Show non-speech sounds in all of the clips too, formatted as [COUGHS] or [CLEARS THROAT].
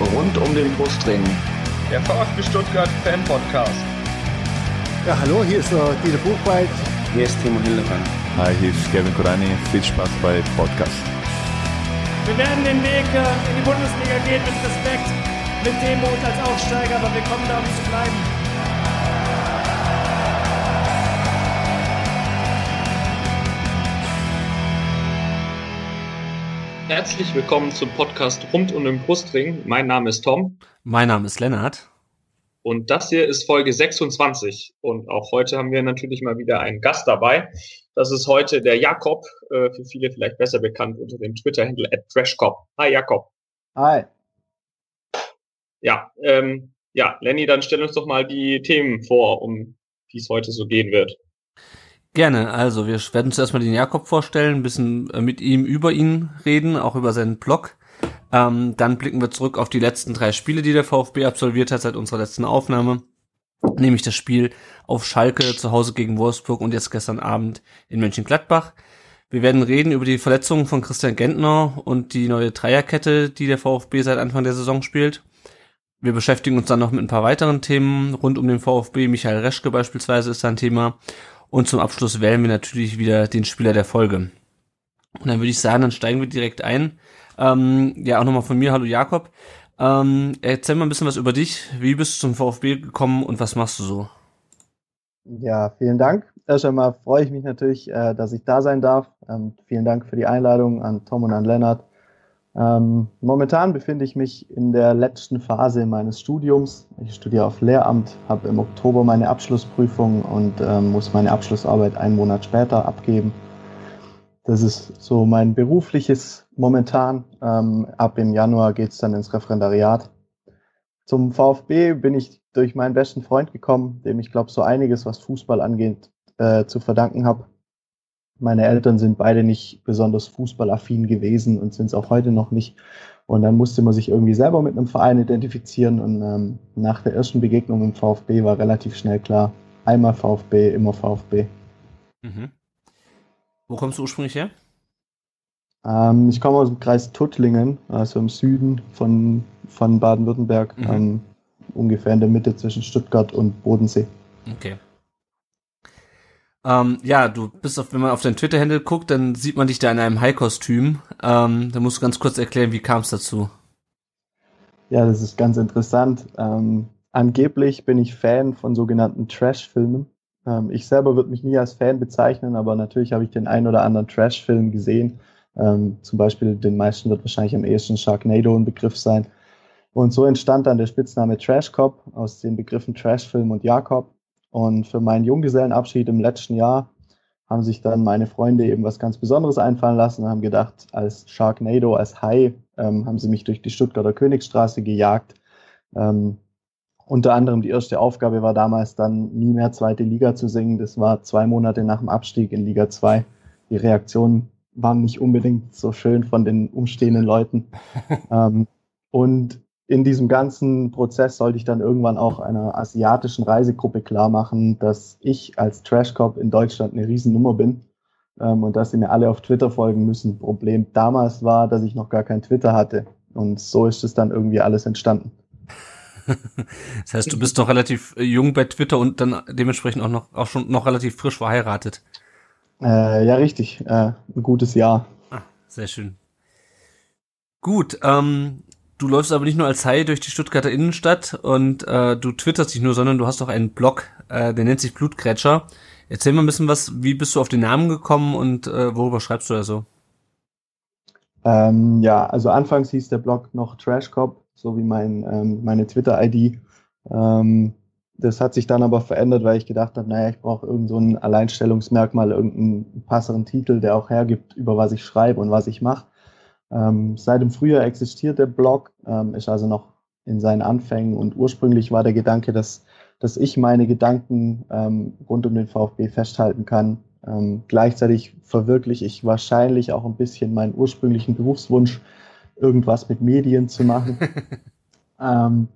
Rund um den Brustring. Der VfB Stuttgart Fan Podcast. Ja, hallo, hier ist uh, Dieter Buchwald. Hier ist Timo Hildebrand. Hi, hier ist Kevin Kurani. Viel Spaß bei Podcast. Wir werden den Weg äh, in die Bundesliga gehen mit Respekt, mit Demut als Aufsteiger, aber wir kommen da, um zu bleiben. Herzlich willkommen zum Podcast Rund um den Brustring. Mein Name ist Tom. Mein Name ist Lennart. Und das hier ist Folge 26. Und auch heute haben wir natürlich mal wieder einen Gast dabei. Das ist heute der Jakob, äh, für viele vielleicht besser bekannt unter dem Twitter-Handle at TrashCop. Hi Jakob. Hi. Ja, ähm, ja, Lenny, dann stell uns doch mal die Themen vor, um die es heute so gehen wird. Gerne, also wir werden zuerst mal den Jakob vorstellen, ein bisschen äh, mit ihm über ihn reden, auch über seinen Blog. Ähm, dann blicken wir zurück auf die letzten drei Spiele, die der VfB absolviert hat seit unserer letzten Aufnahme. Nämlich das Spiel auf Schalke zu Hause gegen Wolfsburg und jetzt gestern Abend in Mönchengladbach. Wir werden reden über die Verletzungen von Christian Gentner und die neue Dreierkette, die der VfB seit Anfang der Saison spielt. Wir beschäftigen uns dann noch mit ein paar weiteren Themen rund um den VfB. Michael Reschke beispielsweise ist ein Thema. Und zum Abschluss wählen wir natürlich wieder den Spieler der Folge. Und dann würde ich sagen, dann steigen wir direkt ein. Ähm, ja, auch nochmal von mir, hallo Jakob. Ähm, erzähl mal ein bisschen was über dich. Wie bist du zum VfB gekommen und was machst du so? Ja, vielen Dank. Erst einmal freue ich mich natürlich, äh, dass ich da sein darf. Ähm, vielen Dank für die Einladung an Tom und an Lennart. Ähm, momentan befinde ich mich in der letzten Phase meines Studiums. Ich studiere auf Lehramt, habe im Oktober meine Abschlussprüfung und ähm, muss meine Abschlussarbeit einen Monat später abgeben. Das ist so mein berufliches momentan. Ähm, ab im Januar geht's dann ins Referendariat. Zum VfB bin ich durch meinen besten Freund gekommen, dem ich glaube so einiges, was Fußball angeht, äh, zu verdanken habe. Meine Eltern sind beide nicht besonders fußballaffin gewesen und sind es auch heute noch nicht. Und dann musste man sich irgendwie selber mit einem Verein identifizieren. Und ähm, nach der ersten Begegnung im VfB war relativ schnell klar, einmal VfB, immer VfB. Mhm. Wo kommst du ursprünglich her? Ähm, ich komme aus dem Kreis Tuttlingen, also im Süden von, von Baden-Württemberg, mhm. ähm, ungefähr in der Mitte zwischen Stuttgart und Bodensee. Okay. Ähm, ja, du bist auf, wenn man auf dein Twitter-Handle guckt, dann sieht man dich da in einem High-Kostüm. Ähm, da musst du ganz kurz erklären, wie kam es dazu? Ja, das ist ganz interessant. Ähm, angeblich bin ich Fan von sogenannten Trash-Filmen. Ähm, ich selber würde mich nie als Fan bezeichnen, aber natürlich habe ich den ein oder anderen Trash-Film gesehen. Ähm, zum Beispiel den meisten wird wahrscheinlich am ehesten Sharknado ein Begriff sein. Und so entstand dann der Spitzname Trash Cop aus den Begriffen Trash-Film und Jakob. Und für meinen Junggesellenabschied im letzten Jahr haben sich dann meine Freunde eben was ganz Besonderes einfallen lassen und haben gedacht, als Sharknado, als Hai, ähm, haben sie mich durch die Stuttgarter Königsstraße gejagt. Ähm, unter anderem die erste Aufgabe war damals dann nie mehr zweite Liga zu singen. Das war zwei Monate nach dem Abstieg in Liga 2. Die Reaktionen waren nicht unbedingt so schön von den umstehenden Leuten. [LAUGHS] ähm, und in diesem ganzen Prozess sollte ich dann irgendwann auch einer asiatischen Reisegruppe klar machen, dass ich als Trashcop in Deutschland eine Riesennummer bin ähm, und dass sie mir alle auf Twitter folgen müssen. Problem damals war, dass ich noch gar kein Twitter hatte und so ist es dann irgendwie alles entstanden. [LAUGHS] das heißt, du bist noch relativ äh, jung bei Twitter und dann dementsprechend auch noch auch schon noch relativ frisch verheiratet. Äh, ja, richtig. Äh, ein gutes Jahr. Ah, sehr schön. Gut, ähm, du läufst aber nicht nur als Hai durch die Stuttgarter Innenstadt und äh, du twitterst nicht nur, sondern du hast auch einen Blog, äh, der nennt sich Blutgrätscher. Erzähl mal ein bisschen was, wie bist du auf den Namen gekommen und äh, worüber schreibst du da so? Ähm, ja, also anfangs hieß der Blog noch Trashcop, so wie mein, ähm, meine Twitter-ID. Ähm, das hat sich dann aber verändert, weil ich gedacht habe, naja, ich brauche irgend so ein Alleinstellungsmerkmal, irgendeinen passeren Titel, der auch hergibt, über was ich schreibe und was ich mache. Ähm, seit dem Frühjahr existiert der Blog, ähm, ist also noch in seinen Anfängen und ursprünglich war der Gedanke, dass, dass ich meine Gedanken ähm, rund um den VfB festhalten kann. Ähm, gleichzeitig verwirkliche ich wahrscheinlich auch ein bisschen meinen ursprünglichen Berufswunsch, irgendwas mit Medien zu machen, [LAUGHS] ähm,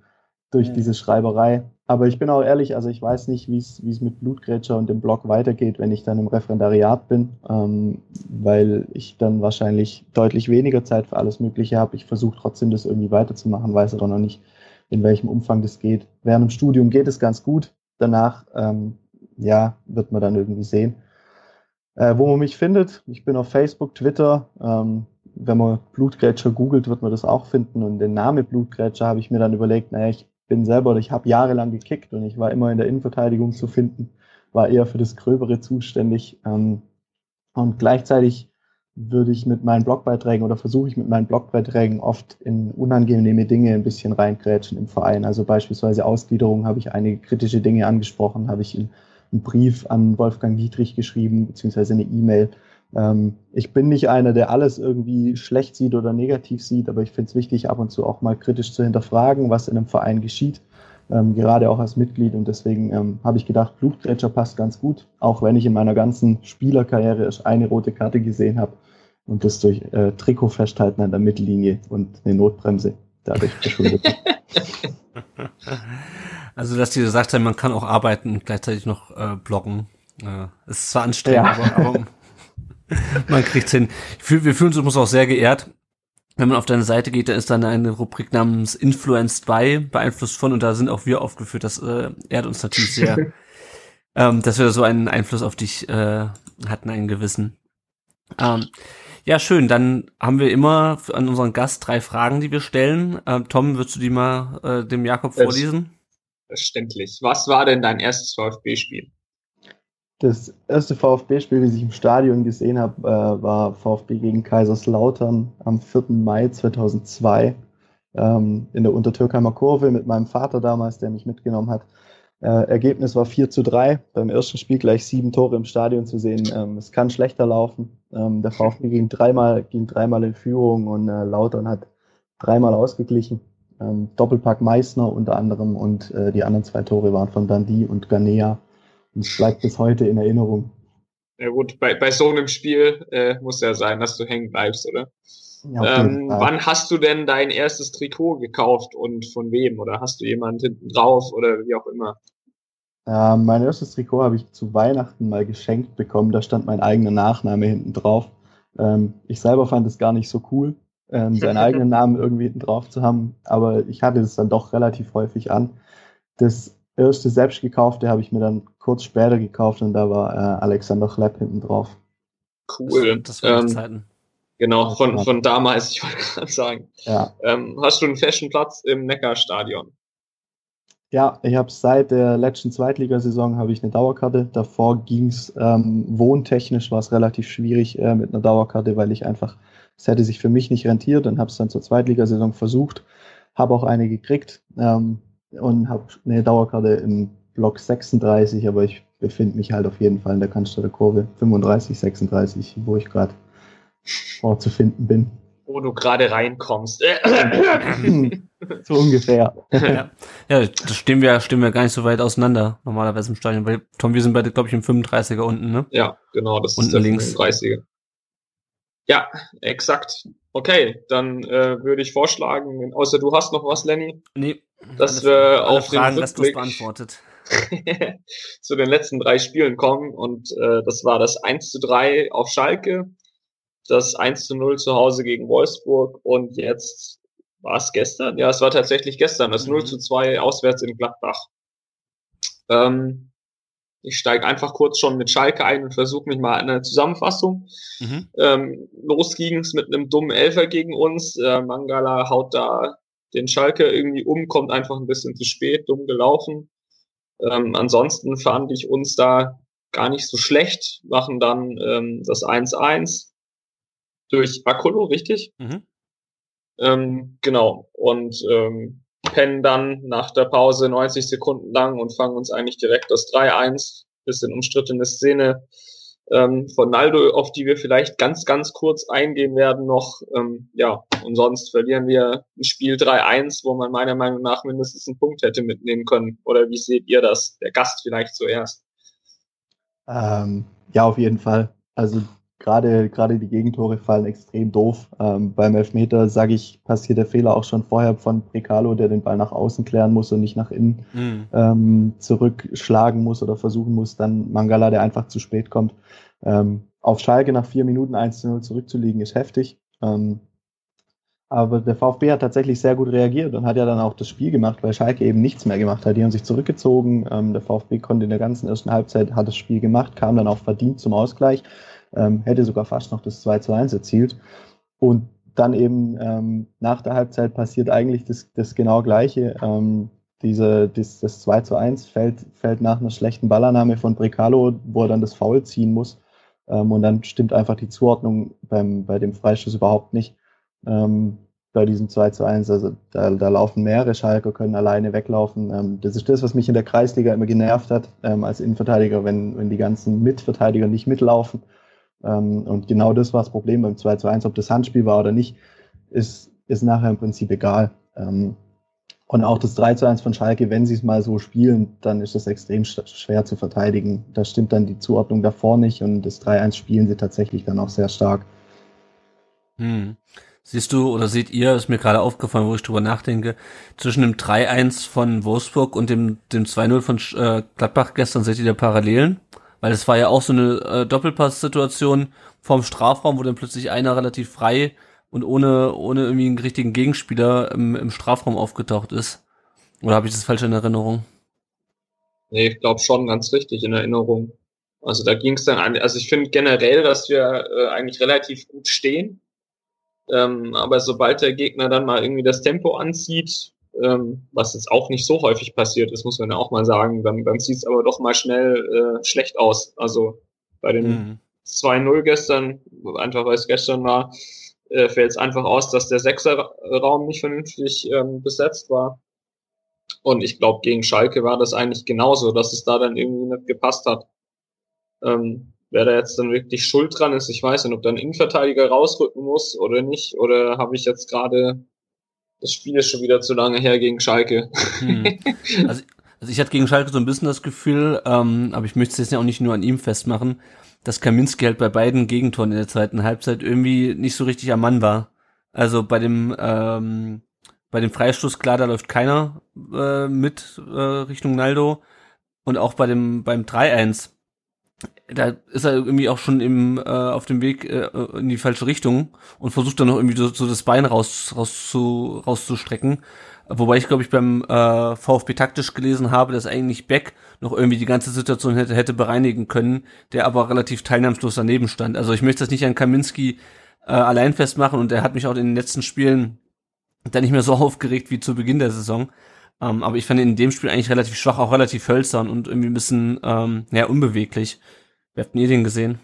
durch diese Schreiberei. Aber ich bin auch ehrlich, also ich weiß nicht, wie es mit Blutgrätscher und dem Blog weitergeht, wenn ich dann im Referendariat bin, ähm, weil ich dann wahrscheinlich deutlich weniger Zeit für alles Mögliche habe. Ich versuche trotzdem, das irgendwie weiterzumachen, weiß aber noch nicht, in welchem Umfang das geht. Während dem Studium geht es ganz gut. Danach, ähm, ja, wird man dann irgendwie sehen. Äh, wo man mich findet, ich bin auf Facebook, Twitter. Ähm, wenn man Blutgrätscher googelt, wird man das auch finden. Und den Namen Blutgrätscher habe ich mir dann überlegt, naja, ich bin selber, ich habe jahrelang gekickt und ich war immer in der Innenverteidigung zu finden, war eher für das Gröbere zuständig. Ähm, und gleichzeitig würde ich mit meinen Blogbeiträgen oder versuche ich mit meinen Blogbeiträgen oft in unangenehme Dinge ein bisschen reingrätschen im Verein. Also beispielsweise Ausgliederung habe ich einige kritische Dinge angesprochen, habe ich einen Brief an Wolfgang Dietrich geschrieben, beziehungsweise eine E-Mail ähm, ich bin nicht einer, der alles irgendwie schlecht sieht oder negativ sieht, aber ich finde es wichtig, ab und zu auch mal kritisch zu hinterfragen, was in einem Verein geschieht, ähm, gerade auch als Mitglied. Und deswegen ähm, habe ich gedacht, Blutgrätscher passt ganz gut, auch wenn ich in meiner ganzen Spielerkarriere erst eine rote Karte gesehen habe und das durch äh, Trikot festhalten an der Mittellinie und eine Notbremse dadurch [LAUGHS] verschuldet. Also, dass die gesagt haben, man kann auch arbeiten und gleichzeitig noch äh, bloggen. Äh, ist zwar anstrengend, ja. aber, aber [LAUGHS] Man kriegt's hin. Fühl, wir fühlen uns auch sehr geehrt. Wenn man auf deine Seite geht, da ist dann eine Rubrik namens Influenced by, beeinflusst von, und da sind auch wir aufgeführt. Das äh, ehrt uns natürlich sehr, [LAUGHS] ähm, dass wir so einen Einfluss auf dich äh, hatten, einen gewissen. Ähm, ja, schön. Dann haben wir immer an unseren Gast drei Fragen, die wir stellen. Ähm, Tom, würdest du die mal äh, dem Jakob vorlesen? Verständlich. Was war denn dein erstes VfB-Spiel? Das erste VfB-Spiel, das ich im Stadion gesehen habe, äh, war VfB gegen Kaiserslautern am 4. Mai 2002 ähm, in der Untertürkheimer Kurve mit meinem Vater damals, der mich mitgenommen hat. Äh, Ergebnis war 4 zu 3. Beim ersten Spiel gleich sieben Tore im Stadion zu sehen. Ähm, es kann schlechter laufen. Ähm, der VfB ging dreimal, ging dreimal in Führung und äh, Lautern hat dreimal ausgeglichen. Ähm, Doppelpack Meißner unter anderem und äh, die anderen zwei Tore waren von Dundee und Ganea. Und bleibt bis heute in Erinnerung. Ja gut, bei, bei so einem Spiel äh, muss ja sein, dass du hängen bleibst, oder? Ja, ähm, wann hast du denn dein erstes Trikot gekauft und von wem? Oder hast du jemanden hinten drauf oder wie auch immer? Äh, mein erstes Trikot habe ich zu Weihnachten mal geschenkt bekommen. Da stand mein eigener Nachname hinten drauf. Ähm, ich selber fand es gar nicht so cool, ähm, seinen [LAUGHS] eigenen Namen irgendwie hinten drauf zu haben. Aber ich hatte es dann doch relativ häufig an. Das erste selbst gekaufte habe ich mir dann kurz später gekauft und da war äh, Alexander Chlepp hinten drauf. Cool. Das, das ähm, Zeiten. Genau, von, von damals, [LAUGHS] ich wollte gerade sagen. Ja. Ähm, hast du einen festen Platz im Neckarstadion? Ja, ich habe seit der letzten Zweitligasaison habe ich eine Dauerkarte. Davor ging's ähm, wohntechnisch war es relativ schwierig äh, mit einer Dauerkarte, weil ich einfach, es hätte sich für mich nicht rentiert und habe es dann zur Zweitligasaison versucht, habe auch eine gekriegt. Ähm, und habe eine Dauerkarte im Block 36, aber ich befinde mich halt auf jeden Fall in der Cannstatter Kurve 35, 36, wo ich gerade vorzufinden bin. Wo du gerade reinkommst. [COUGHS] [COUGHS] so ungefähr. ja. ja, das stehen wir, stehen wir gar nicht so weit auseinander, normalerweise im Stadion. Weil, Tom, wir sind beide, glaube ich, im 35er unten, ne? Ja, genau, das unten ist der links. 35er. Ja, exakt. Okay, dann äh, würde ich vorschlagen, außer du hast noch was, Lenny. Nee. Dass alle, wir auf Fragen den Rückblick beantwortet. [LAUGHS] zu den letzten drei Spielen kommen und äh, das war das 1 zu 3 auf Schalke, das 1 zu 0 zu Hause gegen Wolfsburg und jetzt war es gestern? Ja, es war tatsächlich gestern, das mhm. 0 zu 2 auswärts in Gladbach. Ähm, ich steige einfach kurz schon mit Schalke ein und versuche mich mal an einer Zusammenfassung. Mhm. Ähm, los ging's mit einem dummen Elfer gegen uns. Äh, Mangala haut da den Schalke irgendwie um, kommt einfach ein bisschen zu spät, dumm gelaufen. Ähm, ansonsten fand ich uns da gar nicht so schlecht, machen dann ähm, das 1-1 durch Akolo, richtig? Mhm. Ähm, genau. Und ähm, pennen dann nach der Pause 90 Sekunden lang und fangen uns eigentlich direkt das 3-1, bisschen umstrittene Szene ähm, von Naldo, auf die wir vielleicht ganz, ganz kurz eingehen werden noch. Ähm, ja, und sonst verlieren wir ein Spiel 3-1, wo man meiner Meinung nach mindestens einen Punkt hätte mitnehmen können. Oder wie seht ihr das? Der Gast vielleicht zuerst. Ähm, ja, auf jeden Fall. Also gerade gerade die Gegentore fallen extrem doof. Ähm, beim Elfmeter, sage ich, passiert der Fehler auch schon vorher von Precalo, der den Ball nach außen klären muss und nicht nach innen mhm. ähm, zurückschlagen muss oder versuchen muss. Dann Mangala, der einfach zu spät kommt. Ähm, auf Schalke nach vier Minuten 1 zu 0 zurückzuliegen, ist heftig. Ähm, aber der VfB hat tatsächlich sehr gut reagiert und hat ja dann auch das Spiel gemacht, weil Schalke eben nichts mehr gemacht hat. Die haben sich zurückgezogen. Ähm, der VfB konnte in der ganzen ersten Halbzeit, hat das Spiel gemacht, kam dann auch verdient zum Ausgleich, ähm, hätte sogar fast noch das 2 zu 1 erzielt. Und dann eben ähm, nach der Halbzeit passiert eigentlich das, das genau Gleiche. Ähm, diese, das, das 2 zu 1 fällt, fällt nach einer schlechten Ballannahme von Brecalo, wo er dann das Foul ziehen muss. Ähm, und dann stimmt einfach die Zuordnung beim, bei dem Freistoß überhaupt nicht ähm, bei diesem 2 zu 1. Also da, da laufen mehrere Schalker, können alleine weglaufen. Ähm, das ist das, was mich in der Kreisliga immer genervt hat, ähm, als Innenverteidiger, wenn, wenn die ganzen Mitverteidiger nicht mitlaufen. Ähm, und genau das war das Problem beim 2 zu 1, ob das Handspiel war oder nicht, ist, ist nachher im Prinzip egal. Ähm, und auch das 3 zu 1 von Schalke, wenn sie es mal so spielen, dann ist das extrem schwer zu verteidigen. Da stimmt dann die Zuordnung davor nicht und das 3-1 spielen sie tatsächlich dann auch sehr stark. Hm. Siehst du oder seht ihr, ist mir gerade aufgefallen, wo ich drüber nachdenke, zwischen dem 3-1 von Wolfsburg und dem, dem 2-0 von äh, Gladbach gestern, seht ihr da Parallelen? Weil es war ja auch so eine äh, Doppelpass-Situation vorm Strafraum, wo dann plötzlich einer relativ frei und ohne, ohne irgendwie einen richtigen Gegenspieler im, im Strafraum aufgetaucht ist. Oder habe ich das falsch in Erinnerung? Nee, ich glaube schon ganz richtig in Erinnerung. Also da ging es dann an, also ich finde generell, dass wir äh, eigentlich relativ gut stehen ähm, aber sobald der Gegner dann mal irgendwie das Tempo anzieht, ähm, was jetzt auch nicht so häufig passiert ist, muss man ja auch mal sagen, dann, dann sieht es aber doch mal schnell äh, schlecht aus. Also bei den mhm. 2-0 gestern, einfach weil es gestern war, äh, fällt es einfach aus, dass der Sechserraum nicht vernünftig ähm, besetzt war. Und ich glaube, gegen Schalke war das eigentlich genauso, dass es da dann irgendwie nicht gepasst hat. Ähm, wer da jetzt dann wirklich schuld dran ist. Ich weiß nicht, ob dann Innenverteidiger rausrücken muss oder nicht. Oder habe ich jetzt gerade das Spiel ist schon wieder zu lange her gegen Schalke. Hm. Also, also ich hatte gegen Schalke so ein bisschen das Gefühl, ähm, aber ich möchte es jetzt ja auch nicht nur an ihm festmachen, dass Kaminski halt bei beiden Gegentoren in der zweiten Halbzeit irgendwie nicht so richtig am Mann war. Also bei dem ähm, bei dem Freistoß klar, da läuft keiner äh, mit äh, Richtung Naldo und auch bei dem beim 3-1 da ist er irgendwie auch schon im, äh, auf dem Weg äh, in die falsche Richtung und versucht dann noch irgendwie so, so das Bein raus, raus zu, rauszustrecken. Wobei ich glaube ich beim äh, VfB taktisch gelesen habe, dass eigentlich Beck noch irgendwie die ganze Situation hätte, hätte bereinigen können, der aber relativ teilnahmslos daneben stand. Also ich möchte das nicht an Kaminski äh, allein festmachen und er hat mich auch in den letzten Spielen dann nicht mehr so [LAUGHS] aufgeregt wie zu Beginn der Saison. Ähm, aber ich fand ihn in dem Spiel eigentlich relativ schwach, auch relativ hölzern und irgendwie ein bisschen ähm, ja, unbeweglich. Wie habt ihr den gesehen?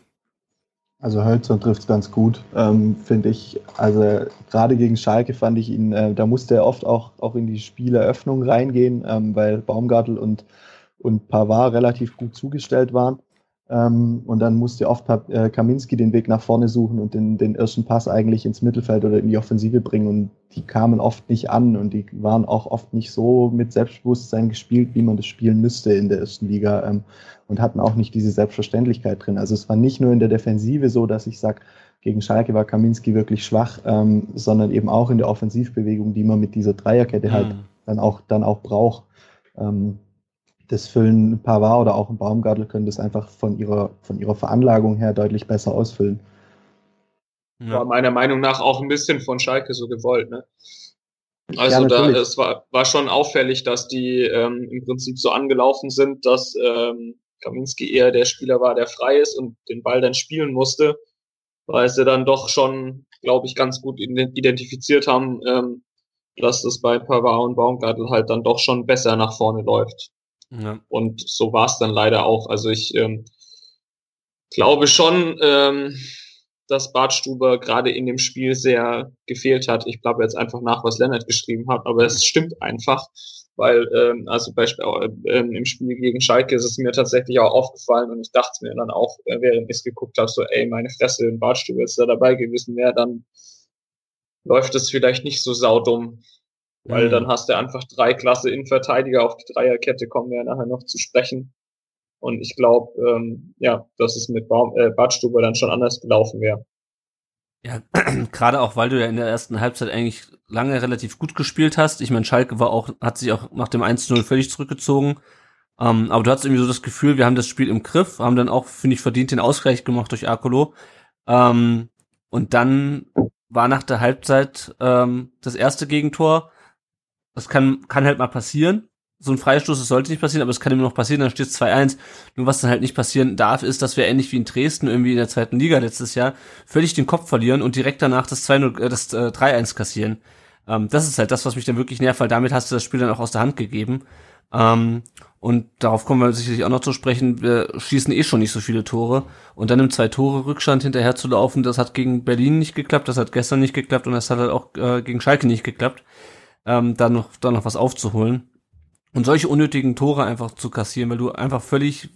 Also Hölzern trifft es ganz gut, ähm, finde ich. Also gerade gegen Schalke fand ich ihn, äh, da musste er oft auch, auch in die Spieleröffnung reingehen, ähm, weil Baumgartel und, und Pavard relativ gut zugestellt waren. Ähm, und dann musste oft äh, Kaminski den Weg nach vorne suchen und den, den ersten Pass eigentlich ins Mittelfeld oder in die Offensive bringen. Und die kamen oft nicht an und die waren auch oft nicht so mit Selbstbewusstsein gespielt, wie man das spielen müsste in der ersten Liga ähm, und hatten auch nicht diese Selbstverständlichkeit drin. Also es war nicht nur in der Defensive so, dass ich sage, gegen Schalke war Kaminski wirklich schwach, ähm, sondern eben auch in der Offensivbewegung, die man mit dieser Dreierkette halt mhm. halt dann auch, dann auch braucht. Ähm, das füllen ein Pavard oder auch ein Baumgartel können das einfach von ihrer, von ihrer Veranlagung her deutlich besser ausfüllen. Ja. War meiner Meinung nach auch ein bisschen von Schalke so gewollt, ne? Also ja, da es war, war schon auffällig, dass die ähm, im Prinzip so angelaufen sind, dass ähm, Kaminski eher der Spieler war, der frei ist und den Ball dann spielen musste, weil sie dann doch schon, glaube ich, ganz gut identifiziert haben, ähm, dass das bei Pavard und Baumgartel halt dann doch schon besser nach vorne läuft. Ja. Und so war es dann leider auch. Also ich ähm, glaube schon, ähm, dass Bartstuber gerade in dem Spiel sehr gefehlt hat. Ich glaube jetzt einfach nach, was Lennart geschrieben hat, aber es stimmt einfach, weil ähm, also beispielsweise ähm, im Spiel gegen Schalke ist es mir tatsächlich auch aufgefallen und ich dachte mir dann auch, äh, während ich es geguckt habe, so ey, meine Fresse, wenn Bartstuber jetzt da dabei gewesen wäre, dann läuft es vielleicht nicht so saudumm. Weil mhm. dann hast du einfach drei Klasse Innenverteidiger auf die Dreierkette, kommen wir ja nachher noch zu sprechen. Und ich glaube, ähm, ja, dass es mit Baum, äh, Badstube dann schon anders gelaufen wäre. Ja, [CLEARS THROAT] gerade auch, weil du ja in der ersten Halbzeit eigentlich lange relativ gut gespielt hast. Ich meine, Schalke war auch, hat sich auch nach dem 1-0 völlig zurückgezogen. Ähm, aber du hattest irgendwie so das Gefühl, wir haben das Spiel im Griff, haben dann auch, finde ich, verdient den Ausgleich gemacht durch Akolo. Ähm, und dann war nach der Halbzeit ähm, das erste Gegentor. Das kann, kann halt mal passieren so ein Freistoß, das sollte nicht passieren, aber es kann immer noch passieren, dann steht es 2-1. Nur was dann halt nicht passieren darf, ist, dass wir ähnlich wie in Dresden irgendwie in der zweiten Liga letztes Jahr völlig den Kopf verlieren und direkt danach das 2-0, äh, das äh, 3-1 kassieren. Ähm, das ist halt das, was mich dann wirklich nervt, weil damit hast du das Spiel dann auch aus der Hand gegeben. Ähm, und darauf kommen wir sicherlich auch noch zu sprechen. Wir schießen eh schon nicht so viele Tore. Und dann im Zwei-Tore-Rückstand hinterher zu laufen, das hat gegen Berlin nicht geklappt, das hat gestern nicht geklappt und das hat halt auch äh, gegen Schalke nicht geklappt, ähm, da noch, da noch was aufzuholen. Und solche unnötigen Tore einfach zu kassieren, weil du einfach völlig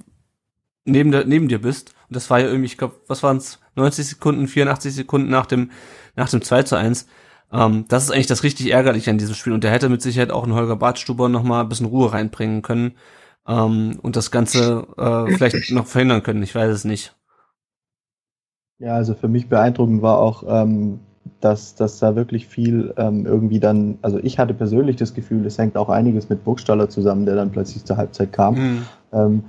neben, der, neben dir bist. Und das war ja irgendwie, ich glaube, was waren es, 90 Sekunden, 84 Sekunden nach dem, nach dem 2 zu 1. Ähm, das ist eigentlich das richtig ärgerliche an diesem Spiel. Und der hätte mit Sicherheit auch einen Holger Bartstuber noch mal ein bisschen Ruhe reinbringen können ähm, und das Ganze äh, vielleicht [LAUGHS] noch verhindern können. Ich weiß es nicht. Ja, also für mich beeindruckend war auch, ähm, dass, dass da wirklich viel ähm, irgendwie dann, also ich hatte persönlich das Gefühl, es hängt auch einiges mit Burgstaller zusammen, der dann plötzlich zur Halbzeit kam. Mhm. Ähm,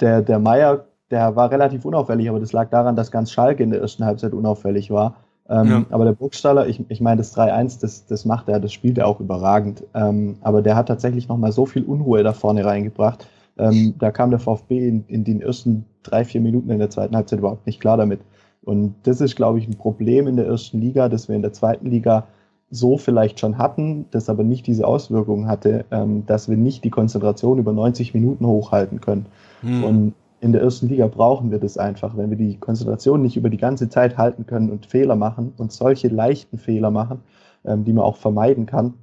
der, der Meier, der war relativ unauffällig, aber das lag daran, dass ganz Schalke in der ersten Halbzeit unauffällig war. Ähm, ja. Aber der Burgstaller, ich, ich meine, das 3-1, das, das macht er, das spielt er auch überragend. Ähm, aber der hat tatsächlich nochmal so viel Unruhe da vorne reingebracht. Ähm, da kam der VfB in, in den ersten drei, vier Minuten in der zweiten Halbzeit überhaupt nicht klar damit. Und das ist, glaube ich, ein Problem in der ersten Liga, das wir in der zweiten Liga so vielleicht schon hatten, das aber nicht diese Auswirkungen hatte, ähm, dass wir nicht die Konzentration über 90 Minuten hochhalten können. Hm. Und in der ersten Liga brauchen wir das einfach. Wenn wir die Konzentration nicht über die ganze Zeit halten können und Fehler machen und solche leichten Fehler machen, ähm, die man auch vermeiden kann,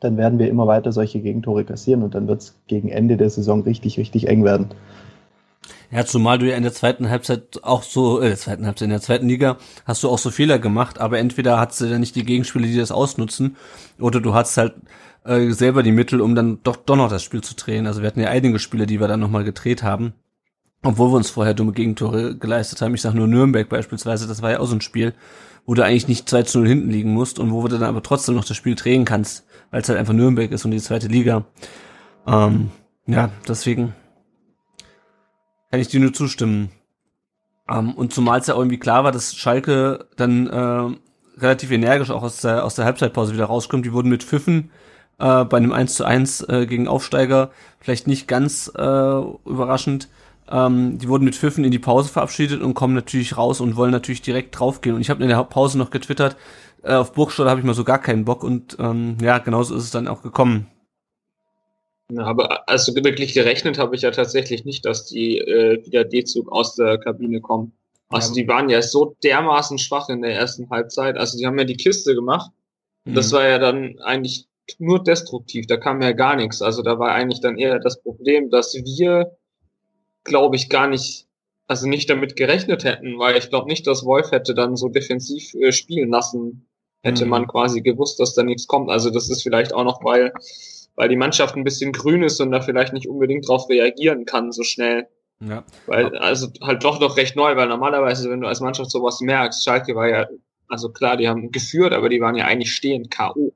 dann werden wir immer weiter solche Gegentore kassieren und dann wird es gegen Ende der Saison richtig, richtig eng werden. Ja, zumal du ja in der zweiten Halbzeit auch so, äh, zweiten Halbzeit, in der zweiten Liga hast du auch so Fehler gemacht, aber entweder hast du ja nicht die Gegenspieler, die das ausnutzen, oder du hast halt äh, selber die Mittel, um dann doch, doch noch das Spiel zu drehen. Also wir hatten ja einige Spiele, die wir dann nochmal gedreht haben. Obwohl wir uns vorher dumme Gegentore geleistet haben. Ich sag nur Nürnberg beispielsweise, das war ja auch so ein Spiel, wo du eigentlich nicht 2 zu 0 hinten liegen musst und wo du dann aber trotzdem noch das Spiel drehen kannst, weil es halt einfach Nürnberg ist und die zweite Liga. Ähm, ja, deswegen kann ich dir nur zustimmen. Um, ähm, und zumal es ja irgendwie klar war, dass Schalke dann äh, relativ energisch auch aus der, aus der Halbzeitpause wieder rauskommt. Die wurden mit Pfiffen äh, bei einem 1 zu 1 äh, gegen Aufsteiger vielleicht nicht ganz äh, überraschend. Ähm, die wurden mit Pfiffen in die Pause verabschiedet und kommen natürlich raus und wollen natürlich direkt draufgehen. Und ich habe in der Pause noch getwittert, äh, auf Burgstall habe ich mal so gar keinen Bock und ähm, ja, genauso ist es dann auch gekommen. Ja, aber also wirklich gerechnet habe ich ja tatsächlich nicht, dass die äh, wieder D-Zug aus der Kabine kommen. Also ja, die waren ja so dermaßen schwach in der ersten Halbzeit. Also die haben ja die Kiste gemacht. Mhm. Das war ja dann eigentlich nur destruktiv. Da kam ja gar nichts. Also da war eigentlich dann eher das Problem, dass wir, glaube ich, gar nicht, also nicht damit gerechnet hätten, weil ich glaube nicht, dass Wolf hätte dann so defensiv äh, spielen lassen. Hätte mhm. man quasi gewusst, dass da nichts kommt. Also das ist vielleicht auch noch, weil weil die Mannschaft ein bisschen grün ist und da vielleicht nicht unbedingt drauf reagieren kann so schnell. Ja. Weil, also halt doch noch recht neu, weil normalerweise, wenn du als Mannschaft sowas merkst, Schalke war ja, also klar, die haben geführt, aber die waren ja eigentlich stehend K.O.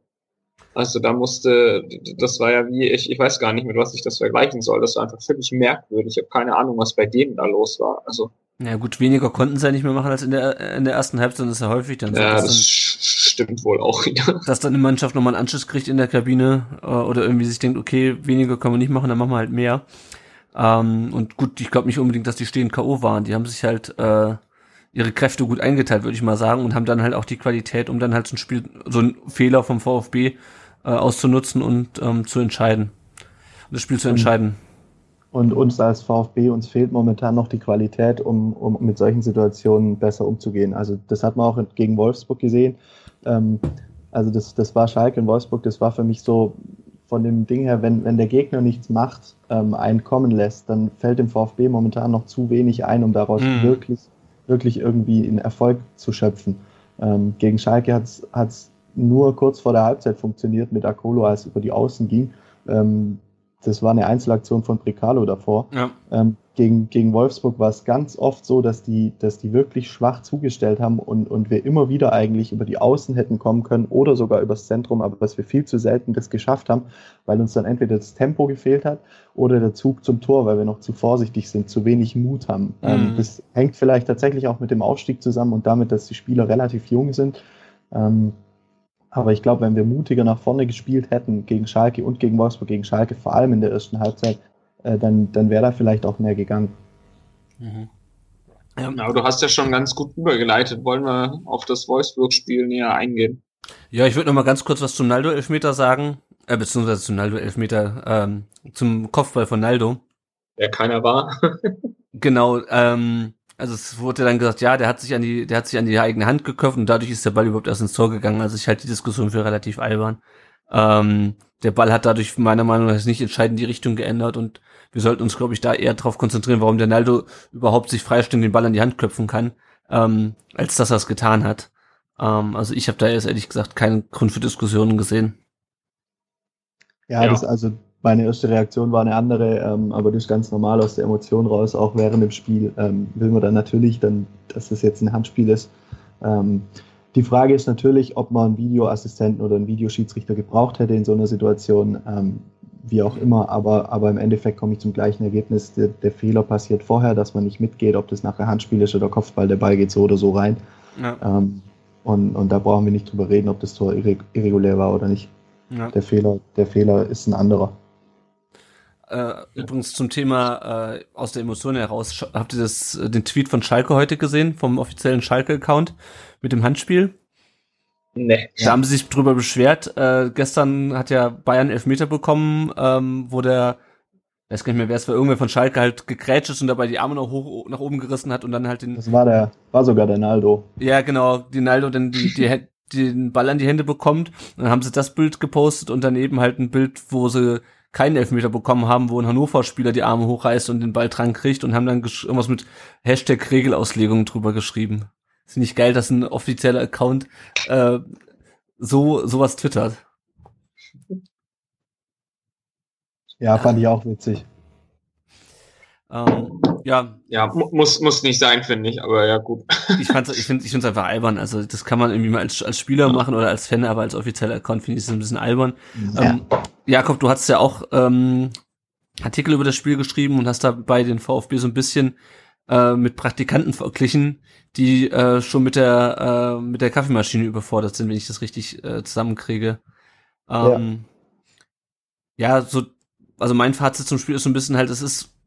Also da musste, das war ja wie, ich, ich weiß gar nicht, mit was ich das vergleichen soll. Das war einfach völlig merkwürdig. Ich habe keine Ahnung, was bei denen da los war. Also ja gut, weniger konnten sie ja nicht mehr machen als in der, in der ersten Halbzeit, das ist ja häufig dann so. Ja, das dann, stimmt wohl auch. [LAUGHS] Ja. Dass dann eine Mannschaft nochmal einen Anschluss kriegt in der Kabine äh, oder irgendwie sich denkt, okay, weniger können wir nicht machen, dann machen wir halt mehr. Ähm, und gut, ich glaube nicht unbedingt, dass die stehend K.O. waren. Die haben sich halt äh, ihre Kräfte gut eingeteilt, würde ich mal sagen, und haben dann halt auch die Qualität, um dann halt so ein Spiel, so ein Fehler vom VfB äh, auszunutzen und ähm, zu entscheiden. Das Spiel zu entscheiden. Und uns als VfB, uns fehlt momentan noch die Qualität, um, um mit solchen Situationen besser umzugehen. Also das hat man auch gegen Wolfsburg gesehen. Ähm, also das, das war Schalke in Wolfsburg, das war für mich so von dem Ding her, wenn, wenn der Gegner nichts macht, ähm, einen kommen lässt, dann fällt dem VfB momentan noch zu wenig ein, um daraus mhm. wirklich, wirklich irgendwie einen Erfolg zu schöpfen. Ähm, gegen Schalke hat es nur kurz vor der Halbzeit funktioniert mit Akolo, als es über die Außen ging. Ähm, das war eine Einzelaktion von Precalo davor. Ja. Ähm, gegen, gegen Wolfsburg war es ganz oft so, dass die, dass die wirklich schwach zugestellt haben und, und wir immer wieder eigentlich über die Außen hätten kommen können oder sogar übers Zentrum, aber dass wir viel zu selten das geschafft haben, weil uns dann entweder das Tempo gefehlt hat oder der Zug zum Tor, weil wir noch zu vorsichtig sind, zu wenig Mut haben. Ähm, Mhm. das hängt vielleicht tatsächlich auch mit dem Aufstieg zusammen und damit, dass die Spieler relativ jung sind. Ähm, aber ich glaube, wenn wir mutiger nach vorne gespielt hätten gegen Schalke und gegen Wolfsburg, gegen Schalke, vor allem in der ersten Halbzeit, äh, dann, dann wäre da vielleicht auch mehr gegangen. Mhm. Ja, aber du hast ja schon ganz gut übergeleitet. Wollen wir auf das Wolfsburg-Spiel näher eingehen? Ja, ich würde noch mal ganz kurz was zum Naldo-Elfmeter sagen, äh, beziehungsweise zum Naldo-Elfmeter, ähm, zum Kopfball von Naldo. Der keiner war. [LAUGHS] Genau, ähm, also es wurde dann gesagt, ja, der hat sich an die, der hat sich an die eigene Hand geköpft und dadurch ist der Ball überhaupt erst ins Tor gegangen. Also ich halte die Diskussion für relativ albern. Ähm, der Ball hat dadurch meiner Meinung nach nicht entscheidend die Richtung geändert und wir sollten uns, glaube ich, da eher darauf konzentrieren, warum der Naldo überhaupt sich freistehend den Ball an die Hand köpfen kann, ähm, als dass er es getan hat. Ähm, also ich habe da jetzt ehrlich gesagt keinen Grund für Diskussionen gesehen. Ja, Ja. das also meine erste Reaktion war eine andere, ähm, aber das ist ganz normal aus der Emotion raus, auch während dem Spiel ähm, will man dann natürlich, dann, dass das jetzt ein Handspiel ist. Ähm, die Frage ist natürlich, ob man einen Videoassistenten oder einen Videoschiedsrichter gebraucht hätte in so einer Situation, ähm, wie auch immer, aber, aber im Endeffekt komme ich zum gleichen Ergebnis. Der, der Fehler passiert vorher, dass man nicht mitgeht, ob das nachher Handspiel ist oder Kopfball, der Ball geht so oder so rein. Ja, Ähm, und, und da brauchen wir nicht drüber reden, ob das Tor irre irregulär war oder nicht. ja. Der Fehler, der Fehler ist ein anderer. Äh, übrigens zum Thema äh, aus der Emotion heraus, habt ihr das, äh, den Tweet von Schalke heute gesehen, vom offiziellen Schalke-Account mit dem Handspiel? Nee. Da haben sie sich drüber beschwert. Äh, gestern hat ja Bayern Elfmeter bekommen, ähm, wo der, weiß gar nicht mehr, wer es war, irgendwer von Schalke halt gegrätscht ist und dabei die Arme noch hoch nach oben gerissen hat und dann halt den, Das war der, war sogar der Naldo. ja genau, die Naldo dann die, die, den Ball an die Hände bekommt. Und dann haben sie das Bild gepostet und daneben halt ein Bild, wo sie keinen Elfmeter bekommen haben, wo ein Hannover-Spieler die Arme hochreißt und den Ball dran kriegt und haben dann irgendwas mit Hashtag Regelauslegung drüber geschrieben. Ist nicht geil, dass ein offizieller Account äh, so sowas twittert. Ja, fand ich auch witzig. Ähm, ja, Ja, mu muss, muss nicht sein, finde ich, aber ja, gut. ich fand's, ich finde, ich find's einfach albern. Also das kann man irgendwie mal als, als Spieler machen oder als Fan, aber als offizieller Account finde ich es ein bisschen albern. Ähm, Jakob, du hast ja auch ähm, Artikel über das Spiel geschrieben und hast da bei den VfB so ein bisschen äh, mit Praktikanten verglichen, die äh, schon mit der äh, mit der Kaffeemaschine überfordert sind, wenn ich das richtig äh, zusammenkriege. Ähm, ja. so, also mein Fazit zum Spiel ist so ein bisschen halt, es ist,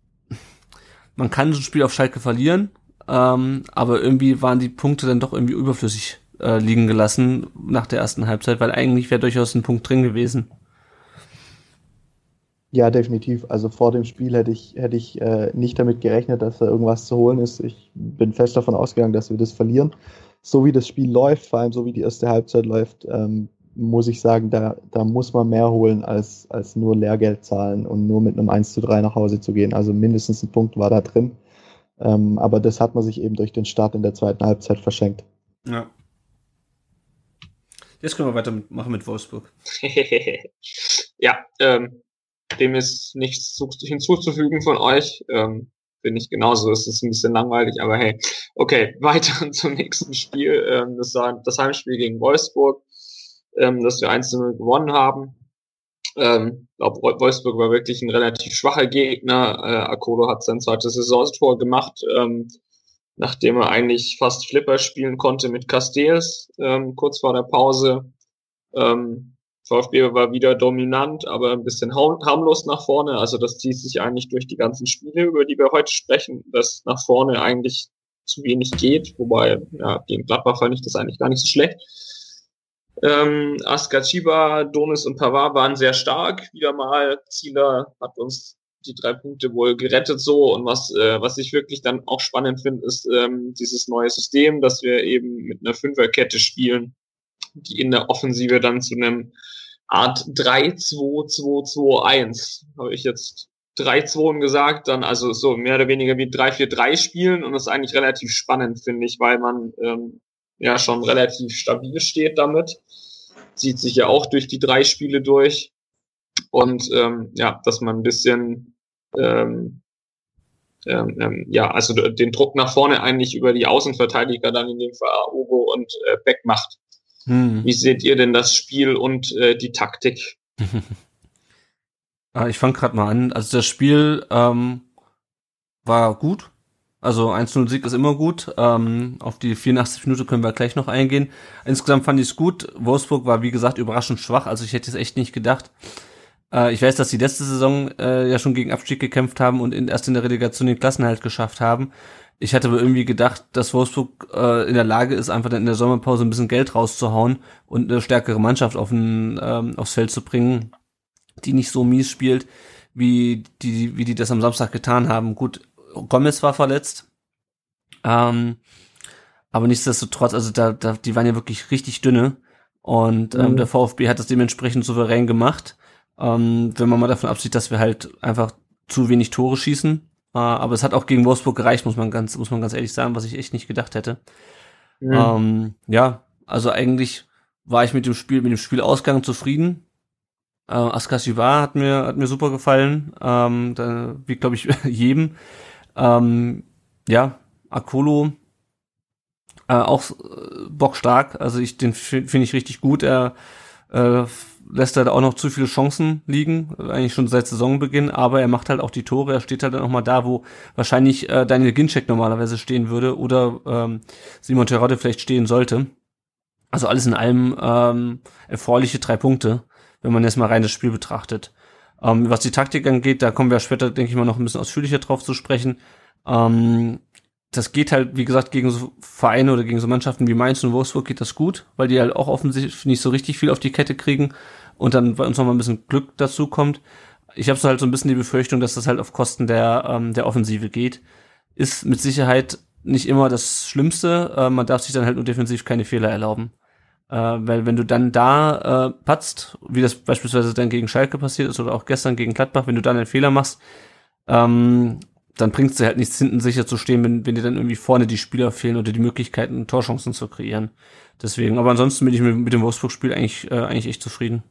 man kann so ein Spiel auf Schalke verlieren, ähm, aber irgendwie waren die Punkte dann doch irgendwie überflüssig äh, liegen gelassen nach der ersten Halbzeit, weil eigentlich wäre durchaus ein Punkt drin gewesen. Ja, definitiv. Also vor dem Spiel hätte ich, hätte ich äh, nicht damit gerechnet, dass da irgendwas zu holen ist. Ich bin fest davon ausgegangen, dass wir das verlieren. So wie das Spiel läuft, vor allem so wie die erste Halbzeit läuft, ähm, muss ich sagen, da, da muss man mehr holen, als, als nur Lehrgeld zahlen und nur mit einem 1 zu 3 nach Hause zu gehen. Also mindestens ein Punkt war da drin. Ähm, aber das hat man sich eben durch den Start in der zweiten Halbzeit verschenkt. Ja. Jetzt können wir weitermachen mit Wolfsburg. [LAUGHS] ja, ähm, dem ist nichts zu, hinzuzufügen von euch. Ähm, Finde ich genauso. Es ist ein bisschen langweilig, aber hey. Okay, [LAUGHS] weiter zum nächsten Spiel. Ähm, das war das Heimspiel gegen Wolfsburg, ähm, das wir 1-0 gewonnen haben. Ähm, glaub, Wolfsburg war wirklich ein relativ schwacher Gegner. Äh, Akolo hat sein zweites Saisontor gemacht, ähm, nachdem er eigentlich fast Flipper spielen konnte mit Castells, ähm, kurz vor der Pause. Ähm, VfB war wieder dominant, aber ein bisschen harmlos nach vorne. Also das zieht sich eigentlich durch die ganzen Spiele, über die wir heute sprechen, dass nach vorne eigentlich zu wenig geht. Wobei, ja, gegen Gladbach fand ich das eigentlich gar nicht so schlecht. Ähm, Askachiba, Donis und Pavard waren sehr stark. Wieder mal, Zieler hat uns die drei Punkte wohl gerettet so. Und was, äh, was ich wirklich dann auch spannend finde, ist ähm, dieses neue System, dass wir eben mit einer Fünferkette spielen, die in der Offensive dann zu einem Art 3-2-2-2-1, habe ich jetzt 3-2 gesagt, dann also so mehr oder weniger wie 3-4-3 spielen und das ist eigentlich relativ spannend, finde ich, weil man ähm, ja schon relativ stabil steht damit. Zieht sich ja auch durch die drei Spiele durch. Und ähm, ja, dass man ein bisschen ähm, ähm, ähm, ja, also den Druck nach vorne eigentlich über die Außenverteidiger dann in dem Fall Ugo und äh, Beck macht. Hm. Wie seht ihr denn das Spiel und äh, die Taktik? [LAUGHS] Ah, ich fange gerade mal an. Also das Spiel ähm, war gut. Also 1-0-Sieg ist immer gut. Ähm, auf die 84 Minuten können wir gleich noch eingehen. Insgesamt fand ich es gut. Wolfsburg war, wie gesagt, überraschend schwach. Also ich hätte es echt nicht gedacht. Äh, ich weiß, dass die letzte Saison äh, ja schon gegen Abstieg gekämpft haben und in, erst in der Relegation den Klassenhalt geschafft haben. Ich hatte aber irgendwie gedacht, dass Wolfsburg äh, in der Lage ist, einfach in der Sommerpause ein bisschen Geld rauszuhauen und eine stärkere Mannschaft auf ein, ähm, aufs Feld zu bringen, die nicht so mies spielt, wie die, wie die das am Samstag getan haben. Gut, Gomez war verletzt. Ähm, aber nichtsdestotrotz, also da, da, die waren ja wirklich richtig dünne. Und ähm, mhm. der VfB hat das dementsprechend souverän gemacht. Ähm, wenn man mal davon absieht, dass wir halt einfach zu wenig Tore schießen. Äh, aber es hat auch gegen Wolfsburg gereicht, muss man ganz, muss man ganz ehrlich sagen, was ich echt nicht gedacht hätte. Mhm. Ähm, ja, also eigentlich war ich mit dem Spiel, mit dem Spielausgang zufrieden. Äh, Askasiva hat mir, hat mir super gefallen. Ähm, da, wie glaube ich [LAUGHS] jedem. Ähm, ja, Akolo äh, auch äh, bockstark. Also ich den finde ich richtig gut. Er äh, lässt da auch noch zu viele Chancen liegen, eigentlich schon seit Saisonbeginn, aber er macht halt auch die Tore, er steht halt dann auch mal da, wo wahrscheinlich äh, Daniel Ginczek normalerweise stehen würde oder ähm, Simon Terodde vielleicht stehen sollte. Also alles in allem ähm, erfreuliche drei Punkte, wenn man jetzt mal rein das Spiel betrachtet. Ähm, was die Taktik angeht, da kommen wir später, denke ich mal, noch ein bisschen ausführlicher drauf zu sprechen. Ähm, das geht halt, wie gesagt, gegen so Vereine oder gegen so Mannschaften wie Mainz und Wolfsburg geht das gut, weil die halt auch offensichtlich nicht so richtig viel auf die Kette kriegen und dann bei uns noch mal ein bisschen Glück dazu kommt. Ich habe so halt so ein bisschen die Befürchtung, dass das halt auf Kosten der, ähm, der Offensive geht. Ist mit Sicherheit nicht immer das Schlimmste. Äh, man darf sich dann halt nur defensiv keine Fehler erlauben. Äh, weil wenn du dann da äh, patzt, wie das beispielsweise dann gegen Schalke passiert ist oder auch gestern gegen Gladbach, wenn du dann einen Fehler machst, ähm, dann bringt es dir halt nichts hinten sicher zu stehen, wenn, wenn dir dann irgendwie vorne die Spieler fehlen oder die Möglichkeiten, Torchancen zu kreieren. Deswegen, aber ansonsten bin ich mit, mit dem Wolfsburg-Spiel eigentlich, äh, eigentlich echt zufrieden.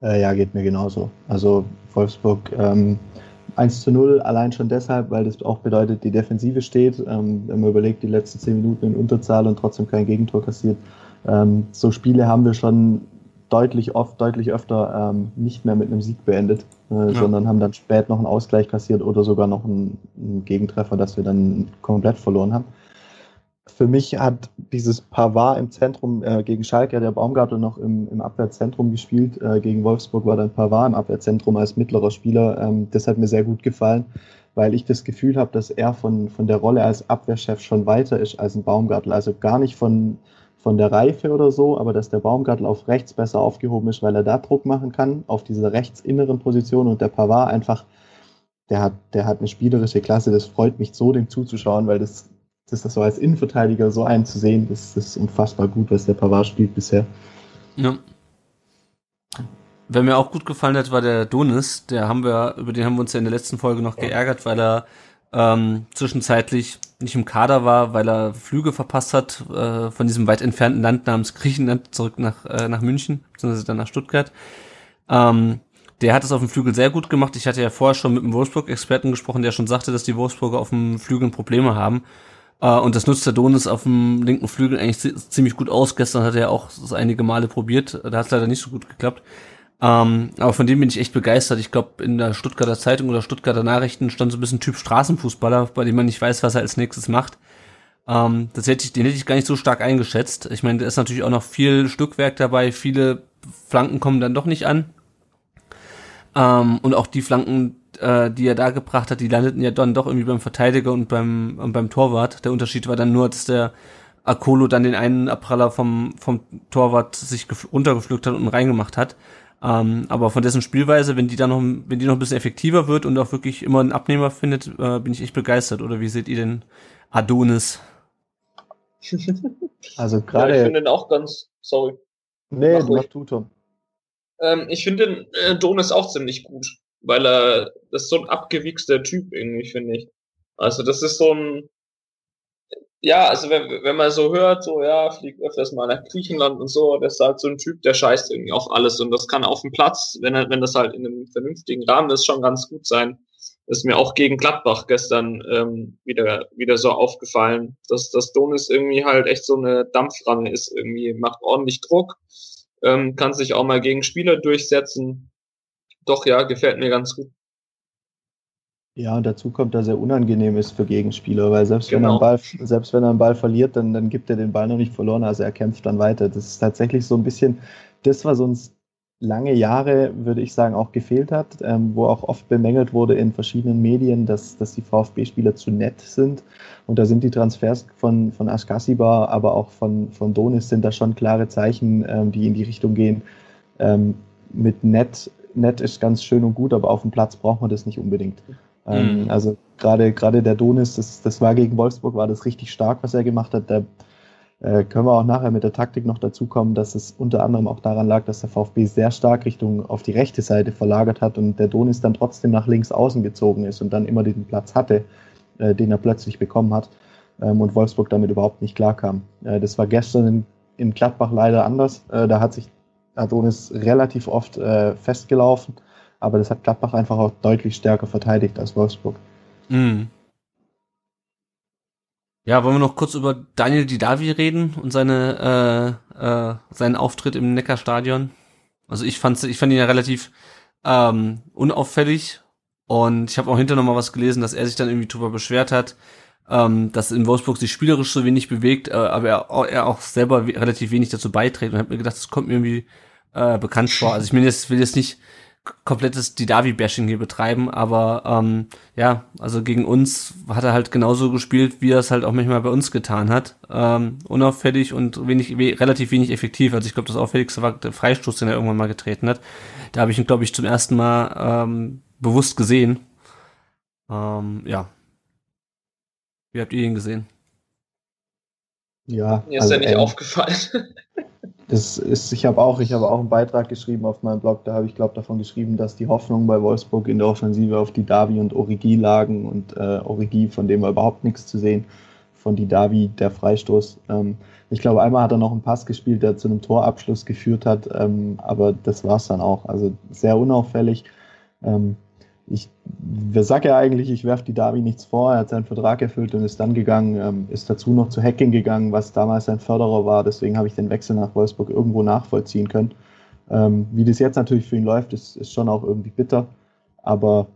Äh, ja, geht mir genauso. Also Wolfsburg ähm, 1 zu 0 allein schon deshalb, weil das auch bedeutet, die Defensive steht. Ähm, wenn man überlegt, die letzten 10 Minuten in Unterzahl und trotzdem kein Gegentor kassiert. Ähm, so Spiele haben wir schon deutlich oft, deutlich öfter ähm, nicht mehr mit einem Sieg beendet, äh, ja. sondern haben dann spät noch einen Ausgleich kassiert oder sogar noch einen, einen Gegentreffer, dass wir dann komplett verloren haben für mich hat dieses Pavard im Zentrum äh, gegen Schalke, der Baumgartel noch im, im Abwehrzentrum gespielt. Äh, gegen Wolfsburg war dann Pavard im Abwehrzentrum als mittlerer Spieler. Ähm, das hat mir sehr gut gefallen, weil ich das Gefühl habe, dass er von, von der Rolle als Abwehrchef schon weiter ist als ein Baumgartel. Also gar nicht von, von der Reife oder so, aber dass der Baumgartel auf rechts besser aufgehoben ist, weil er da Druck machen kann, auf dieser rechtsinneren Position und der Pavard einfach, der hat, der hat eine spielerische Klasse, das freut mich so, dem zuzuschauen, weil das das, das so als Innenverteidiger so einzusehen, das, das ist unfassbar gut, was der Pavard spielt bisher. Ja. Wer mir auch gut gefallen hat, war der Donis. Der haben wir, über den haben wir uns ja in der letzten Folge noch geärgert, weil er ähm, zwischenzeitlich nicht im Kader war, weil er Flüge verpasst hat äh, von diesem weit entfernten Land namens Griechenland zurück nach, äh, nach München, beziehungsweise dann nach Stuttgart. Ähm, der hat es auf dem Flügel sehr gut gemacht. Ich hatte ja vorher schon mit einem Wolfsburg-Experten gesprochen, der schon sagte, dass die Wolfsburger auf dem Flügel Probleme haben. Uh, und das nutzt der Donis auf dem linken Flügel eigentlich ziemlich gut aus. Gestern hat er auch das einige Male probiert. Da hat es leider nicht so gut geklappt. Ähm, aber von dem bin ich echt begeistert. Ich glaube, in der Stuttgarter Zeitung oder Stuttgarter Nachrichten stand so ein bisschen Typ Straßenfußballer, bei dem man nicht weiß, was er als nächstes macht. Ähm, das hätte ich, den hätte ich gar nicht so stark eingeschätzt. Ich meine, da ist natürlich auch noch viel Stückwerk dabei. Viele Flanken kommen dann doch nicht an. Ähm, und auch die Flanken, äh, die er da gebracht hat, die landeten ja dann doch irgendwie beim Verteidiger und beim, und beim Torwart. Der Unterschied war dann nur, dass der Akolo dann den einen Abpraller vom, vom Torwart sich runtergepflückt hat und reingemacht hat. Ähm, aber von dessen Spielweise, wenn die dann noch, wenn die noch ein bisschen effektiver wird und auch wirklich immer einen Abnehmer findet, äh, bin ich echt begeistert. Oder wie seht ihr denn Adonis? [LAUGHS] also gerade. Ja, ich finde den auch ganz, sorry. Nee, mach, mach du, Tom. Ähm, ich finde den äh, Donis auch ziemlich gut weil er, das ist so ein abgewichster Typ irgendwie, finde ich. Also das ist so ein, ja, also wenn, wenn man so hört, so ja, fliegt öfters mal nach Griechenland und so, das ist halt so ein Typ, der scheißt irgendwie auf alles und das kann auf dem Platz, wenn er, wenn das halt in einem vernünftigen Rahmen ist, schon ganz gut sein. Das ist mir auch gegen Gladbach gestern ähm, wieder wieder so aufgefallen, dass das Donis irgendwie halt echt so eine Dampfrange ist, irgendwie macht ordentlich Druck, ähm, kann sich auch mal gegen Spieler durchsetzen. Doch ja, gefällt mir ganz gut. Ja, und dazu kommt, dass er unangenehm ist für Gegenspieler, weil selbst genau. wenn er einen Ball, selbst wenn er einen Ball verliert, dann, dann gibt er den Ball noch nicht verloren, also er kämpft dann weiter. Das ist tatsächlich so ein bisschen das, was uns lange Jahre, würde ich sagen, auch gefehlt hat, ähm, wo auch oft bemängelt wurde in verschiedenen Medien, dass, dass die VfB-Spieler zu nett sind. Und da sind die Transfers von, von Askasiba, aber auch von, von Donis sind da schon klare Zeichen, ähm, die in die Richtung gehen. Ähm, mit nett, nett ist ganz schön und gut, aber auf dem Platz braucht man das nicht unbedingt. Ähm, mhm. Also gerade gerade der Donis, das, das war gegen Wolfsburg, war das richtig stark, was er gemacht hat. Da äh, können wir auch nachher mit der Taktik noch dazu kommen, dass es unter anderem auch daran lag, dass der VfB sehr stark Richtung auf die rechte Seite verlagert hat und der Donis dann trotzdem nach links außen gezogen ist und dann immer den Platz hatte, äh, den er plötzlich bekommen hat ähm, und Wolfsburg damit überhaupt nicht klarkam. Äh, das war gestern in, in Gladbach leider anders. Äh, da hat sich Adonis relativ oft äh, festgelaufen aber das hat Gladbach einfach auch deutlich stärker verteidigt als Wolfsburg. Mhm. Ja, wollen wir noch kurz über Daniel Didavi reden und seine äh, äh, seinen Auftritt im Neckarstadion? Also ich fand ich fand ihn ja relativ ähm, unauffällig und ich habe auch hinterher noch mal was gelesen, dass er sich dann irgendwie drüber beschwert hat, ähm, dass in Wolfsburg sich spielerisch so wenig bewegt, äh, aber er, er auch selber relativ wenig dazu beiträgt und habe mir gedacht, das kommt mir irgendwie äh, bekannt vor. Also ich will jetzt, will jetzt nicht komplettes Didavi-Bashing hier betreiben, aber ähm, ja, also gegen uns hat er halt genauso gespielt, wie er es halt auch manchmal bei uns getan hat. Ähm, unauffällig und wenig, we relativ wenig effektiv. Also ich glaube, das auffälligste war der Freistoß, den er irgendwann mal getreten hat. Da habe ich ihn, glaube ich, zum ersten Mal ähm, bewusst gesehen. Ähm, ja. Wie habt ihr ihn gesehen? Ja. Mir ist also, er nicht ähm, aufgefallen. [LAUGHS] Das ist, ich habe auch, ich habe auch einen Beitrag geschrieben auf meinem Blog, da habe ich glaube davon geschrieben, dass die Hoffnung bei Wolfsburg in der Offensive auf die Davi und Origi lagen und äh, Origi, von dem war überhaupt nichts zu sehen, von die Davi der Freistoß. Ähm, ich glaube, einmal hat er noch einen Pass gespielt, der zu einem Torabschluss geführt hat, ähm, aber das war es dann auch. Also sehr unauffällig. Ähm, ich sage ja eigentlich, ich werfe die Davi nichts vor. Er hat seinen Vertrag erfüllt und ist dann gegangen, ähm, ist dazu noch zu Hacking gegangen, was damals sein Förderer war. Deswegen habe ich den Wechsel nach Wolfsburg irgendwo nachvollziehen können. Ähm, wie das jetzt natürlich für ihn läuft, ist, ist schon auch irgendwie bitter. Aber,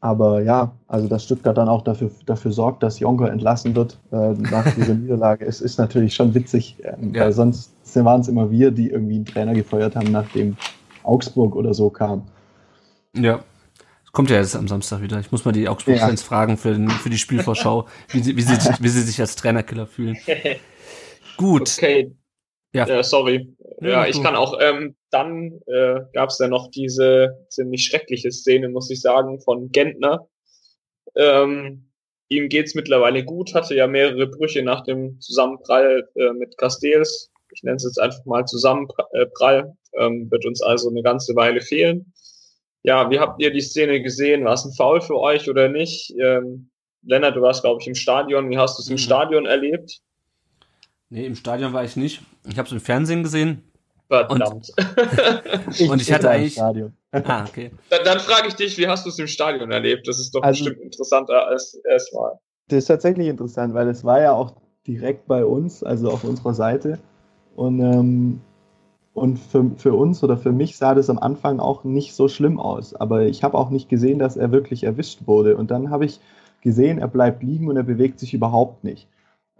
aber ja, also dass Stuttgart dann auch dafür, dafür sorgt, dass Jonko entlassen wird äh, nach dieser [LAUGHS] Niederlage, es ist natürlich schon witzig, ähm, ja. weil sonst waren es immer wir, die irgendwie einen Trainer gefeuert haben, nachdem Augsburg oder so kam. Ja, Kommt ja jetzt am Samstag wieder. Ich muss mal die Augsburg-Fans ja. fragen für, den, für die Spielvorschau, [LAUGHS] wie sie, wie, sie, wie sie sich als Trainerkiller fühlen. [LAUGHS] Gut. Okay. Ja. Äh, sorry. Ja, ja ich kann auch. Ähm, dann äh, gab es ja noch diese ziemlich schreckliche Szene, muss ich sagen, von Gentner. Ähm, ihm geht's mittlerweile gut, hatte ja mehrere Brüche nach dem Zusammenprall äh, mit Castells. Ich nenne es jetzt einfach mal Zusammenprall. Ähm, wird uns also eine ganze Weile fehlen ja, wie habt ihr die Szene gesehen? War es ein Foul für euch oder nicht? Ähm, Lennart, du warst, glaube ich, im Stadion. Wie hast du es im mhm. Stadion erlebt? Nee, im Stadion war ich nicht. Ich habe es im Fernsehen gesehen. Verdammt. Und, [LAUGHS] und ich hatte eigentlich. Stadion. Ah, okay. Dann, dann frage ich dich, wie hast du es im Stadion erlebt? Das ist doch also, bestimmt interessanter als erstmal. Das ist tatsächlich interessant, weil es war ja auch direkt bei uns, also auf unserer Seite. Und ähm, und für, für uns oder für mich sah das am Anfang auch nicht so schlimm aus. Aber ich habe auch nicht gesehen, dass er wirklich erwischt wurde. Und dann habe ich gesehen, er bleibt liegen und er bewegt sich überhaupt nicht.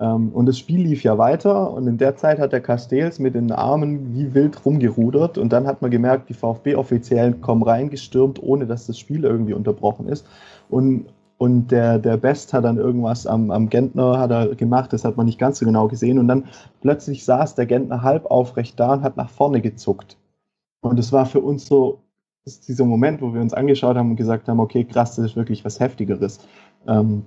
Ähm, und das Spiel lief ja weiter und in der Zeit hat der Castells mit den Armen wie wild rumgerudert und dann hat man gemerkt, die VfB-Offiziellen kommen reingestürmt, ohne dass das Spiel irgendwie unterbrochen ist. Und und der, der Best hat dann irgendwas am, am Gentner hat er gemacht, das hat man nicht ganz so genau gesehen. Und dann plötzlich saß der Gentner halb aufrecht da und hat nach vorne gezuckt. Und es war für uns so, dieser Moment, wo wir uns angeschaut haben und gesagt haben, okay, krass, das ist wirklich was Heftigeres. Ähm,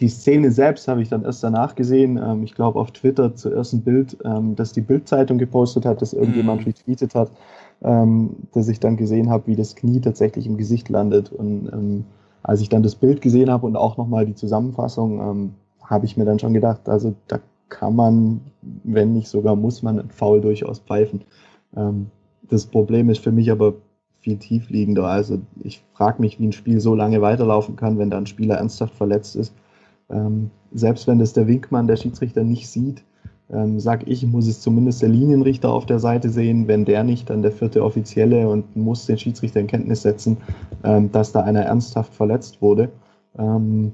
die Szene selbst habe ich dann erst danach gesehen. Ähm, ich glaube auf Twitter zuerst ein Bild, ähm, das die Bildzeitung gepostet hat, das irgendjemand mhm. retweetet hat, ähm, dass ich dann gesehen habe, wie das Knie tatsächlich im Gesicht landet. Und ähm, als ich dann das Bild gesehen habe und auch nochmal die Zusammenfassung, ähm, habe ich mir dann schon gedacht, also da kann man, wenn nicht sogar muss man einen Foul durchaus pfeifen. Ähm, das Problem ist für mich aber viel tiefliegender. Also ich frage mich, wie ein Spiel so lange weiterlaufen kann, wenn da ein Spieler ernsthaft verletzt ist. Ähm, selbst wenn das der Winkmann, der Schiedsrichter, nicht sieht, ähm, sag ich, muss es zumindest der Linienrichter auf der Seite sehen. Wenn der nicht, dann der vierte Offizielle und muss den Schiedsrichter in Kenntnis setzen, ähm, dass da einer ernsthaft verletzt wurde. Ähm,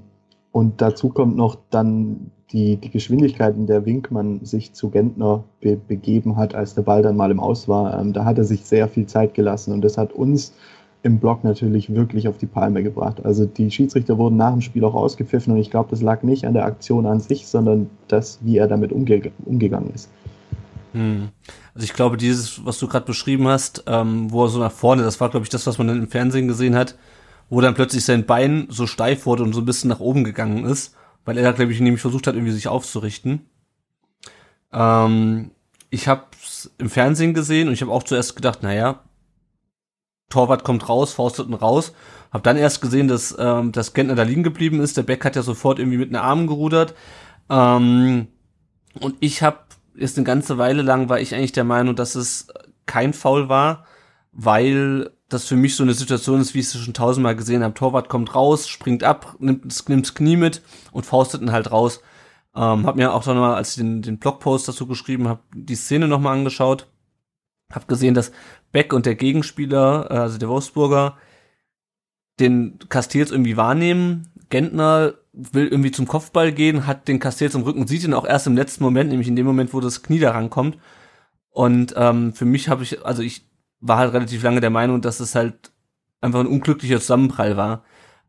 und dazu kommt noch dann die, die Geschwindigkeit, in der Winkmann sich zu Gentner be begeben hat, als der Ball dann mal im Aus war. Ähm, da hat er sich sehr viel Zeit gelassen und das hat uns im Block natürlich wirklich auf die Palme gebracht. Also die Schiedsrichter wurden nach dem Spiel auch ausgepfiffen und ich glaube, das lag nicht an der Aktion an sich, sondern das, wie er damit umge umgegangen ist. Hm. Also ich glaube, dieses, was du gerade beschrieben hast, ähm, wo er so nach vorne, das war, glaube ich, das, was man dann im Fernsehen gesehen hat, wo dann plötzlich sein Bein so steif wurde und so ein bisschen nach oben gegangen ist, weil er, glaube ich, nämlich versucht hat, irgendwie sich aufzurichten. Ähm, ich habe im Fernsehen gesehen und ich habe auch zuerst gedacht, naja, Torwart kommt raus, fausteten raus. Hab dann erst gesehen, dass ähm, das Gentner da liegen geblieben ist. Der Beck hat ja sofort irgendwie mit den Armen gerudert. Ähm, und ich habe jetzt eine ganze Weile lang war ich eigentlich der Meinung, dass es kein Foul war, weil das für mich so eine Situation ist, wie ich es schon tausendmal gesehen habe. Torwart kommt raus, springt ab, nimmt, nimmt das Knie mit und faustet ihn halt raus. Ähm, hab mir auch dann mal, als ich den, den Blogpost dazu geschrieben habe, die Szene nochmal angeschaut. Hab gesehen, dass Beck und der Gegenspieler, äh, also der Wolfsburger, den Castells irgendwie wahrnehmen. Gentner will irgendwie zum Kopfball gehen, hat den Castells im Rücken, sieht ihn auch erst im letzten Moment, nämlich in dem Moment, wo das Knie da rankommt. Und ähm, für mich habe ich, also ich war halt relativ lange der Meinung, dass es halt einfach ein unglücklicher Zusammenprall war.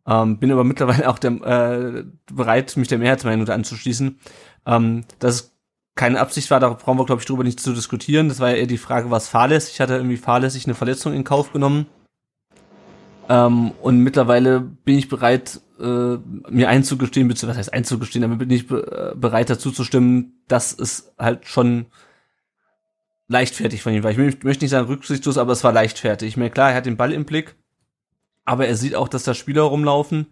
Ähm, bin aber mittlerweile auch der, äh, bereit, mich der Mehrheitsmeinung anzuschließen. Ähm, dass es keine Absicht war, da brauchen wir, glaube ich, drüber nicht zu diskutieren. Das war ja eher die Frage, was fahrlässig. Ich hatte irgendwie fahrlässig eine Verletzung in Kauf genommen. Ähm, und mittlerweile bin ich bereit, äh, mir einzugestehen, beziehungsweise heißt einzugestehen, aber bin ich be äh, bereit dazu zu stimmen, dass es halt schon leichtfertig von ihm war. Ich möchte nicht sagen rücksichtslos, aber es war leichtfertig. Ich meine, klar, er hat den Ball im Blick, aber er sieht auch, dass da Spieler rumlaufen.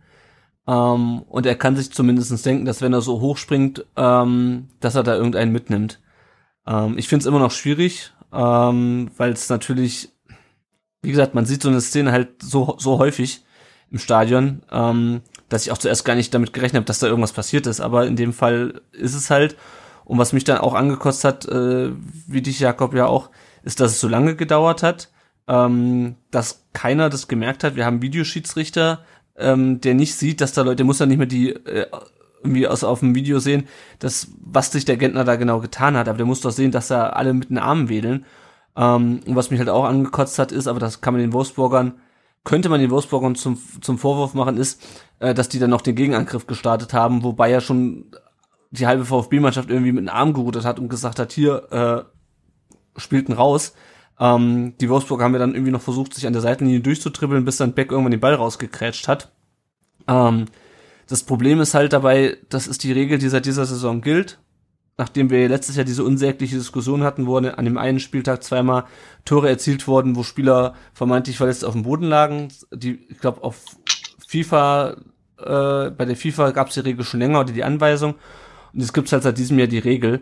Ähm, und er kann sich zumindest denken, dass wenn er so hochspringt, ähm, dass er da irgendeinen mitnimmt. Ähm, ich finde es immer noch schwierig, ähm, weil es natürlich, wie gesagt, man sieht so eine Szene halt so, so häufig im Stadion, ähm, dass ich auch zuerst gar nicht damit gerechnet habe, dass da irgendwas passiert ist. Aber in dem Fall ist es halt. Und was mich dann auch angekostet hat, äh, wie dich Jakob ja auch, ist, dass es so lange gedauert hat, ähm, dass keiner das gemerkt hat. Wir haben Videoschiedsrichter, ähm, der nicht sieht, dass da Leute, der muss ja nicht mehr die äh, irgendwie aus auf dem Video sehen, dass was sich der Gentner da genau getan hat, aber der muss doch sehen, dass da alle mit den Armen wedeln. Ähm, und was mich halt auch angekotzt hat, ist, aber das kann man den Wolfsburgern, könnte man den Wolfsburgern zum, zum Vorwurf machen, ist, äh, dass die dann noch den Gegenangriff gestartet haben, wobei ja schon die halbe VfB-Mannschaft irgendwie mit den Arm gerudert hat und gesagt hat, hier, äh, spielten raus. Ähm, die Wolfsburger haben ja dann irgendwie noch versucht, sich an der Seitenlinie durchzutribbeln, bis dann Beck irgendwann den Ball rausgekrätscht hat. Ähm, das Problem ist halt dabei, das ist die Regel, die seit dieser Saison gilt. Nachdem wir letztes Jahr diese unsägliche Diskussion hatten, wo an dem einen Spieltag zweimal Tore erzielt wurden, wo Spieler vermeintlich verletzt auf dem Boden lagen. Die, ich glaube, auf FIFA, äh, bei der FIFA gab es die Regel schon länger oder die Anweisung. Und es gibt halt seit diesem Jahr die Regel.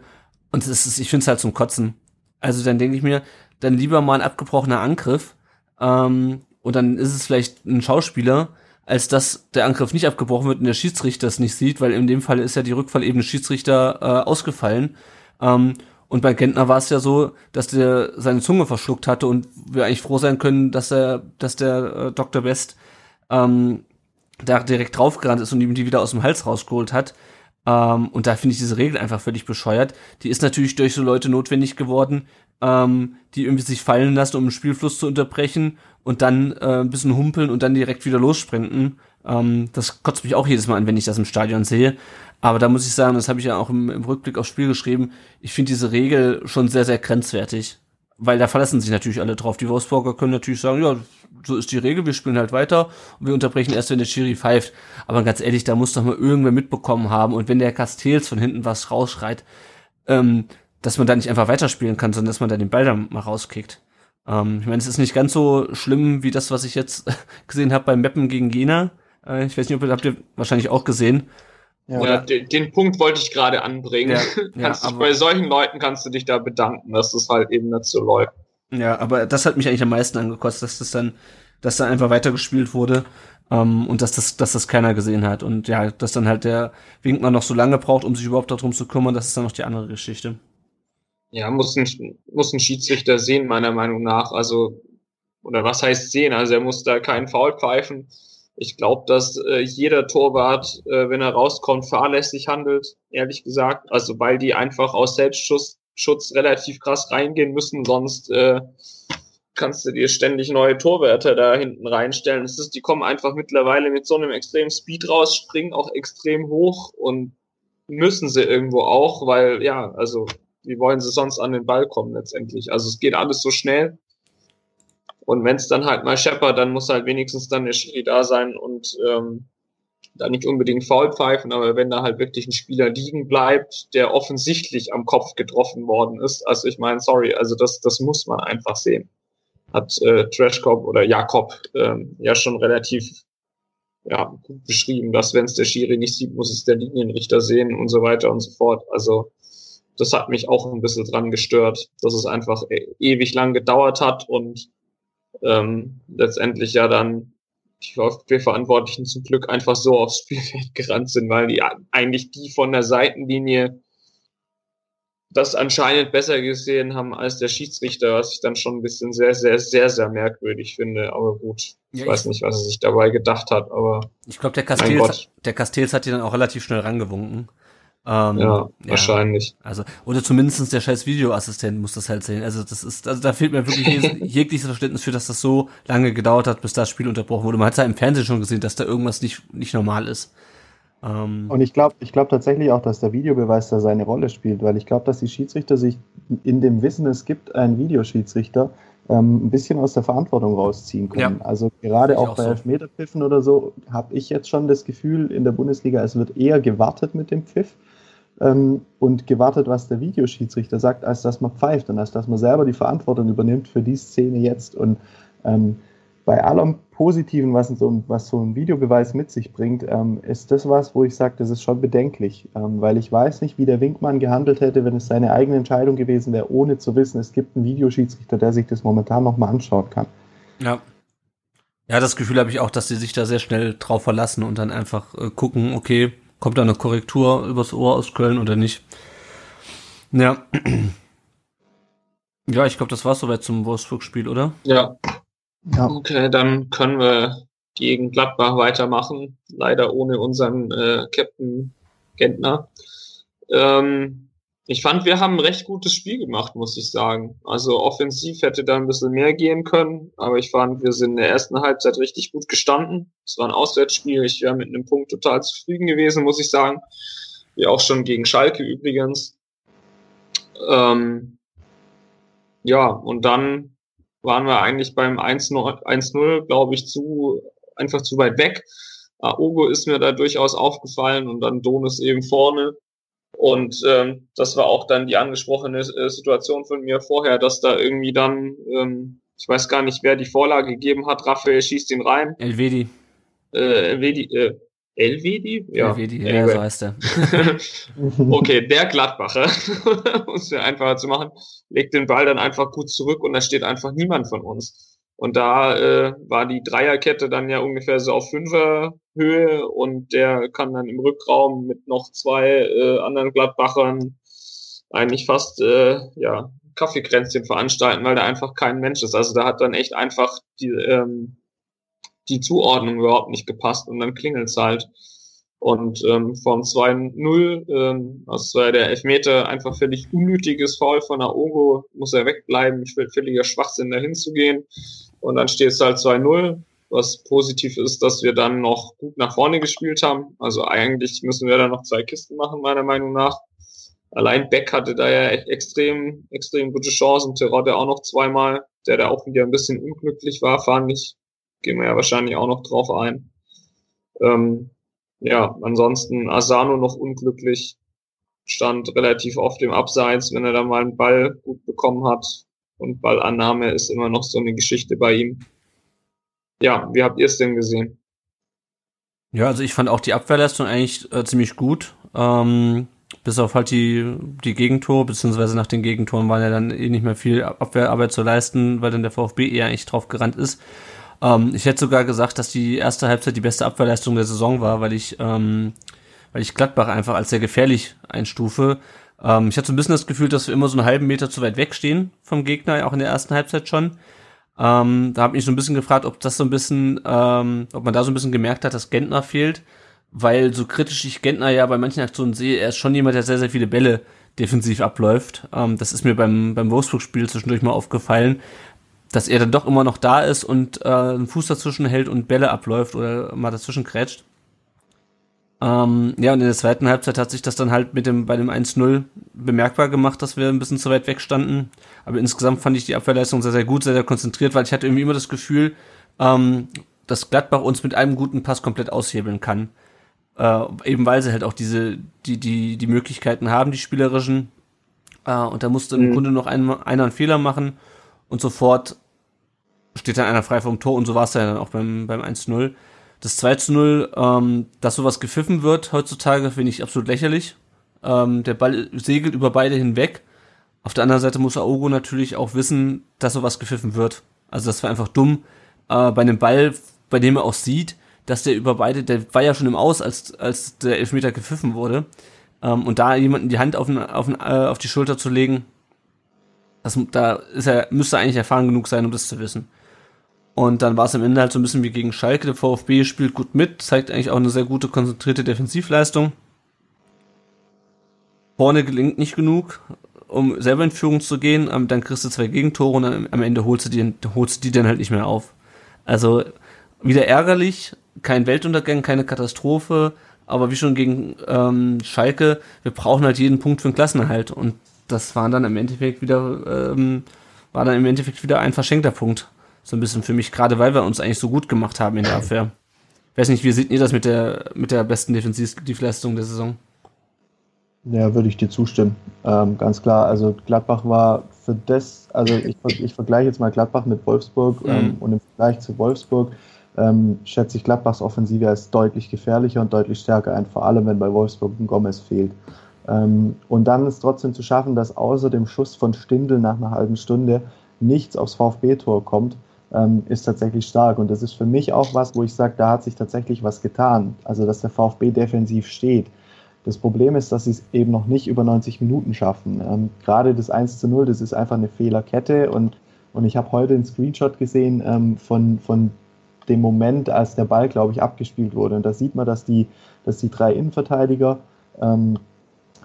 Und es ist, ich finde es halt zum Kotzen. Also dann denke ich mir, dann lieber mal ein abgebrochener Angriff. Ähm, und dann ist es vielleicht ein Schauspieler, als dass der Angriff nicht abgebrochen wird und der Schiedsrichter es nicht sieht, weil in dem Fall ist ja die Rückfallebene Schiedsrichter äh, ausgefallen. Ähm, und bei Gentner war es ja so, dass der seine Zunge verschluckt hatte und wir eigentlich froh sein können, dass er, dass der äh, Dr. Best ähm, da direkt draufgerannt ist und ihm die wieder aus dem Hals rausgeholt hat. Ähm, und da finde ich diese Regel einfach völlig bescheuert. Die ist natürlich durch so Leute notwendig geworden, ähm, die irgendwie sich fallen lassen, um den Spielfluss zu unterbrechen und dann äh, ein bisschen humpeln und dann direkt wieder lossprinten. Ähm, das kotzt mich auch jedes Mal an, wenn ich das im Stadion sehe. Aber da muss ich sagen, das habe ich ja auch im, im Rückblick aufs Spiel geschrieben, ich finde diese Regel schon sehr, sehr grenzwertig. Weil da verlassen sich natürlich alle drauf. Die Wolfsburger können natürlich sagen, ja, so ist die Regel, wir spielen halt weiter und wir unterbrechen erst, wenn der Schiri pfeift. Aber ganz ehrlich, da muss doch mal irgendwer mitbekommen haben. Und wenn der Castells von hinten was rausschreit, ähm, dass man da nicht einfach weiterspielen kann, sondern dass man da den Ball dann mal rauskickt. Ähm, ich meine, es ist nicht ganz so schlimm wie das, was ich jetzt [LAUGHS] gesehen habe beim Meppen gegen Jena. Äh, ich weiß nicht, ob ihr habt ihr wahrscheinlich auch gesehen. Ja. Oder den, den Punkt wollte ich gerade anbringen. Ja, [LAUGHS] kannst ja, bei solchen Leuten kannst du dich da bedanken, dass es halt eben nicht so läuft. Ja, aber das hat mich eigentlich am meisten angekostet, dass das dann, dass dann einfach weitergespielt wurde ähm, und dass das, dass das keiner gesehen hat und ja, dass dann halt der Winkmann noch so lange braucht, um sich überhaupt darum zu kümmern, das ist dann noch die andere Geschichte. Ja, muss ein, muss ein Schiedsrichter sehen, meiner Meinung nach. Also, oder was heißt sehen? Also er muss da keinen Foul pfeifen. Ich glaube, dass äh, jeder Torwart, äh, wenn er rauskommt, fahrlässig handelt, ehrlich gesagt. Also weil die einfach aus Selbstschutz Schutz relativ krass reingehen müssen, sonst äh, kannst du dir ständig neue Torwärter da hinten reinstellen. Es ist, die kommen einfach mittlerweile mit so einem extremen Speed raus, springen auch extrem hoch und müssen sie irgendwo auch, weil ja, also wie wollen sie sonst an den Ball kommen letztendlich? Also es geht alles so schnell. Und wenn es dann halt mal scheppert, dann muss halt wenigstens dann der Schiri da sein und ähm, da nicht unbedingt faul pfeifen, aber wenn da halt wirklich ein Spieler liegen bleibt, der offensichtlich am Kopf getroffen worden ist, also ich meine, sorry, also das, das muss man einfach sehen. Hat äh, Trashcop oder Jakob ähm, ja schon relativ ja, gut beschrieben, dass wenn es der Schiri nicht sieht, muss es der Linienrichter sehen und so weiter und so fort. Also das hat mich auch ein bisschen dran gestört, dass es einfach e ewig lang gedauert hat und ähm, letztendlich ja dann die VfB-Verantwortlichen zum Glück einfach so aufs [LAUGHS] Spielfeld gerannt sind, weil die eigentlich die von der Seitenlinie das anscheinend besser gesehen haben als der Schiedsrichter, was ich dann schon ein bisschen sehr, sehr, sehr, sehr merkwürdig finde. Aber gut, ich ja, weiß ich nicht, was er sich dabei gedacht hat, aber. Ich glaube, der Castells, der Castells hat die dann auch relativ schnell rangewunken. Ähm, ja, wahrscheinlich. Ja, also, oder zumindestens der scheiß Videoassistent muss das halt sehen. Also, das ist, also da fehlt mir wirklich [LAUGHS] jegliches Verständnis für, dass das so lange gedauert hat, bis das Spiel unterbrochen wurde. Man hat ja im Fernsehen schon gesehen, dass da irgendwas nicht, nicht normal ist. Ähm, Und ich glaube ich glaube tatsächlich auch, dass der Videobeweis da seine Rolle spielt, weil ich glaube, dass die Schiedsrichter sich in dem Wissen, es gibt einen Videoschiedsrichter, ähm, ein bisschen aus der Verantwortung rausziehen können. Ja. Also gerade auch, auch bei so. Elfmeterpfiffen oder so habe ich jetzt schon das Gefühl in der Bundesliga, es wird eher gewartet mit dem Pfiff ähm, und gewartet, was der Videoschiedsrichter sagt, als dass man pfeift und als dass man selber die Verantwortung übernimmt für die Szene jetzt. Und ähm, bei allem Positiven, was so, was so ein Videobeweis mit sich bringt, ähm, ist das was, wo ich sage, das ist schon bedenklich, ähm, weil ich weiß nicht, wie der Winkmann gehandelt hätte, wenn es seine eigene Entscheidung gewesen wäre, ohne zu wissen, es gibt einen Videoschiedsrichter, der sich das momentan nochmal anschauen kann. Ja. Ja, das Gefühl habe ich auch, dass sie sich da sehr schnell drauf verlassen und dann einfach äh, gucken, okay, Kommt da eine Korrektur übers Ohr aus Köln oder nicht? Ja. [CLEARS THROAT] Ja, ich glaube, das war soweit zum Wolfsburg-Spiel, oder? Ja. ja. Okay, dann können wir gegen Gladbach weitermachen. Leider ohne unseren äh, Captain Gentner. Ähm, ich fand, wir haben ein recht gutes Spiel gemacht, muss ich sagen. Also offensiv hätte da ein bisschen mehr gehen können, aber ich fand, wir sind in der ersten Halbzeit richtig gut gestanden. Es war ein Auswärtsspiel. Ich wäre mit einem Punkt total zufrieden gewesen, muss ich sagen. Wie auch schon gegen Schalke übrigens. Ähm, ja, und dann waren wir eigentlich beim 1-0, glaube ich, zu, einfach zu weit weg. Aogo ist mir da durchaus aufgefallen und dann Donis eben vorne. Und ähm, das war auch dann die angesprochene äh, Situation von mir vorher, dass da irgendwie dann, ähm, ich weiß gar nicht, wer die Vorlage gegeben hat, Raphael schießt ihn rein. Elvedi. Äh, Elvedi, äh, Elvedi? Ja, Elvedi, anyway. ja, so heißt er. [LAUGHS] okay, der Gladbacher, [LAUGHS] um es mir einfacher zu machen, legt den Ball dann einfach gut zurück und da steht einfach niemand von uns. Und da äh, war die Dreierkette dann ja ungefähr so auf Fünferhöhe und der kann dann im Rückraum mit noch zwei äh, anderen Gladbachern eigentlich fast äh, ja Kaffeekränzchen veranstalten, weil da einfach kein Mensch ist. Also da hat dann echt einfach die ähm, die Zuordnung überhaupt nicht gepasst und dann klingelt's halt. Und ähm, vom 2-0, ähm, das war der Elfmeter, einfach völlig unnötiges Foul von Aogo, muss er wegbleiben, völliger Schwachsinn dahin zu gehen. Und dann steht es halt 2-0, was positiv ist, dass wir dann noch gut nach vorne gespielt haben. Also eigentlich müssen wir da noch zwei Kisten machen, meiner Meinung nach. Allein Beck hatte da ja echt extrem, extrem gute Chancen. Terodde auch noch zweimal, der da auch wieder ein bisschen unglücklich war, fand ich. Gehen wir ja wahrscheinlich auch noch drauf ein. Ähm, ja, ansonsten Asano noch unglücklich, stand relativ oft im Abseits, wenn er da mal einen Ball gut bekommen hat. Und Ballannahme ist immer noch so eine Geschichte bei ihm. Ja, wie habt ihr es denn gesehen? Ja, also ich fand auch die Abwehrleistung eigentlich äh, ziemlich gut. Ähm, bis auf halt die, die Gegentore, beziehungsweise nach den Gegentoren waren ja dann eh nicht mehr viel Abwehrarbeit zu leisten, weil dann der VfB eher eigentlich drauf gerannt ist. Ähm, ich hätte sogar gesagt, dass die erste Halbzeit die beste Abwehrleistung der Saison war, weil ich, ähm, weil ich Gladbach einfach als sehr gefährlich einstufe. Ähm, ich hatte so ein bisschen das Gefühl, dass wir immer so einen halben Meter zu weit wegstehen vom Gegner, auch in der ersten Halbzeit schon. Ähm, da habe ich so ein bisschen gefragt, ob das so ein bisschen, ähm, ob man da so ein bisschen gemerkt hat, dass Gentner fehlt, weil so kritisch ich Gentner ja bei manchen Aktionen sehe, er ist schon jemand, der sehr, sehr viele Bälle defensiv abläuft. Ähm, das ist mir beim, beim Wolfsburg-Spiel zwischendurch mal aufgefallen, dass er dann doch immer noch da ist und äh, einen Fuß dazwischen hält und Bälle abläuft oder mal dazwischen krätscht. Ähm, ja, und in der zweiten Halbzeit hat sich das dann halt mit dem, bei dem 1-0 bemerkbar gemacht, dass wir ein bisschen zu weit weg standen. Aber insgesamt fand ich die Abwehrleistung sehr, sehr gut, sehr, sehr konzentriert, weil ich hatte irgendwie immer das Gefühl, ähm, dass Gladbach uns mit einem guten Pass komplett aushebeln kann. Äh, eben weil sie halt auch diese, die, die, die Möglichkeiten haben, die spielerischen. Äh, und da musste mhm. im Grunde noch ein, einer einen Fehler machen und sofort steht dann einer frei vom Tor und so war es dann auch beim, beim 1-0. Das 2 zu 0, ähm, dass sowas gepfiffen wird heutzutage, finde ich absolut lächerlich. Ähm, der Ball segelt über beide hinweg. Auf der anderen Seite muss Aogo natürlich auch wissen, dass sowas gepfiffen wird. Also das war einfach dumm. Äh, bei einem Ball, bei dem er auch sieht, dass der über beide, der war ja schon im Aus, als, als der Elfmeter gepfiffen wurde. Ähm, und da jemanden die Hand auf, den, auf, den, äh, auf die Schulter zu legen, das, da ist er, müsste eigentlich erfahren genug sein, um das zu wissen. Und dann war es am Ende halt so ein bisschen wie gegen Schalke. Der VfB spielt gut mit, zeigt eigentlich auch eine sehr gute, konzentrierte Defensivleistung. Vorne gelingt nicht genug, um selber in Führung zu gehen. Dann kriegst du zwei Gegentore und am Ende holst du die, holst du die dann halt nicht mehr auf. Also wieder ärgerlich, kein Weltuntergang, keine Katastrophe, aber wie schon gegen ähm, Schalke, wir brauchen halt jeden Punkt für den Klassenerhalt. Und das war dann im Endeffekt wieder, ähm, war dann im Endeffekt wieder ein verschenkter Punkt. So ein bisschen für mich, gerade weil wir uns eigentlich so gut gemacht haben in der Abwehr. Ich weiß nicht, wie seht ihr das mit der, mit der besten Defensivleistung der Saison? Ja, würde ich dir zustimmen. Ähm, ganz klar, also Gladbach war für das, also ich, ich vergleiche jetzt mal Gladbach mit Wolfsburg ähm, mhm. und im Vergleich zu Wolfsburg ähm, schätze ich Gladbachs Offensive als deutlich gefährlicher und deutlich stärker ein, vor allem wenn bei Wolfsburg ein Gomez fehlt. Ähm, und dann ist trotzdem zu schaffen, dass außer dem Schuss von Stindl nach einer halben Stunde nichts aufs VfB-Tor kommt, ähm, ist tatsächlich stark. Und das ist für mich auch was, wo ich sage, da hat sich tatsächlich was getan. Also, dass der VfB defensiv steht. Das Problem ist, dass sie es eben noch nicht über 90 Minuten schaffen. Ähm, gerade das 1 zu 0, das ist einfach eine Fehlerkette. Und, und ich habe heute einen Screenshot gesehen ähm, von, von dem Moment, als der Ball, glaube ich, abgespielt wurde. Und da sieht man, dass die, dass die drei Innenverteidiger ähm,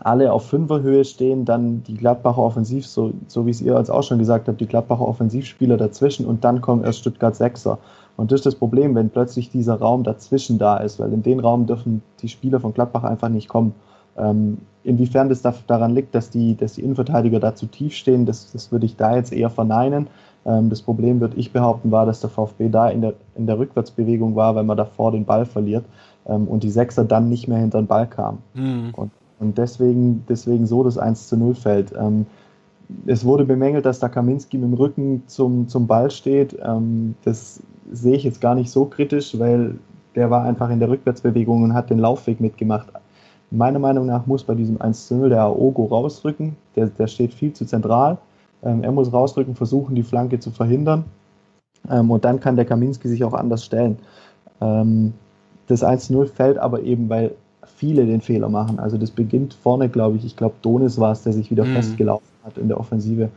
alle auf Fünferhöhe stehen, dann die Gladbacher Offensiv, so, so wie es ihr als auch schon gesagt habt, die Gladbacher Offensivspieler dazwischen und dann kommt erst Stuttgart Sechser. Und das ist das Problem, wenn plötzlich dieser Raum dazwischen da ist, weil in den Raum dürfen die Spieler von Gladbach einfach nicht kommen. Ähm, inwiefern das da, daran liegt, dass die, dass die Innenverteidiger da zu tief stehen, das, das würde ich da jetzt eher verneinen. Ähm, das Problem, würde ich behaupten, war, dass der VfB da in der, in der Rückwärtsbewegung war, weil man davor den Ball verliert ähm, und die Sechser dann nicht mehr hinter den Ball kamen. Mhm. Und und deswegen, deswegen so das 1 zu 0 fällt. Ähm, es wurde bemängelt, dass da Kaminski mit dem Rücken zum, zum Ball steht. Ähm, das sehe ich jetzt gar nicht so kritisch, weil der war einfach in der Rückwärtsbewegung und hat den Laufweg mitgemacht. Meiner Meinung nach muss bei diesem 1 zu 0 der Aogo rausrücken. Der, der steht viel zu zentral. Ähm, er muss rausrücken, versuchen, die Flanke zu verhindern. Ähm, und dann kann der Kaminski sich auch anders stellen. Ähm, das 1 zu 0 fällt aber eben, weil viele den Fehler machen. Also das beginnt vorne, glaube ich, ich glaube Donis war es, der sich wieder mhm. festgelaufen hat in der Offensive.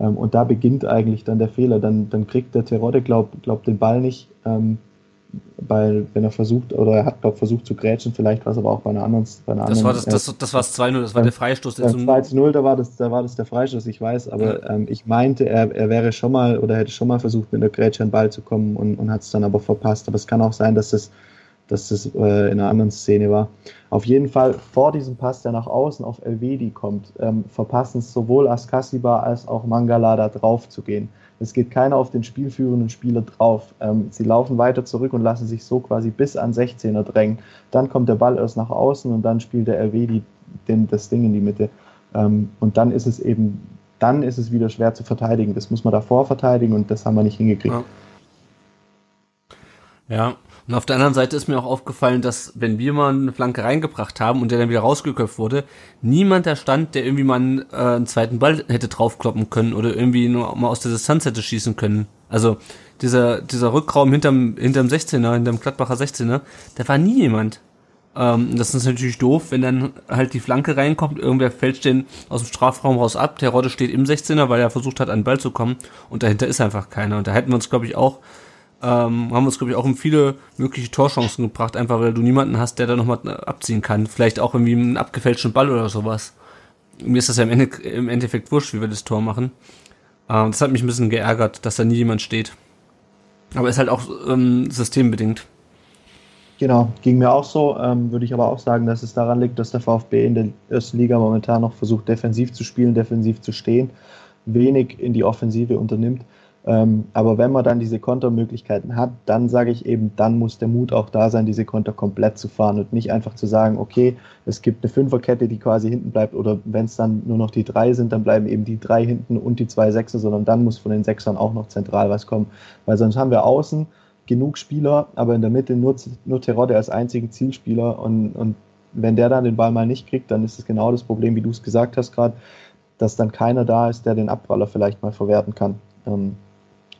Ähm, und da beginnt eigentlich dann der Fehler. Dann, dann kriegt der Terodde, glaubt glaub, den Ball nicht, ähm, weil wenn er versucht, oder er hat, glaube versucht zu grätschen, vielleicht war es aber auch bei einer anderen. Bei einer das, anderen, war das, das, das war das 2-0, das war der Freistoß. Der 2-0, da war, das, da war das der Freistoß, ich weiß, aber ähm, ich meinte, er, er wäre schon mal oder hätte schon mal versucht, mit der Grätsche an den Ball zu kommen und, und hat es dann aber verpasst. Aber es kann auch sein, dass das dass das äh, in einer anderen Szene war. Auf jeden Fall vor diesem Pass, der nach außen auf Elvedi kommt, ähm, verpassen es sowohl Askasiba als auch Mangala da drauf zu gehen. Es geht keiner auf den spielführenden Spieler drauf. Ähm, sie laufen weiter zurück und lassen sich so quasi bis an 16er drängen. Dann kommt der Ball erst nach außen und dann spielt der Elvedi den, das Ding in die Mitte. Ähm, und dann ist es eben, dann ist es wieder schwer zu verteidigen. Das muss man davor verteidigen und das haben wir nicht hingekriegt. Ja. ja. Und auf der anderen Seite ist mir auch aufgefallen, dass wenn wir mal eine Flanke reingebracht haben und der dann wieder rausgeköpft wurde, niemand da stand, der irgendwie mal einen, äh, einen zweiten Ball hätte draufkloppen können oder irgendwie nur mal aus der Distanz hätte schießen können. Also dieser, dieser Rückraum hinterm, hinterm 16er, hinterm Gladbacher 16er, da war nie jemand. Ähm, das ist natürlich doof, wenn dann halt die Flanke reinkommt, irgendwer fällt den aus dem Strafraum raus ab, der Rotte steht im 16er, weil er versucht hat, an den Ball zu kommen und dahinter ist einfach keiner. Und da hätten wir uns, glaube ich, auch ähm, haben uns, glaube ich, auch um viele mögliche Torchancen gebracht, einfach weil du niemanden hast, der da nochmal abziehen kann. Vielleicht auch irgendwie einen abgefälschten Ball oder sowas. Mir ist das ja im, Ende, im Endeffekt wurscht, wie wir das Tor machen. Ähm, das hat mich ein bisschen geärgert, dass da nie jemand steht. Aber ist halt auch ähm, systembedingt. Genau, ging mir auch so. Ähm, würde ich aber auch sagen, dass es daran liegt, dass der VfB in der ersten Liga momentan noch versucht, defensiv zu spielen, defensiv zu stehen, wenig in die Offensive unternimmt. Ähm, aber wenn man dann diese Kontermöglichkeiten hat, dann sage ich eben, dann muss der Mut auch da sein, diese Konter komplett zu fahren und nicht einfach zu sagen, okay, es gibt eine Fünferkette, die quasi hinten bleibt oder wenn es dann nur noch die drei sind, dann bleiben eben die drei hinten und die zwei Sechser, sondern dann muss von den Sechsern auch noch zentral was kommen, weil sonst haben wir außen genug Spieler, aber in der Mitte nur, nur Terodde als einzigen Zielspieler und, und wenn der dann den Ball mal nicht kriegt, dann ist es genau das Problem, wie du es gesagt hast gerade, dass dann keiner da ist, der den Abpraller vielleicht mal verwerten kann. Ähm,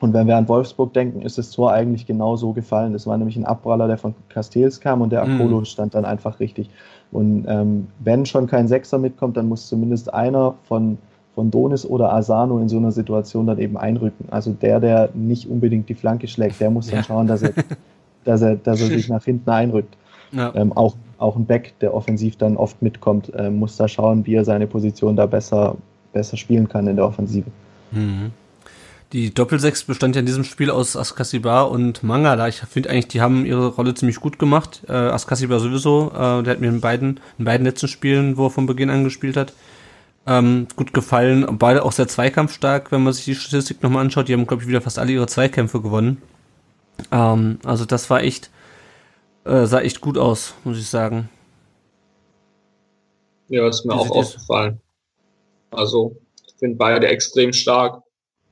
und wenn wir an Wolfsburg denken, ist das Tor eigentlich genau so gefallen. Das war nämlich ein Abpraller, der von Castells kam und der mhm. Akolo mhm. stand dann einfach richtig. Und ähm, wenn schon kein Sechser mitkommt, dann muss zumindest einer von, von Donis oder Asano in so einer Situation dann eben einrücken. Also der, der nicht unbedingt die Flanke schlägt, der muss dann ja. schauen, dass er, [LAUGHS] dass, er, dass er sich nach hinten einrückt. Ja. Ähm, auch, auch ein Beck, der offensiv dann oft mitkommt, äh, muss da schauen, wie er seine Position da besser, besser spielen kann in der Offensive. Mhm. Die Doppelsechs bestand ja in diesem Spiel aus Askasibar und Mangala. Ich finde eigentlich, die haben ihre Rolle ziemlich gut gemacht. Äh, Askasibar sowieso, äh, der hat mir in beiden, in beiden letzten Spielen, wo er von Beginn an gespielt hat, ähm, gut gefallen. Beide auch sehr zweikampfstark, wenn man sich die Statistik nochmal anschaut. Die haben, glaube ich, wieder fast alle ihre Zweikämpfe gewonnen. Ähm, also das war echt, äh, sah echt gut aus, muss ich sagen. Ja, ist mir Diese, auch aufgefallen. Also, ich finde beide extrem stark.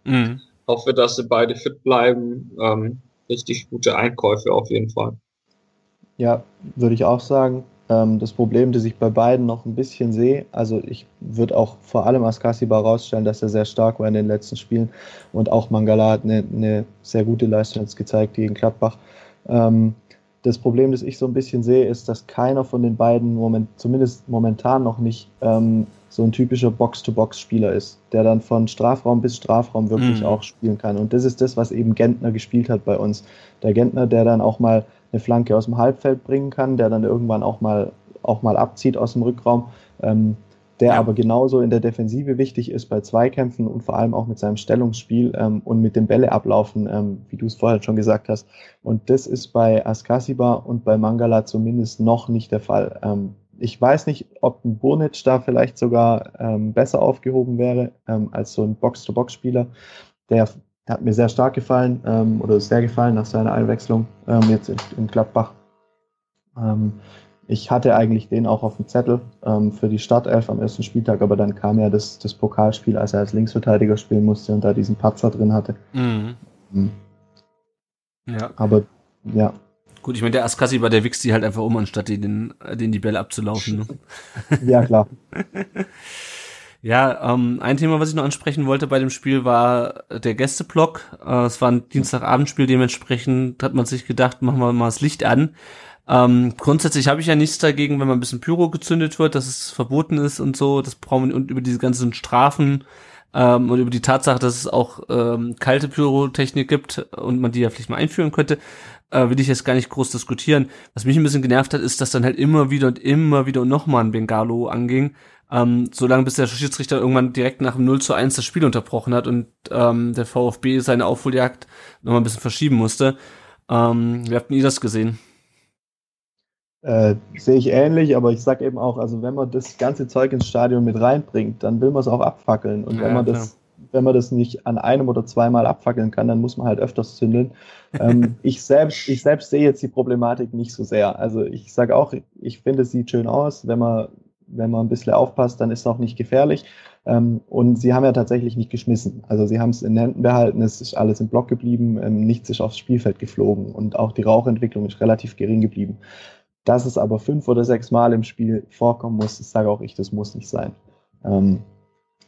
Mhm. Hoffe, dass sie beide fit bleiben. Ähm, richtig gute Einkäufe auf jeden Fall. Ja, würde ich auch sagen. Ähm, das Problem, das ich bei beiden noch ein bisschen sehe, also ich würde auch vor allem Askasiba rausstellen, dass er sehr stark war in den letzten Spielen und auch Mangala hat eine, eine sehr gute Leistung jetzt gezeigt gegen Gladbach. Ähm, das Problem, das ich so ein bisschen sehe, ist, dass keiner von den beiden, moment, zumindest momentan noch nicht, ähm, so ein typischer Box-to-Box-Spieler ist, der dann von Strafraum bis Strafraum wirklich mhm. auch spielen kann. Und das ist das, was eben Gentner gespielt hat bei uns. Der Gentner, der dann auch mal eine Flanke aus dem Halbfeld bringen kann, der dann irgendwann auch mal, auch mal abzieht aus dem Rückraum, ähm, der ja. aber genauso in der Defensive wichtig ist bei Zweikämpfen und vor allem auch mit seinem Stellungsspiel ähm, und mit dem Bälle ablaufen, ähm, wie du es vorher schon gesagt hast. Und das ist bei Askasiba und bei Mangala zumindest noch nicht der Fall. Ähm, ich weiß nicht, ob ein Burnic da vielleicht sogar ähm, besser aufgehoben wäre ähm, als so ein Box-to-Box-Spieler. Der hat mir sehr stark gefallen ähm, oder sehr gefallen nach seiner Einwechslung ähm, jetzt in, in Gladbach. Ähm, ich hatte eigentlich den auch auf dem Zettel ähm, für die Startelf am ersten Spieltag, aber dann kam ja das, das Pokalspiel, als er als Linksverteidiger spielen musste und da diesen Patzer drin hatte. Mhm. Mhm. Ja. Aber ja, Gut, ich meine, der Askasiba, der wichst die halt einfach um, anstatt den, den die Bälle abzulaufen. Ne? [LAUGHS] ja, klar. [LAUGHS] ja, ähm, ein Thema, was ich noch ansprechen wollte bei dem Spiel, war der Gästeblock. Äh, es war ein Dienstagabendspiel, dementsprechend hat man sich gedacht, machen wir mal das Licht an. Ähm, grundsätzlich habe ich ja nichts dagegen, wenn man ein bisschen Pyro gezündet wird, dass es verboten ist und so. Das brauchen wir und über diese ganzen Strafen ähm, und über die Tatsache, dass es auch ähm, kalte Pyrotechnik gibt und man die ja vielleicht mal einführen könnte äh, will ich jetzt gar nicht groß diskutieren. Was mich ein bisschen genervt hat, ist, dass dann halt immer wieder und immer wieder und nochmal ein Bengalo anging. Ähm, solange bis der Schiedsrichter irgendwann direkt nach dem 0 zu 1 das Spiel unterbrochen hat und ähm, der VfB seine Aufholjagd nochmal ein bisschen verschieben musste. Ähm, wie habt ihr das gesehen? Äh, sehe ich ähnlich, aber ich sag eben auch, also wenn man das ganze Zeug ins Stadion mit reinbringt, dann will man es auch abfackeln. Und ja, wenn man klar. das wenn man das nicht an einem oder zweimal abfackeln kann, dann muss man halt öfters zündeln. ähm, [LAUGHS] ich, selbst, ich selbst sehe jetzt die Problematik nicht so sehr. Also ich sage auch, ich finde, es sieht schön aus. Wenn man, wenn man ein bisschen aufpasst, dann ist es auch nicht gefährlich. Ähm, und sie haben ja tatsächlich nicht geschmissen. Also sie haben es in Händen behalten, es ist alles im Block geblieben, ähm, nichts ist aufs Spielfeld geflogen und auch die Rauchentwicklung ist relativ gering geblieben. Dass es aber fünf oder sechs Mal im Spiel vorkommen muss, das sage auch ich, das muss nicht sein. Ähm,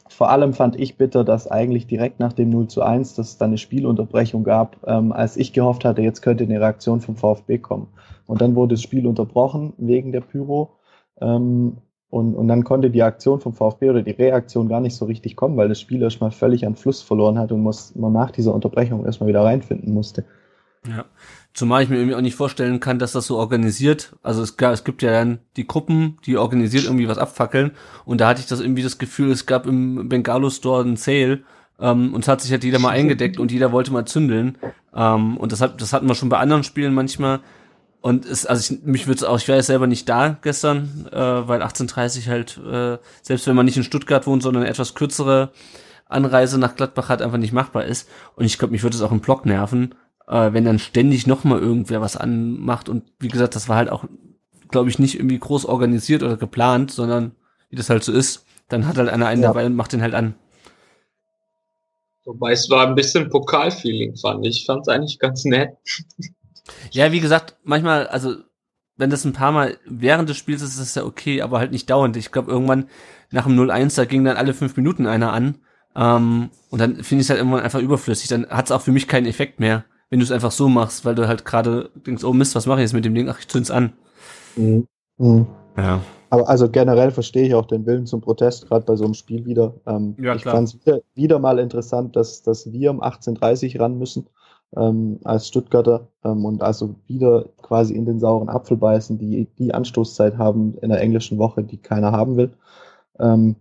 vor allem fand ich bitter, dass eigentlich direkt nach dem 0 zu 1, dass es dann eine Spielunterbrechung gab, ähm, als ich gehofft hatte, jetzt könnte eine Reaktion vom VfB kommen. Und dann wurde das Spiel unterbrochen wegen der Pyro. Ähm, und, und dann konnte die Aktion vom VfB oder die Reaktion gar nicht so richtig kommen, weil das Spiel erstmal völlig an Fluss verloren hat und muss, man nach dieser Unterbrechung erstmal wieder reinfinden musste. Ja. Zumal ich mir irgendwie auch nicht vorstellen kann, dass das so organisiert. Also es, es gibt ja dann die Gruppen, die organisiert irgendwie was abfackeln. Und da hatte ich das irgendwie das Gefühl, es gab im Bengalo Store einen Sale. Ähm, und es hat sich halt jeder mal eingedeckt und jeder wollte mal zündeln. Ähm, und das, hat, das hatten wir schon bei anderen Spielen manchmal. Und es, also ich, mich würde auch, ich war ja selber nicht da gestern, äh, weil 18.30 halt, äh, selbst wenn man nicht in Stuttgart wohnt, sondern eine etwas kürzere Anreise nach Gladbach hat, einfach nicht machbar ist. Und ich glaube, mich würde es auch im Block nerven, äh, wenn dann ständig noch mal irgendwer was anmacht. Und wie gesagt, das war halt auch, glaube ich, nicht irgendwie groß organisiert oder geplant, sondern wie das halt so ist, dann hat halt einer einen ja. dabei und macht den halt an. Wobei es war ein bisschen Pokalfeeling, fand ich. Ich fand es eigentlich ganz nett. [LAUGHS] Ja, wie gesagt, manchmal, also wenn das ein paar Mal während des Spiels ist, ist das ja okay, aber halt nicht dauernd. Ich glaube, irgendwann nach dem 0-1, da ging dann alle fünf Minuten einer an. Ähm, und dann finde ich es halt irgendwann einfach überflüssig. Dann hat es auch für mich keinen Effekt mehr, wenn du es einfach so machst, weil du halt gerade denkst, oh Mist, was mache ich jetzt mit dem Ding? Ach, ich zünd's an. Mhm. Mhm. Ja. Aber also generell verstehe ich auch den Willen zum Protest, gerade bei so einem Spiel wieder. Ähm, ja, ich fand es wieder, wieder, mal interessant, dass, dass wir um 18.30 ran müssen ähm, als Stuttgarter ähm, und also wieder quasi in den sauren Apfel beißen, die die Anstoßzeit haben in der englischen Woche, die keiner haben will. Ähm,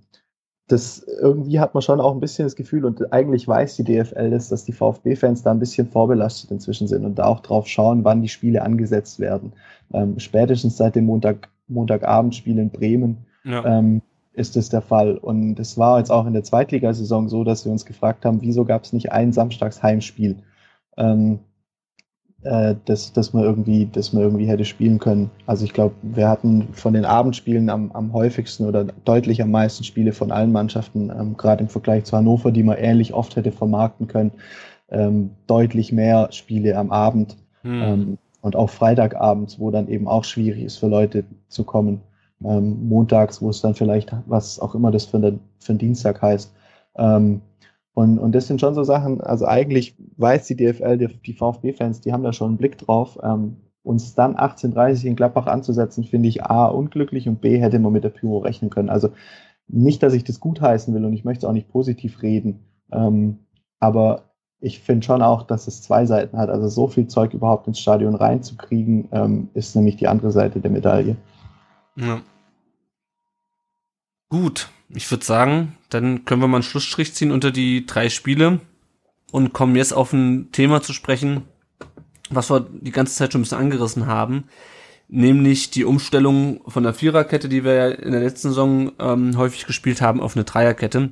das irgendwie hat man schon auch ein bisschen das Gefühl und eigentlich weiß die DFL das, dass die VfB-Fans da ein bisschen vorbelastet inzwischen sind und da auch drauf schauen, wann die Spiele angesetzt werden. Ähm, spätestens seit dem Montag, Montagabendspiel in Bremen ja. ähm, ist das der Fall. Und es war jetzt auch in der Zweitligasaison so, dass wir uns gefragt haben, wieso gab es nicht ein Samstagsheimspiel? ähm, äh, dass, dass man irgendwie, dass man irgendwie hätte spielen können. Also ich glaube, wir hatten von den Abendspielen am, am häufigsten oder deutlich am meisten Spiele von allen Mannschaften, ähm, gerade im Vergleich zu Hannover, die man ähnlich oft hätte vermarkten können, ähm, deutlich mehr Spiele am Abend hm. ähm, und auch Freitagabends, wo dann eben auch schwierig ist für Leute zu kommen. Ähm, montags, wo es dann vielleicht, was auch immer das für, den, für einen Dienstag heißt, ähm, und, und das sind schon so Sachen, also eigentlich weiß die DFL, die, die VfB-Fans, die haben da schon einen Blick drauf. Ähm, uns dann 18.30 in Gladbach anzusetzen, finde ich A, unglücklich und B, hätte man mit der Pyro rechnen können. Also nicht, dass ich das gutheißen will und ich möchte auch nicht positiv reden, ähm, aber ich finde schon auch, dass es zwei Seiten hat. Also so viel Zeug überhaupt ins Stadion reinzukriegen, ähm, ist nämlich die andere Seite der Medaille. Ja. Gut, ich würde sagen, dann können wir mal einen Schlussstrich ziehen unter die drei Spiele und kommen jetzt auf ein Thema zu sprechen, was wir die ganze Zeit schon ein bisschen angerissen haben, nämlich die Umstellung von der Viererkette, die wir ja in der letzten Saison ähm, häufig gespielt haben, auf eine Dreierkette.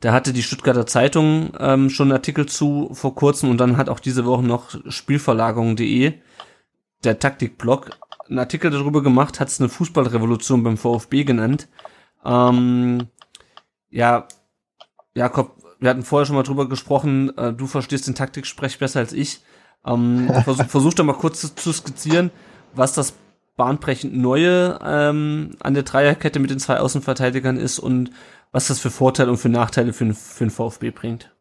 Da hatte die Stuttgarter Zeitung ähm, schon einen Artikel zu vor kurzem und dann hat auch diese Woche noch Spielverlagerung.de, der Taktikblog, einen Artikel darüber gemacht, hat es eine Fußballrevolution beim VfB genannt. Ähm, ja, Jakob, wir hatten vorher schon mal drüber gesprochen, äh, du verstehst den Taktiksprech besser als ich. Ähm, [LAUGHS] versuch, versuch doch mal kurz zu, zu, skizzieren, was das bahnbrechend Neue ähm, an der Dreierkette mit den zwei Außenverteidigern ist und was das für Vorteile und für Nachteile für, für den VfB bringt.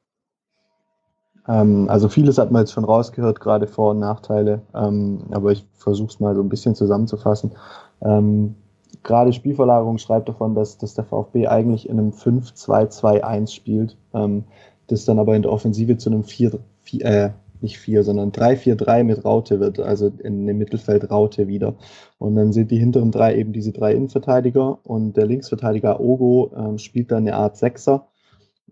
Ähm, also vieles hat man jetzt schon rausgehört, gerade Vor- und Nachteile, ähm, aber ich versuche es mal so ein bisschen zusammenzufassen. Ähm, gerade Spielverlagerung schreibt davon, dass, dass der VfB eigentlich in einem 5-2-2-1 spielt, ähm, das dann aber in der Offensive zu einem 4, 4 äh, nicht 4, sondern 3-4-3 mit Raute wird, also in dem Mittelfeld Raute wieder. Und dann sind die hinteren drei eben diese drei Innenverteidiger und der Linksverteidiger Ogo ähm, spielt dann eine Art Sechser.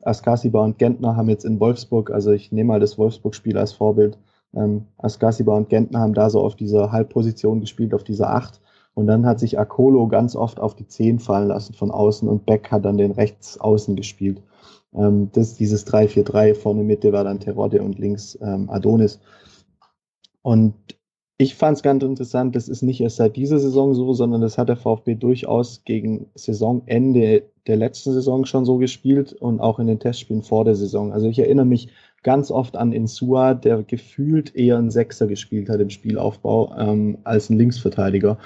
Askasiba und Gentner haben jetzt in Wolfsburg, also ich nehme mal das Wolfsburg-Spiel als Vorbild, ähm, Askasiba und Gentner haben da so auf dieser Halbposition gespielt, auf dieser Acht und dann hat sich Akolo ganz oft auf die Zehn fallen lassen von außen und Beck hat dann den rechts außen gespielt. Ähm, das, dieses 3-4-3 vorne Mitte war dann Terodde und links ähm, Adonis. Und Ich fand es ganz interessant, das ist nicht erst seit dieser Saison so, sondern das hat der VfB durchaus gegen Saisonende der letzten Saison schon so gespielt und auch in den Testspielen vor der Saison. Also ich erinnere mich ganz oft an Insua, der gefühlt eher ein Sechser gespielt hat im Spielaufbau ähm, als ein Linksverteidiger.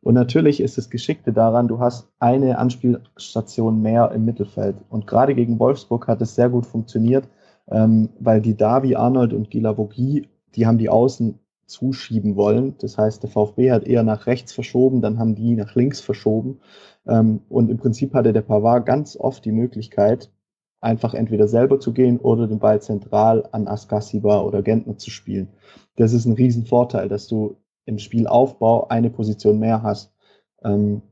Und natürlich ist das Geschickte daran, du hast eine Anspielstation mehr im Mittelfeld. Und gerade gegen Wolfsburg hat es sehr gut funktioniert, ähm, weil die Davi, Arnold und Gilavogi, die haben die Außen zuschieben wollen. Das heißt, der VfB hat eher nach rechts verschoben, dann haben die nach links verschoben. Ähm, und im Prinzip hatte der Pavard ganz oft die Möglichkeit, einfach entweder selber zu gehen oder den Ball zentral an Askasiba oder Gentner zu spielen. Das ist ein Riesenvorteil, dass du im Spielaufbau eine Position mehr hast. Ähm,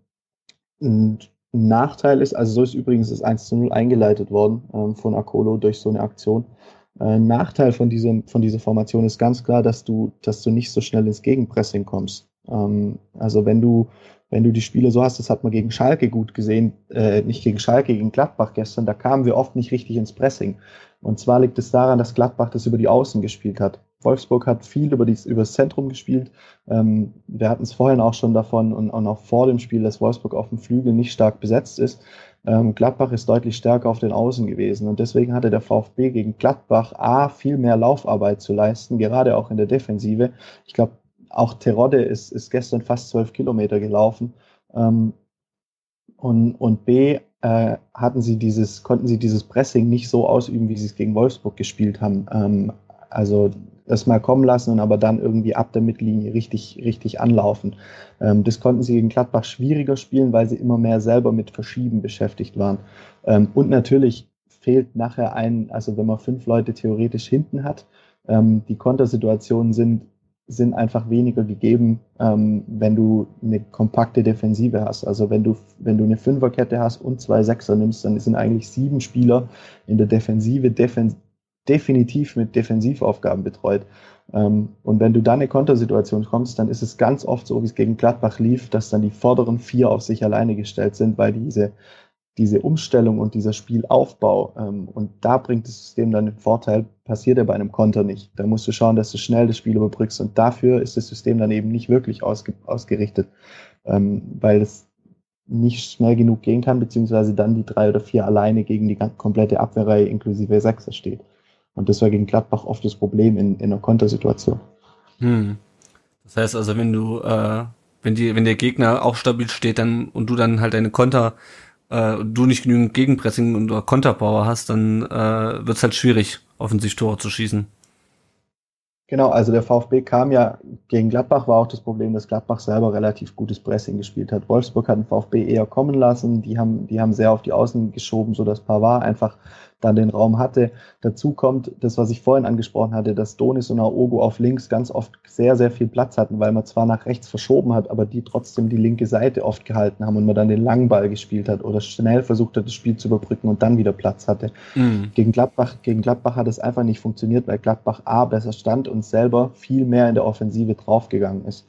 ein Nachteil ist, also so ist übrigens das 1 zu 0 eingeleitet worden ähm, von Akolo durch so eine Aktion. Äh, Nachteil von, diesem, von dieser Formation ist ganz klar, dass du, dass du nicht so schnell ins Gegenpressing kommst. Ähm, also wenn du, wenn du die Spiele so hast, das hat man gegen Schalke gut gesehen, äh, nicht gegen Schalke, gegen Gladbach gestern, da kamen wir oft nicht richtig ins Pressing. Und zwar liegt es daran, dass Gladbach das über die Außen gespielt hat. Wolfsburg hat viel über, dies, über das Zentrum gespielt. Ähm, wir hatten es vorhin auch schon davon und, und, auch vor dem Spiel, dass Wolfsburg auf dem Flügel nicht stark besetzt ist. Ähm, Gladbach ist deutlich stärker auf den Außen gewesen und deswegen hatte der VfB gegen Gladbach A viel mehr Laufarbeit zu leisten, gerade auch in der Defensive. Ich glaube, auch Terodde ist, ist gestern fast zwölf Kilometer gelaufen. Ähm, und, und B äh, hatten sie dieses, konnten sie dieses Pressing nicht so ausüben, wie sie es gegen Wolfsburg gespielt haben. Ähm, also das mal kommen lassen und aber dann irgendwie ab der Mittellinie richtig, richtig anlaufen. Ähm, das konnten sie gegen Gladbach schwieriger spielen, weil sie immer mehr selber mit Verschieben beschäftigt waren. Ähm, und natürlich fehlt nachher ein, also wenn man fünf Leute theoretisch hinten hat, ähm, die Kontersituationen sind, sind einfach weniger gegeben, ähm, wenn du eine kompakte Defensive hast. Also wenn du, wenn du eine Fünferkette hast und zwei Sechser nimmst, dann sind eigentlich sieben Spieler in der Defensive defen definitiv mit Defensivaufgaben betreut. Ähm, und wenn du dann eine Kontersituation kommst, dann ist es ganz oft so, wie es gegen Gladbach lief, dass dann die vorderen vier auf sich alleine gestellt sind, weil diese, diese Umstellung und dieser Spielaufbau, ähm, und da bringt das System dann den Vorteil, passiert ja bei einem Konter nicht. Da musst du schauen, dass du schnell das Spiel überbrückst und dafür ist das System dann eben nicht wirklich ausge ausgerichtet, ähm, weil es nicht schnell genug gehen kann, beziehungsweise dann die drei oder vier alleine gegen die komplette Abwehrreihe inklusive Sechser steht. Und das war gegen Gladbach oft das Problem in, in einer Kontersituation. Hm. Das heißt also, wenn du, äh, wenn die, wenn der Gegner auch stabil steht, dann und du dann halt deine Konter, äh, du nicht genügend Gegenpressing und Konterpower hast, dann äh, wird es halt schwierig, Offensivtore zu schießen. Genau, also der VfB kam ja gegen Gladbach, war auch das Problem, dass Gladbach selber relativ gutes Pressing gespielt hat. Wolfsburg hat den VfB eher kommen lassen, die haben, die haben sehr auf die Außen geschoben, so dass Pavard einfach dann den Raum hatte. Dazu kommt das, was ich vorhin angesprochen hatte, dass Donis und Aogo auf links ganz oft sehr, sehr viel Platz hatten, weil man zwar nach rechts verschoben hat, aber die trotzdem die linke Seite oft gehalten haben und man dann den langen Ball gespielt hat oder schnell versucht hat, das Spiel zu überbrücken und dann wieder Platz hatte. Mhm. Gegen Gladbach, gegen Gladbach hat es einfach nicht funktioniert, weil Gladbach A besser stand und selber viel mehr in der Offensive draufgegangen ist.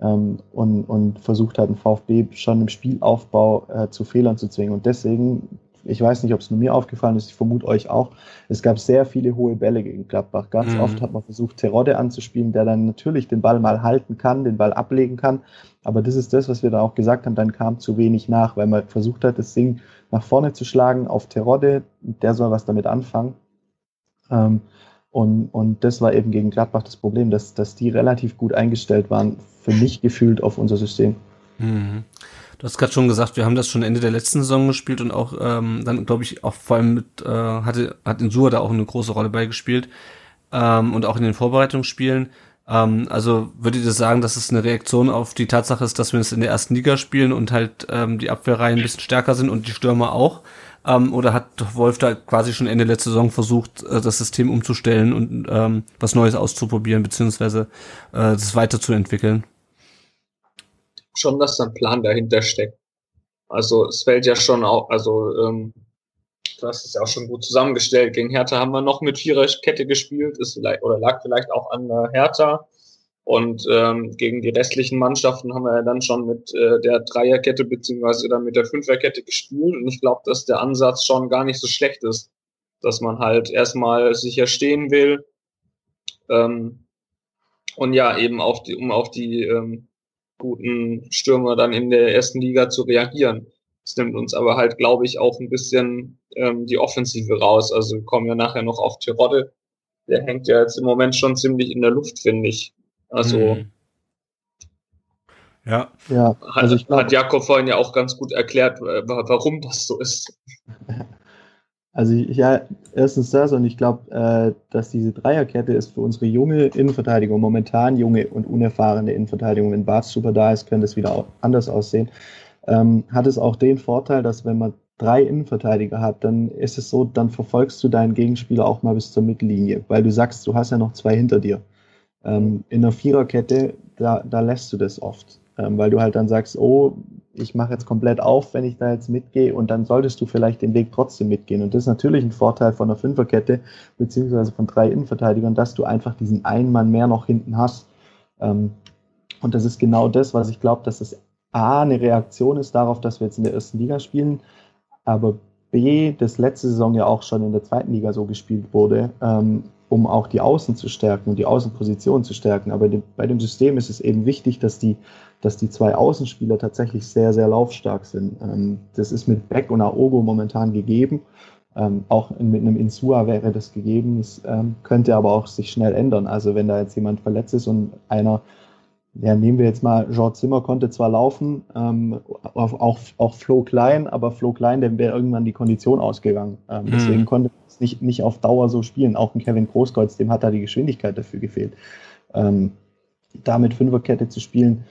Ähm, und, und versucht hat, den VfB schon im Spielaufbau äh, zu Fehlern zu zwingen. Und deswegen ich weiß nicht, ob es nur mir aufgefallen ist, ich vermute euch auch. Es gab sehr viele hohe Bälle gegen Gladbach. Ganz mhm. oft hat man versucht, Terodde anzuspielen, der dann natürlich den Ball mal halten kann, den Ball ablegen kann. Aber das ist das, was wir da auch gesagt haben, dann kam zu wenig nach, weil man versucht hat, das Ding nach vorne zu schlagen auf Terodde. Der soll was damit anfangen. Ähm, und, und das war eben gegen Gladbach das Problem, dass, dass die relativ gut eingestellt waren, für mich gefühlt auf unser System. Mhm. Du hast gerade schon gesagt, wir haben das schon Ende der letzten Saison gespielt und auch ähm, dann, glaube ich, auch vor allem mit, äh, hatte, hat Insur da auch eine große Rolle beigespielt ähm, und auch in den Vorbereitungsspielen. Ähm, also würdet ihr sagen, dass es eine Reaktion auf die Tatsache ist, dass wir es in der ersten Liga spielen und halt ähm, die Abwehrreihen ein bisschen stärker sind und die Stürmer auch? Ähm, oder hat Wolf da quasi schon Ende letzter Saison versucht, äh, das System umzustellen und ähm, was Neues auszuprobieren, beziehungsweise äh, das weiterzuentwickeln? Schon, dass da ein Plan dahinter steckt. Also es fällt ja schon auch, also ähm, du hast es ja auch schon gut zusammengestellt. Gegen Hertha haben wir noch mit Viererkette gespielt, ist vielleicht oder lag vielleicht auch an äh, Hertha. Und ähm, gegen die restlichen Mannschaften haben wir ja dann schon mit äh, der Dreierkette beziehungsweise dann mit der Fünferkette gespielt. Und ich glaube, dass der Ansatz schon gar nicht so schlecht ist, dass man halt erstmal sicher stehen will, ähm, Und ja, eben auf die, um auf die ähm, guten Stürmer dann in der ersten Liga zu reagieren. Es nimmt uns aber halt, glaube ich, auch ein bisschen ähm, die Offensive raus. Also wir kommen ja nachher noch auf Tirode. Der hängt ja jetzt im Moment schon ziemlich in der Luft, finde ich. Also mhm. ja, ja also hat, glaub, hat Jakob vorhin ja auch ganz gut erklärt, warum das so ist. [LAUGHS] Also ja, erstens das und ich glaube, äh, dass diese Dreierkette ist für unsere junge Innenverteidigung, momentan junge und unerfahrene Innenverteidigung, wenn Bart super da ist, könnte es wieder anders aussehen. Ähm, hat es auch den Vorteil, dass wenn man drei Innenverteidiger hat, dann ist es so, dann verfolgst du deinen Gegenspieler auch mal bis zur Mittellinie, weil du sagst, du hast ja noch zwei hinter dir. Ähm, in einer Viererkette, da, da lässt du das oft, ähm, weil du halt dann sagst, oh, ich mache jetzt komplett auf, wenn ich da jetzt mitgehe und dann solltest du vielleicht den Weg trotzdem mitgehen. Und das ist natürlich ein Vorteil von einer Fünferkette beziehungsweise von drei Innenverteidigern, dass du einfach diesen einen Mann mehr noch hinten hast. Ähm, und das ist genau das, was ich glaube, dass es A, eine Reaktion ist darauf, dass wir jetzt in der ersten Liga spielen, aber B, das letzte Saison ja auch schon in der zweiten Liga so gespielt wurde, ähm, um auch die Außen zu stärken und die Außenposition zu stärken. Aber bei dem System ist es eben wichtig, dass die dass die zwei Außenspieler tatsächlich sehr, sehr laufstark sind. Ähm, das ist mit Beck und Aogo momentan gegeben. Ähm, auch mit einem Insua wäre das gegeben. Es ähm, könnte aber auch sich schnell ändern. Also wenn da jetzt jemand verletzt ist und einer, ja, nehmen wir jetzt mal, George Zimmer konnte zwar laufen, ähm, auch, auch Flo Klein, aber Flo Klein, dem wäre irgendwann die Kondition ausgegangen. Ähm, mhm. Deswegen konnte es nicht, nicht auf Dauer so spielen. Auch ein Kevin Großkreuz, dem hat da die Geschwindigkeit dafür gefehlt. Ähm, da mit Fünferkette zu spielen,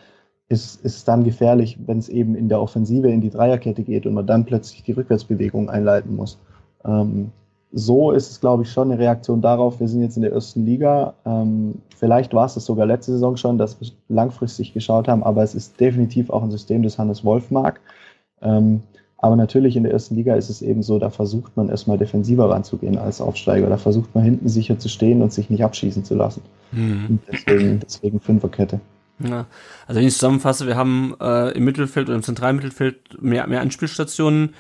ist, ist dann gefährlich, wenn es eben in der Offensive in die Dreierkette geht und man dann plötzlich die Rückwärtsbewegung einleiten muss. Ähm, so ist es, glaube ich, schon eine Reaktion darauf. Wir sind jetzt in der ersten Liga. Ähm, vielleicht war es das sogar letzte Saison schon, dass wir langfristig geschaut haben, aber es ist definitiv auch ein System, das Hannes Wolf mag. Ähm, aber natürlich in der ersten Liga ist es eben so, da versucht man erstmal defensiver ranzugehen als Aufsteiger. Da versucht man hinten sicher zu stehen und sich nicht abschießen zu lassen. Mhm. Deswegen, deswegen Fünferkette. Ja. Also wenn ich zusammenfasse, wir haben äh, im Mittelfeld oder im Zentralmittelfeld mehr, mehr Anspielstationen.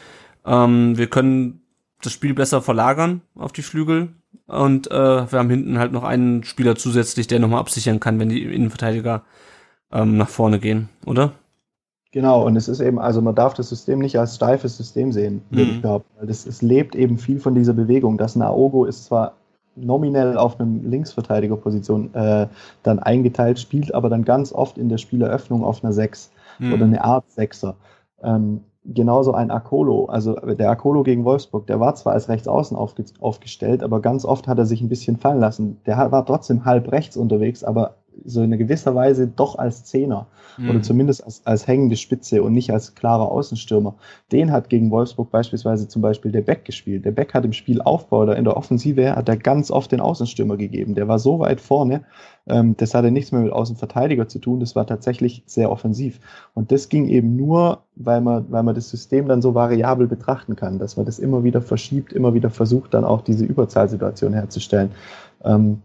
Ähm, wir können das Spiel besser verlagern auf die Flügel und äh, wir haben hinten halt noch einen Spieler zusätzlich, der nochmal absichern kann, wenn die Innenverteidiger ähm, nach vorne gehen, oder? Genau, und es ist eben, also man darf das System nicht als steifes System sehen, würde mhm. ich behaupten. Weil das, es lebt eben viel von dieser Bewegung. Das Naogo ist zwar nominell auf einem Linksverteidigerposition äh, dann eingeteilt, spielt aber dann ganz oft in der Spieleröffnung auf einer 6 mhm. oder eine Art Sechser. Ähm, genauso ein Akolo, also der Akolo gegen Wolfsburg, der war zwar als Rechtsaußen aufge aufgestellt, aber ganz oft hat er sich ein bisschen fallen lassen. Der war trotzdem halb rechts unterwegs, aber so in gewisser Weise doch als Zehner mhm. oder zumindest als, als hängende Spitze und nicht als klarer Außenstürmer. Den hat gegen Wolfsburg beispielsweise zum Beispiel der Beck gespielt. Der Beck hat im Spielaufbau oder in der Offensive hat er ganz oft den Außenstürmer gegeben. Der war so weit vorne, ähm, das hatte nichts mehr mit Außenverteidiger zu tun, das war tatsächlich sehr offensiv. Und das ging eben nur, weil man, weil man das System dann so variabel betrachten kann, dass man das immer wieder verschiebt, immer wieder versucht, dann auch diese Überzahlsituation herzustellen. Ähm,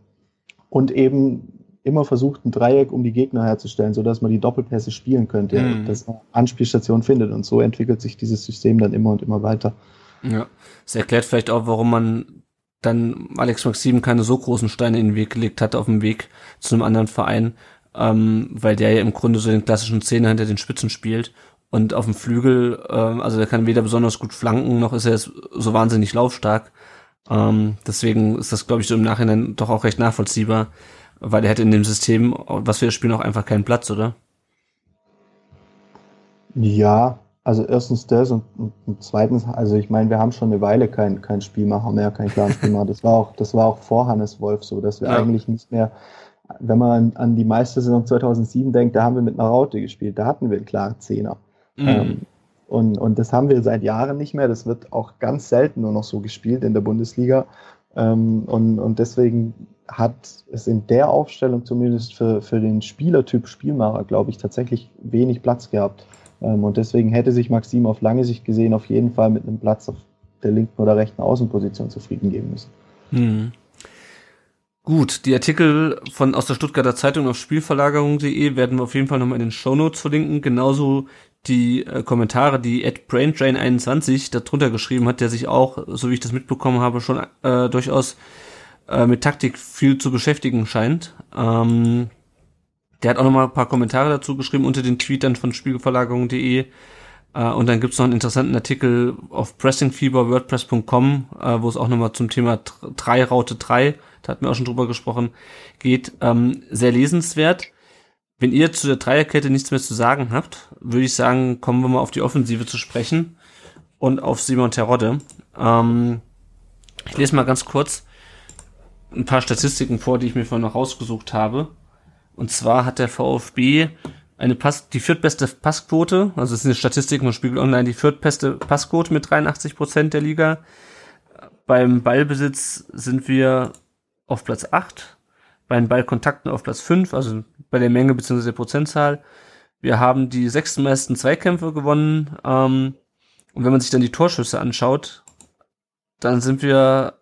und eben immer versucht, ein Dreieck um die Gegner herzustellen, sodass man die Doppelpässe spielen könnte, mhm. dass man Anspielstation findet. Und so entwickelt sich dieses System dann immer und immer weiter. Ja, das erklärt vielleicht auch, warum man dann Alex Maxim keine so großen Steine in den Weg gelegt hat auf dem Weg zu einem anderen Verein, ähm, weil der ja im Grunde so den klassischen Zehner hinter den Spitzen spielt und auf dem Flügel, ähm, also der kann weder besonders gut flanken, noch ist er so wahnsinnig laufstark. Ähm, deswegen ist das, glaube ich, so im Nachhinein doch auch recht nachvollziehbar, weil er hätte in dem System, was wir spielen, auch einfach keinen Platz, oder? Ja, also erstens das und, und, zweitens, also ich meine, wir haben schon eine Weile kein, kein Spielmacher mehr, kein klaren Spielmacher. Das war auch, das war auch vor Hannes Wolf so, dass wir ja. eigentlich nicht mehr, wenn man an die Meistersaison 2007 denkt, da haben wir mit einer Raute gespielt, da hatten wir einen klaren Zehner. Mhm. Ähm, und, und das haben wir seit Jahren nicht mehr. Das wird auch ganz selten nur noch so gespielt in der Bundesliga. Ähm, und, und deswegen hat es in der Aufstellung zumindest für, für den Spielertyp Spielmacher, glaube ich, tatsächlich wenig Platz gehabt. Ähm, und deswegen hätte sich Maxim auf lange Sicht gesehen auf jeden Fall mit einem Platz auf der linken oder rechten Außenposition zufrieden geben müssen. Hm. Gut, die Artikel von aus der Stuttgarter Zeitung auf Spielverlagerung.de werden wir auf jeden Fall nochmal in den Shownotes verlinken, genauso die äh, Kommentare, die Ed BrainDrain21 darunter geschrieben hat, der sich auch, so wie ich das mitbekommen habe, schon äh, durchaus äh, mit Taktik viel zu beschäftigen scheint. Ähm, Der hat auch nochmal ein paar Kommentare dazu geschrieben unter den Tweet dann von spiegelverlagerung.de. Äh, und dann gibt's noch einen interessanten Artikel auf pressingfever.wordpress.com, äh, wo es auch nochmal zum Thema 3 Raute 3, da hatten wir auch schon drüber gesprochen, geht. Ähm, sehr lesenswert. Wenn ihr zu der Dreierkette nichts mehr zu sagen habt, würde ich sagen, kommen wir mal auf die Offensive zu sprechen und auf Simon Terodde. Ähm, ich lese mal ganz kurz ein paar Statistiken vor, die ich mir vorhin noch rausgesucht habe. Und zwar hat der VfB eine Pass, die viertbeste Passquote, also es ist eine Statistik von Spiegel Online, die viertbeste Passquote mit 83 Prozent der Liga. Beim Ballbesitz sind wir auf Platz 8, bei den Ballkontakten auf Platz 5, also bei der Menge bzw. der Prozentzahl. Wir haben die sechsten meisten Zweikämpfe gewonnen. Ähm, und wenn man sich dann die Torschüsse anschaut, dann sind wir,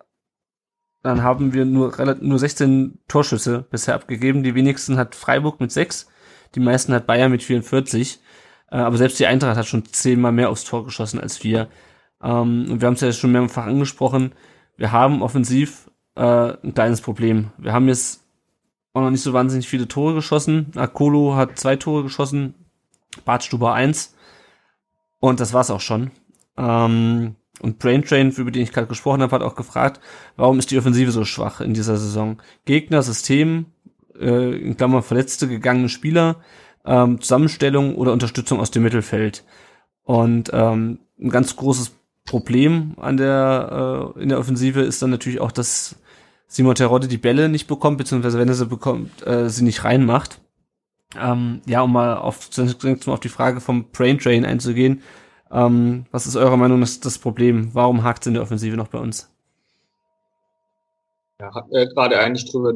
dann haben wir nur, nur 16 Torschüsse bisher abgegeben. Die wenigsten hat Freiburg mit 6, die meisten hat Bayern mit 44. Äh, aber selbst die Eintracht hat schon zehnmal mehr aufs Tor geschossen als wir. Ähm, und wir haben es ja schon mehrfach angesprochen. Wir haben offensiv äh, ein kleines Problem. Wir haben jetzt auch noch nicht so wahnsinnig viele Tore geschossen. Akolo hat zwei Tore geschossen, Bartstuber eins. Und das war's auch schon. Ähm, und Brain Train, über den ich gerade gesprochen habe, hat auch gefragt, warum ist die Offensive so schwach in dieser Saison? Gegner, System, äh, in Klammern verletzte, gegangene Spieler, ähm, Zusammenstellung oder Unterstützung aus dem Mittelfeld. Und ähm, ein ganz großes Problem an der äh, in der Offensive ist dann natürlich auch, dass Simon Terodde die Bälle nicht bekommt, beziehungsweise wenn er sie bekommt, äh, sie nicht reinmacht. Ähm, ja, um mal auf, auf die Frage vom Brain Drain einzugehen. Ähm, was ist eurer Meinung nach das Problem? Warum hakt es in der Offensive noch bei uns? Ja, hat er gerade eigentlich drüber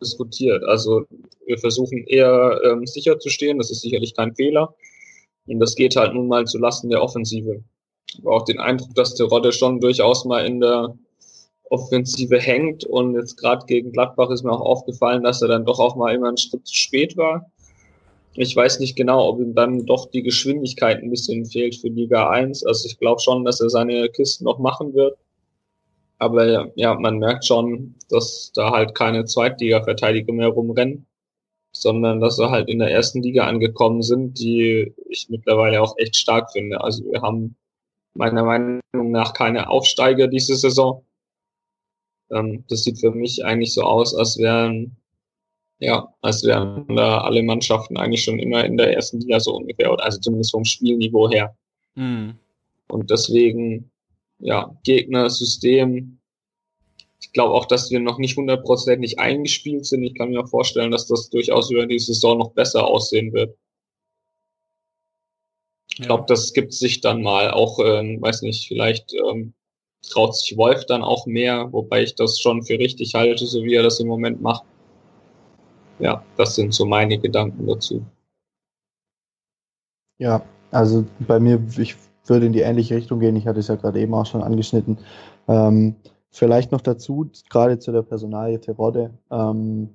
diskutiert. Also wir versuchen eher ähm, sicher zu stehen, das ist sicherlich kein Fehler. Und das geht halt nun mal zu Lasten der Offensive. Habe auch den Eindruck, dass der Rodde schon durchaus mal in der Offensive hängt und jetzt gerade gegen Gladbach ist mir auch aufgefallen, dass er dann doch auch mal immer einen Schritt zu spät war. Ich weiß nicht genau, ob ihm dann doch die Geschwindigkeit ein bisschen fehlt für Liga 1. Also ich glaube schon, dass er seine Kisten noch machen wird. Aber ja, man merkt schon, dass da halt keine Zweitliga-Verteidiger mehr rumrennen, sondern dass sie halt in der ersten Liga angekommen sind, die ich mittlerweile auch echt stark finde. Also wir haben meiner Meinung nach keine Aufsteiger diese Saison. Ähm, das sieht für mich eigentlich so aus, als wären ja, als wären da alle Mannschaften eigentlich schon immer in der ersten Liga so ungefähr, also zumindest vom Spielniveau her. Mhm. Und deswegen, ja, Gegner, System. Ich glaube auch, dass wir noch nicht hundertprozentig eingespielt sind. Ich kann mir auch vorstellen, dass das durchaus über die Saison noch besser aussehen wird. Ich glaube, das gibt sich dann mal auch, ähm, weiß nicht, vielleicht ähm, traut sich Wolf dann auch mehr, wobei ich das schon für richtig halte, so wie er das im Moment macht ja, das sind so meine Gedanken dazu. Ja, also bei mir, ich würde in die ähnliche Richtung gehen. Ich hatte es ja gerade eben auch schon angeschnitten. Ähm, vielleicht noch dazu, gerade zu der Personalie Terodde. Ähm,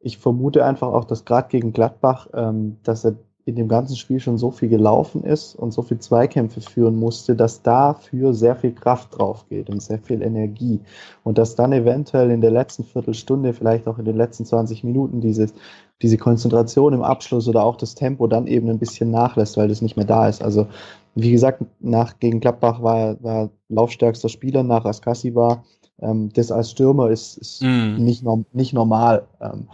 ich vermute einfach auch, dass gerade gegen Gladbach, ähm, dass er in dem ganzen Spiel schon so viel gelaufen ist und so viel Zweikämpfe führen musste, dass dafür sehr viel Kraft drauf geht und sehr viel Energie. Und dass dann eventuell in der letzten Viertelstunde, vielleicht auch in den letzten 20 Minuten dieses, diese Konzentration im Abschluss oder auch das Tempo dann eben ein bisschen nachlässt, weil das nicht mehr da ist. Also, wie gesagt, nach, gegen Klappbach war, war laufstärkster Spieler, nach Askassi war, ähm, das als Stürmer ist, ist mm. nicht, nicht normal. Ähm,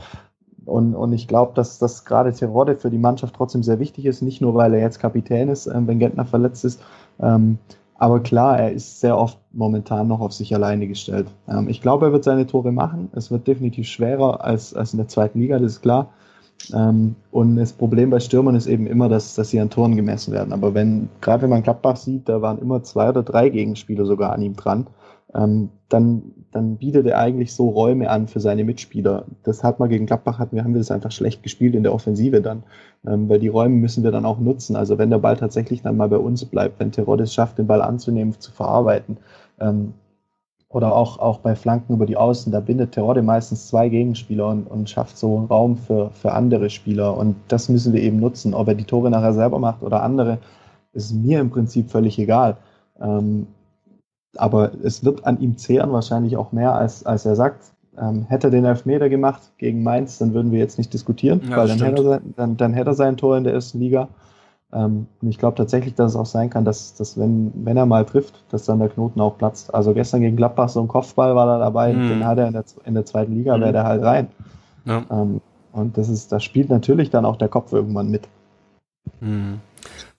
und, und ich glaube, dass das gerade Terodde für die Mannschaft trotzdem sehr wichtig ist, nicht nur weil er jetzt Kapitän ist, ähm, wenn Gentner verletzt ist. Ähm, aber klar, er ist sehr oft momentan noch auf sich alleine gestellt. Ähm, ich glaube, er wird seine Tore machen. Es wird definitiv schwerer als, als in der zweiten Liga, das ist klar. Ähm, und das Problem bei Stürmern ist eben immer, dass, dass sie an Toren gemessen werden. Aber wenn, gerade wenn man Klappbach sieht, da waren immer zwei oder drei Gegenspieler sogar an ihm dran ähm, dann, dann bietet er eigentlich so Räume an für seine Mitspieler. Das hat man gegen Gladbach, hatten wir, haben wir das einfach schlecht gespielt in der Offensive dann, ähm, weil die Räume müssen wir dann auch nutzen. Also wenn der Ball tatsächlich dann mal bei uns bleibt, wenn Terodde es schafft, den Ball anzunehmen, zu verarbeiten, ähm, oder auch, auch bei Flanken über die Außen, da bindet Terodde meistens zwei Gegenspieler und, und schafft so einen Raum für, für andere Spieler. Und das müssen wir eben nutzen. Ob er die Tore nachher selber macht oder andere, ist mir im Prinzip völlig egal. Ähm, aber es wird an ihm zehren, wahrscheinlich auch mehr, als, als er sagt. Ähm, hätte er den Elfmeter gemacht gegen Mainz, dann würden wir jetzt nicht diskutieren, ja, weil dann hätte, er, dann, dann hätte er sein Tor in der ersten Liga. Ähm, und ich glaube tatsächlich, dass es auch sein kann, dass, dass wenn, wenn er mal trifft, dass dann der Knoten auch platzt. Also gestern gegen Gladbach so ein Kopfball war da dabei, mhm. den hat er in der, in der zweiten Liga, mhm. wäre der halt rein. Ja. Ähm, und das ist, das spielt natürlich dann auch der Kopf irgendwann mit. Mhm.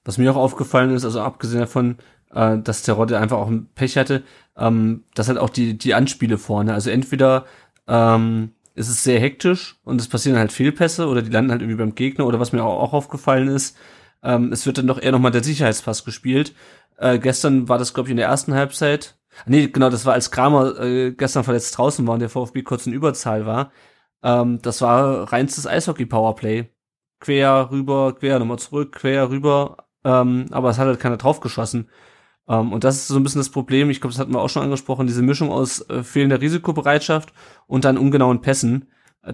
Was mir auch aufgefallen ist, also abgesehen davon, äh, dass Terodde einfach auch ein Pech hatte, ähm, dass halt auch die, die Anspiele vorne, also entweder ähm, ist es sehr hektisch und es passieren halt Fehlpässe oder die landen halt irgendwie beim Gegner oder was mir auch, auch aufgefallen ist, ähm, es wird dann doch eher nochmal der Sicherheitspass gespielt. Äh, gestern war das, glaube ich, in der ersten Halbzeit. Nee, genau, das war als Kramer äh, gestern verletzt draußen war und der VfB kurz in Überzahl war. Ähm, das war reinstes Eishockey-Powerplay. Quer, rüber, quer, nochmal zurück, quer, rüber. Ähm, aber es hat halt keiner draufgeschossen. Um, ähm, und das ist so ein bisschen das Problem, ich glaube, das hatten wir auch schon angesprochen, diese Mischung aus äh, fehlender Risikobereitschaft und dann ungenauen Pässen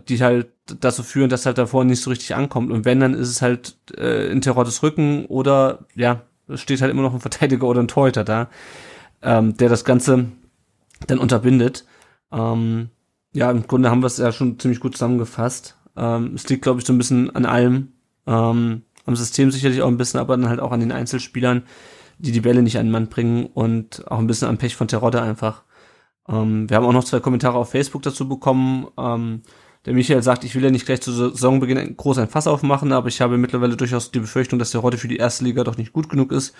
die halt dazu führen, dass halt davor nicht so richtig ankommt. Und wenn, dann ist es halt äh, in Terottes Rücken oder ja, steht halt immer noch ein Verteidiger oder ein Torhüter da, ähm, der das Ganze dann unterbindet. Ähm, ja, im Grunde haben wir es ja schon ziemlich gut zusammengefasst. Ähm, es liegt, glaube ich, so ein bisschen an allem. Ähm, am System sicherlich auch ein bisschen, aber dann halt auch an den Einzelspielern, die die Bälle nicht an den Mann bringen und auch ein bisschen am Pech von Terodde einfach. Ähm, wir haben auch noch zwei Kommentare auf Facebook dazu bekommen. Ähm, der Michael sagt, ich will ja nicht gleich zu Saisonbeginn groß ein Fass aufmachen, aber ich habe mittlerweile durchaus die Befürchtung, dass der für die erste Liga doch nicht gut genug ist.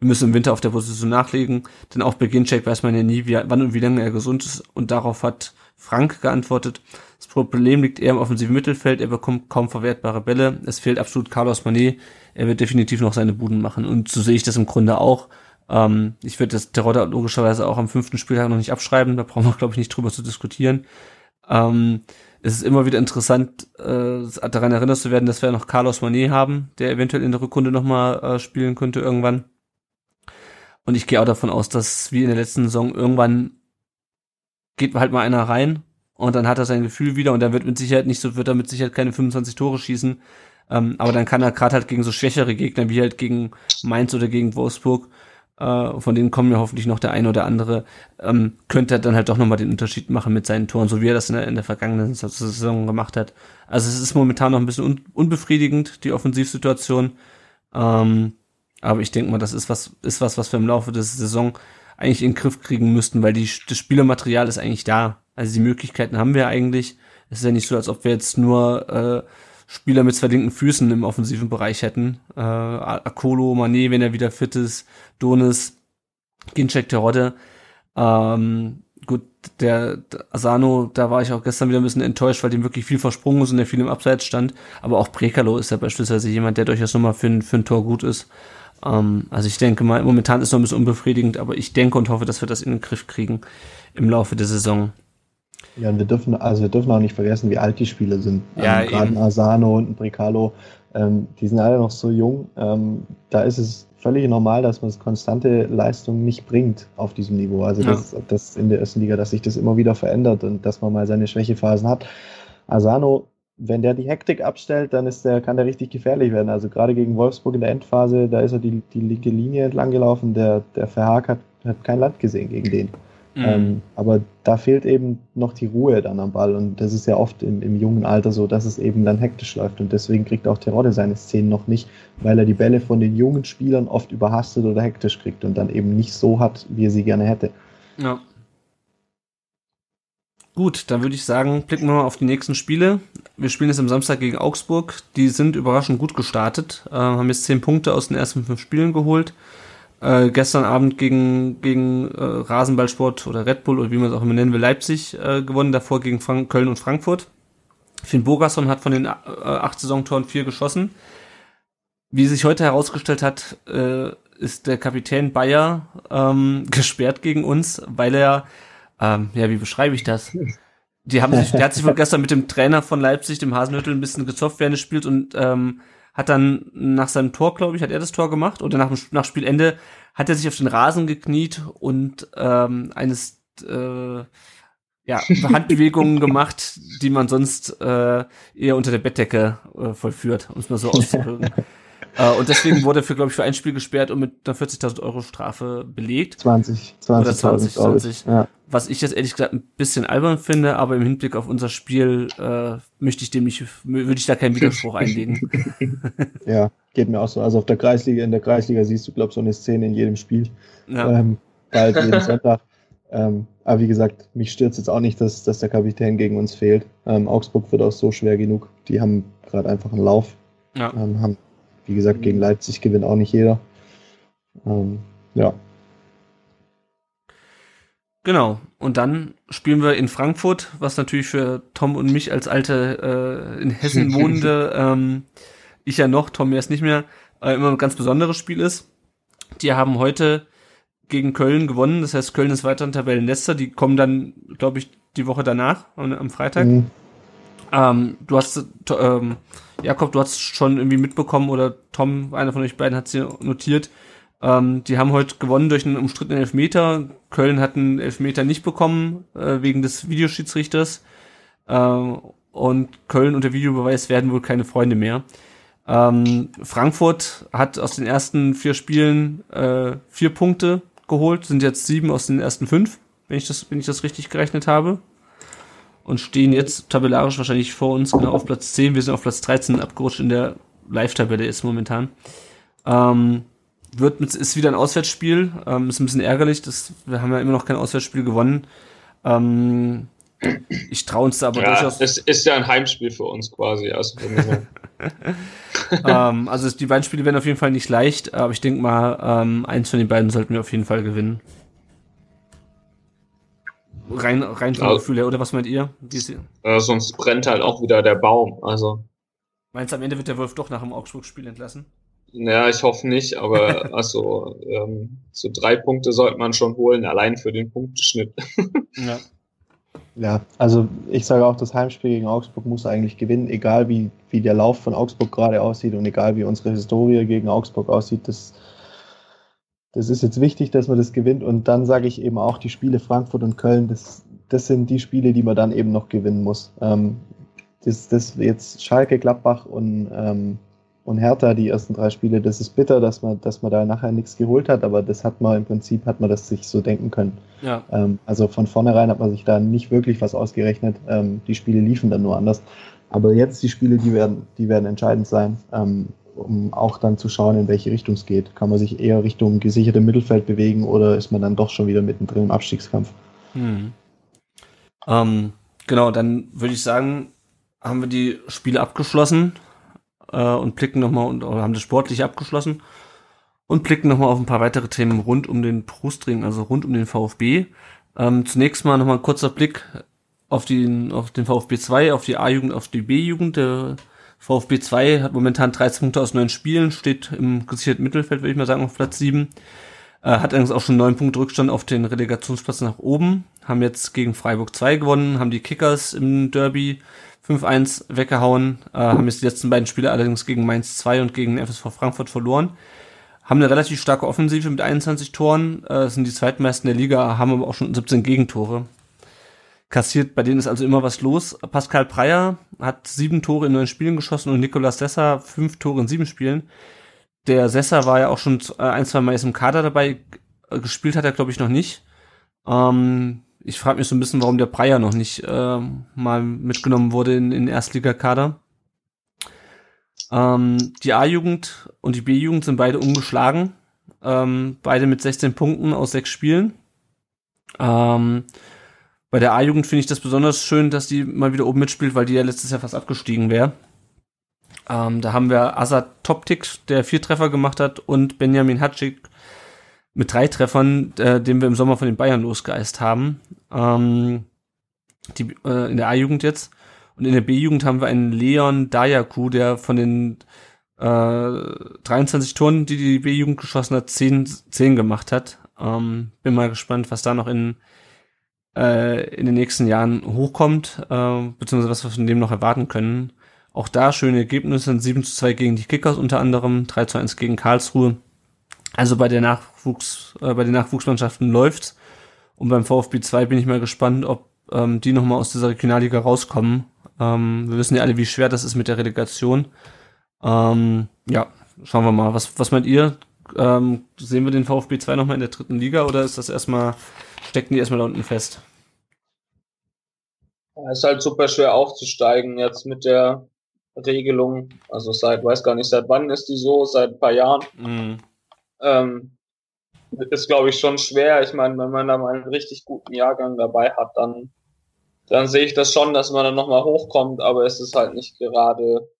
Wir müssen im Winter auf der Position nachlegen, denn auch bei Ginchek weiß man ja nie, wie, wann und wie lange er gesund ist. Und darauf hat Frank geantwortet. Das Problem liegt eher im offensiven Mittelfeld. Er bekommt kaum verwertbare Bälle. Es fehlt absolut Carlos Manet. Er wird definitiv noch seine Buden machen. Und so sehe ich das im Grunde auch. Ähm, ich würde das Terodde logischerweise auch am fünften Spieltag noch nicht abschreiben. Da brauchen wir, glaube ich, nicht drüber zu diskutieren. Ähm, es ist immer wieder interessant, äh, daran erinnert zu werden, dass wir noch Carlos Manet haben, der eventuell in der Rückrunde nochmal äh, spielen könnte irgendwann. Und ich gehe auch davon aus, dass wie in der letzten Saison irgendwann geht halt mal einer rein und dann hat er sein Gefühl wieder und er wird mit Sicherheit nicht so, wird er mit Sicherheit keine 25 Tore schießen. Ähm, aber dann kann er gerade halt gegen so schwächere Gegner wie halt gegen Mainz oder gegen Wolfsburg äh, von denen kommen ja hoffentlich noch der eine oder andere, ähm, könnte er dann halt doch nochmal den Unterschied machen mit seinen Toren, so wie er das in der, in der vergangenen Saison gemacht hat. Also es ist momentan noch ein bisschen un unbefriedigend, die Offensivsituation. Ähm, aber ich denke mal, das ist was, ist was, was wir im Laufe der Saison eigentlich in den Griff kriegen müssten, weil die, das Spielermaterial ist eigentlich da. Also die Möglichkeiten haben wir eigentlich. Es ist ja nicht so, als ob wir jetzt nur äh, Spieler mit zwei linken Füßen im offensiven Bereich hätten. Äh, Akolo, Mané, wenn er wieder fit ist, Donis, Ginczek, Terodde. Ähm, gut, der, der Asano, da war ich auch gestern wieder ein bisschen enttäuscht, weil dem wirklich viel versprungen ist und der viel im Abseits stand. Aber auch Brekalo ist ja beispielsweise jemand, der durchaus nochmal für, ein, für ein Tor gut ist. Ähm, also ich denke mal, momentan ist noch ein bisschen unbefriedigend, aber ich denke und hoffe, dass wir das in den Griff kriegen im Laufe der Saison. Ja, und wir dürfen, also wir dürfen auch nicht vergessen, wie alt die Spieler sind. Ja, ähm, Gerade Asano und ein Bricalo, ähm, die sind alle noch so jung. Ähm, da ist es völlig normal, dass man das konstante Leistung nicht bringt auf diesem Niveau. Also ja. das, das in der ersten Liga, dass sich das immer wieder verändert und dass man mal seine Schwächephasen hat. Asano, wenn der die Hektik abstellt, dann ist der, kann der richtig gefährlich werden. Also gerade gegen Wolfsburg in der Endphase, da ist er die, die linke Linie entlang gelaufen. Der, der Verhaag hat, hat kein Land gesehen gegen den. Mhm. Ähm, aber da fehlt eben noch die Ruhe dann am Ball und das ist ja oft im, im, jungen Alter so, dass es eben dann hektisch läuft und deswegen kriegt auch Terodde seine Szenen noch nicht, weil er die Bälle von den jungen Spielern oft überhastet oder hektisch kriegt und dann eben nicht so hat, wie er sie gerne hätte. Ja. Gut, dann würde ich sagen, blicken wir mal auf die nächsten Spiele. Wir spielen jetzt am Samstag gegen Augsburg. Die sind überraschend gut gestartet, äh, haben jetzt zehn Punkte aus den ersten fünf Spielen geholt äh, gestern Abend gegen, gegen äh, Rasenballsport oder Red Bull oder wie man es auch immer nennen will, Leipzig äh, gewonnen, davor gegen Frank Köln und Frankfurt. Finn Bogerson hat von den äh, acht Saisontoren vier geschossen. Wie sich heute herausgestellt hat, äh, ist der Kapitän Bayer ähm, [LAUGHS] gesperrt gegen uns, weil er, ähm, ja, wie beschreibe ich das? Die haben sich, der hat sich wohl gestern mit dem Trainer von Leipzig, dem Hasenhüttel, ein bisschen gezopft während des Spiels und ähm, hat dann nach seinem Tor, glaube ich, hat er das Tor gemacht oder nach, nach Spielende hat er sich auf den Rasen gekniet und ähm, eines äh, ja, Handbewegungen gemacht, die man sonst äh, eher unter der Bettdecke äh, vollführt, um es mal so auszudrücken. [LAUGHS] Äh, und deswegen wurde er für, glaube ich, für ein Spiel gesperrt und mit einer 40.000 Euro Strafe belegt. 20, 20, Oder 20, 20. Ja. Was ich jetzt ehrlich gesagt ein bisschen albern finde, aber im Hinblick auf unser Spiel äh, möchte ich dem nicht, würde ich da keinen Widerspruch einlegen. [LAUGHS] ja, geht mir auch so. Also auf der Kreisliga, in der Kreisliga siehst du, glaube ich, so eine Szene in jedem Spiel. Ja. Ähm, bald [LAUGHS] jeden Sonntag. Ähm, aber wie gesagt, mich stört jetzt auch nicht, dass, dass der Kapitän gegen uns fehlt. Ähm, Augsburg wird auch so schwer genug. Die haben gerade einfach einen Lauf. Ja. Ähm, haben, wie gesagt, gegen Leipzig gewinnt auch nicht jeder. Ähm, ja. Genau. Und dann spielen wir in Frankfurt, was natürlich für Tom und mich als alte äh, in Hessen [LAUGHS] wohnende, ähm, ich ja noch, Tom erst nicht mehr, äh, immer ein ganz besonderes Spiel ist. Die haben heute gegen Köln gewonnen. Das heißt, Köln ist weiterhin Tabellenletzter. Die kommen dann, glaube ich, die Woche danach, am, am Freitag. Mhm. Ähm, du hast, ähm, Jakob, du hast schon irgendwie mitbekommen oder Tom, einer von euch beiden hat sie notiert. Ähm, die haben heute gewonnen durch einen umstrittenen Elfmeter. Köln hat einen Elfmeter nicht bekommen äh, wegen des Videoschiedsrichters. Ähm, und Köln und der Videobeweis werden wohl keine Freunde mehr. Ähm, Frankfurt hat aus den ersten vier Spielen äh, vier Punkte geholt, sind jetzt sieben aus den ersten fünf, wenn ich das, wenn ich das richtig gerechnet habe. Und stehen jetzt tabellarisch wahrscheinlich vor uns genau auf Platz 10. Wir sind auf Platz 13 abgerutscht in der Live-Tabelle jetzt momentan. Ähm, wird mit, ist wieder ein Auswärtsspiel. Ähm, ist ein bisschen ärgerlich, dass wir haben ja immer noch kein Auswärtsspiel gewonnen. Ähm, ich traue uns da aber Ja, durchaus. es ist ja ein Heimspiel für uns quasi. Also [LAUGHS] ähm, also die beiden Spiele werden auf jeden Fall nicht leicht, aber ich denke mal, ähm, eins von den beiden sollten wir auf jeden Fall gewinnen. Rein, rein vom Ja. Gefühl her, oder was meint ihr? Äh, sonst brennt halt auch wieder der Baum. Also, meinst du, am Ende wird der Wolf doch nach dem Augsburg-Spiel entlassen? naja, ich hoffe nicht, aber [LAUGHS] also ähm, so drei Punkte sollte man schon holen, allein für den Punkteschnitt. [LAUGHS] Ja. Ja, also ich sage auch, das Heimspiel gegen Augsburg muss eigentlich gewinnen, egal wie, wie der Lauf von Augsburg gerade aussieht und egal wie unsere Historie gegen Augsburg aussieht. Das, das ist jetzt wichtig, dass man das gewinnt. Und dann sage ich eben auch, die Spiele Frankfurt und Köln, das, das sind die Spiele, die man dann eben noch gewinnen muss. Ähm, das, das jetzt Schalke, Gladbach und, ähm, und Hertha, die ersten drei Spiele, das ist bitter, dass man, dass man da nachher nichts geholt hat, aber das hat man im Prinzip, hat man das sich so denken können. Ja. Ähm, also von vornherein hat man sich da nicht wirklich was ausgerechnet. Ähm, die Spiele liefen dann nur anders. Aber jetzt die Spiele, die werden, die werden entscheidend sein, ähm, um auch dann zu schauen, in welche Richtung es geht. Kann man sich eher Richtung gesicherte Mittelfeld bewegen oder ist man dann doch schon wieder mittendrin im Abstiegskampf? Hm. Ähm, genau, dann würde ich sagen, haben wir die Spiele abgeschlossen äh, und blicken nochmal und haben das sportlich abgeschlossen und blicken nochmal auf ein paar weitere Themen rund um den Brustring, also rund um den VfB. Ähm, zunächst mal nochmal ein kurzer Blick auf den, auf den VfB 2, auf die A-Jugend, auf die B-Jugend. Der VfB 2 hat momentan 13 Punkte aus neun Spielen, steht im gesicherten Mittelfeld, würde ich mal sagen, auf Platz 7. Äh, hat allerdings auch schon neun Punkte Rückstand auf den Relegationsplatz nach oben. Haben jetzt gegen Freiburg 2 gewonnen, haben die Kickers im Derby 5-1 weggehauen, äh, haben jetzt die letzten beiden Spiele allerdings gegen Mainz 2 und gegen FSV Frankfurt verloren. Haben eine relativ starke Offensive mit 21 Toren, äh, sind die zweitmeisten der Liga, haben aber auch schon 17 Gegentore. Kassiert, bei denen ist also immer was los. Pascal Breyer hat sieben Tore in neun Spielen geschossen und Nicolas Sessa fünf Tore in sieben Spielen. Der Sessa war ja auch schon äh, ein, zwei Mal im Kader dabei. Äh, Gespielt hat er, glaube ich, noch nicht. Ähm, ich frage mich so ein bisschen, warum der Breyer noch nicht ähm, mal mitgenommen wurde in, in den Erstligakader. Ähm, die A-Jugend und die B-Jugend sind beide ungeschlagen. Ähm, beide mit 16 Punkten aus sechs Spielen. Ähm, bei der A-Jugend finde ich das besonders schön, dass die mal wieder oben mitspielt, weil die ja letztes Jahr fast abgestiegen wäre. Ähm, da haben wir Azad Toptik, der vier Treffer gemacht hat, und Benjamin Hatschik mit drei Treffern, äh, den wir im Sommer von den Bayern losgeeist haben. Ähm, die, äh, in der A-Jugend jetzt. Und in der B-Jugend haben wir einen Leon Dayaku, der von den äh, 23 Toren, die die B-Jugend geschossen hat, 10, 10 gemacht hat. Ähm, bin mal gespannt, was da noch in, äh, in den nächsten Jahren hochkommt, äh, beziehungsweise was wir von dem noch erwarten können. Auch da schöne Ergebnisse, 7 zu 2 gegen die Kickers unter anderem, 3 zu 1 gegen Karlsruhe. Also bei der Nachwuchs, äh, bei den Nachwuchsmannschaften läuft's. Und beim VfB 2 bin ich mal gespannt, ob ähm, die nochmal aus dieser Regionalliga rauskommen. Ähm, wir wissen ja alle, wie schwer das ist mit der Relegation. Ähm, ja, schauen wir mal. Was, was meint ihr? Ähm, sehen wir den VfB 2 nochmal in der dritten Liga oder ist das erstmal, stecken die erstmal da unten fest? Es ist halt super schwer aufzusteigen jetzt mit der Regelung. Also seit, weiß gar nicht, seit wann ist die so? Seit ein paar Jahren. Mhm. Ähm, ist, glaube ich, schon schwer. Ich meine, wenn man da mal einen richtig guten Jahrgang dabei hat, dann, dann sehe ich das schon, dass man dann nochmal hochkommt, aber es ist halt nicht gerade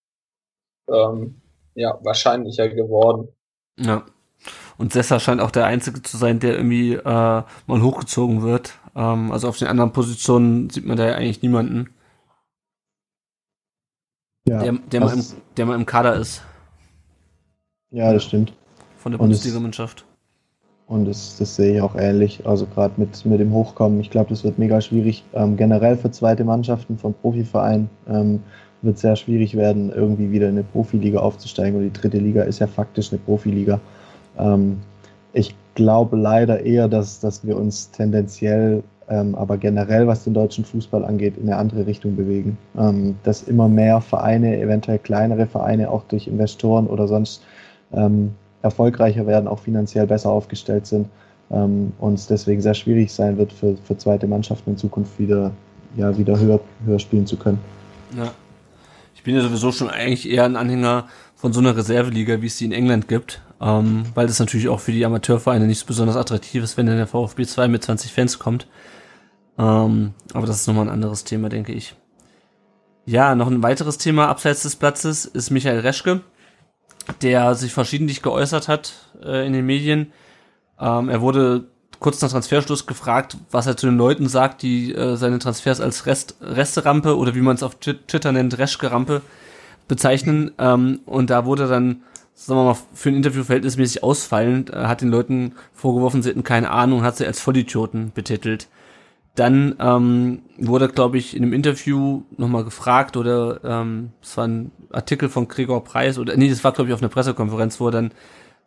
ähm, ja, wahrscheinlicher geworden. Ja. Und Sessa scheint auch der Einzige zu sein, der irgendwie äh, mal hochgezogen wird. Ähm, also auf den anderen Positionen sieht man da ja eigentlich niemanden. Ja, der, der, mal im, der mal im Kader ist. Ja, das stimmt. Von der Bundesliga-Mannschaft. Und das, das sehe ich auch ähnlich. Also gerade mit, mit dem Hochkommen, ich glaube, das wird mega schwierig. Ähm, generell für zweite Mannschaften von Profivereinen ähm, wird sehr schwierig werden, irgendwie wieder in eine Profiliga aufzusteigen. Und die dritte Liga ist ja faktisch eine Profiliga. Ähm, ich glaube leider eher, dass, dass wir uns tendenziell, ähm, aber generell, was den deutschen Fußball angeht, in eine andere Richtung bewegen. Ähm, dass immer mehr Vereine, eventuell kleinere Vereine, auch durch Investoren oder sonst ähm, erfolgreicher werden, auch finanziell besser aufgestellt sind ähm, und es deswegen sehr schwierig sein wird, für, für zweite Mannschaften in Zukunft wieder, ja, wieder höher, höher spielen zu können. Ja. Ich bin ja sowieso schon eigentlich eher ein Anhänger von so einer Reserveliga, wie es sie in England gibt, ähm, weil das natürlich auch für die Amateurvereine nicht so besonders attraktiv ist, wenn dann der VfB 2 mit 20 Fans kommt. Ähm, aber das ist nochmal ein anderes Thema, denke ich. Ja, noch ein weiteres Thema abseits des Platzes ist Michael Reschke, der sich verschiedentlich geäußert hat äh, in den Medien. Ähm, er wurde kurz nach Transferschluss gefragt, was er zu den Leuten sagt, die äh, seine Transfers als Rest, Resterampe oder wie man es auf Twitter nennt, Reschke-Rampe bezeichnen. Ähm, und da wurde dann, sagen wir mal, für ein Interview verhältnismäßig ausfallend, äh, hat den Leuten vorgeworfen, sie hätten keine Ahnung, hat sie als Vollidioten betitelt. Dann ähm, wurde, glaube ich, in einem Interview nochmal gefragt oder ähm, es war ein Artikel von Gregor Preis oder nee, das war, glaube ich, auf einer Pressekonferenz, wo er dann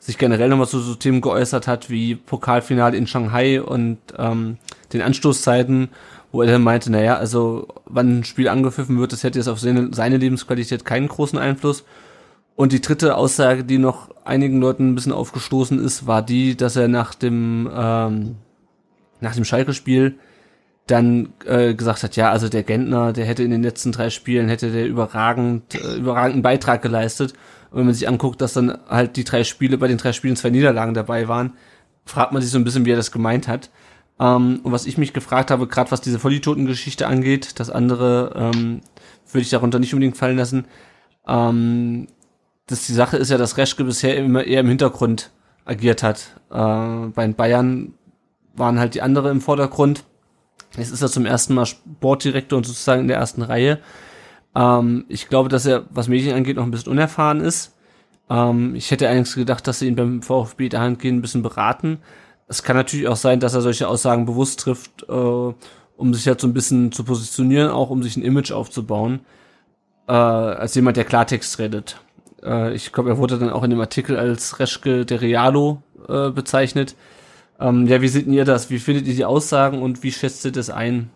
sich generell nochmal zu so Themen geäußert hat wie Pokalfinale in Shanghai und ähm, den Anstoßzeiten, wo er dann meinte, naja, also wann ein Spiel angepfiffen wird, das hätte jetzt auf seine, seine Lebensqualität keinen großen Einfluss. Und die dritte Aussage, die noch einigen Leuten ein bisschen aufgestoßen ist, war die, dass er nach dem ähm, nach dem Schalke-Spiel dann äh, gesagt hat, ja, also der Gentner, der hätte in den letzten drei Spielen hätte der überragend äh, überragenden Beitrag geleistet. Und wenn man sich anguckt, dass dann halt die drei Spiele bei den drei Spielen zwei Niederlagen dabei waren, fragt man sich so ein bisschen, wie er das gemeint hat. Ähm, und was ich mich gefragt habe, gerade was diese Vollidioten-Geschichte angeht, das andere ähm, würde ich darunter nicht unbedingt fallen lassen. Ähm, dass die Sache ist ja, dass Reschke bisher immer eher im Hintergrund agiert hat. Äh, bei den Bayern waren halt die andere im Vordergrund. Jetzt ist er zum ersten Mal Sportdirektor und sozusagen in der ersten Reihe. Ähm, ich glaube, dass er, was Medien angeht, noch ein bisschen unerfahren ist. Ähm, ich hätte eigentlich gedacht, dass sie ihn beim VfB dahingehend ein bisschen beraten. Es kann natürlich auch sein, dass er solche Aussagen bewusst trifft, äh, um sich halt so ein bisschen zu positionieren, auch um sich ein Image aufzubauen, äh, als jemand, der Klartext redet. Äh, ich glaube, er wurde dann auch in dem Artikel als Reschke de Realo äh, bezeichnet. Ähm, ja, wie seht ihr das? Wie findet ihr die Aussagen und wie schätzt ihr das ein?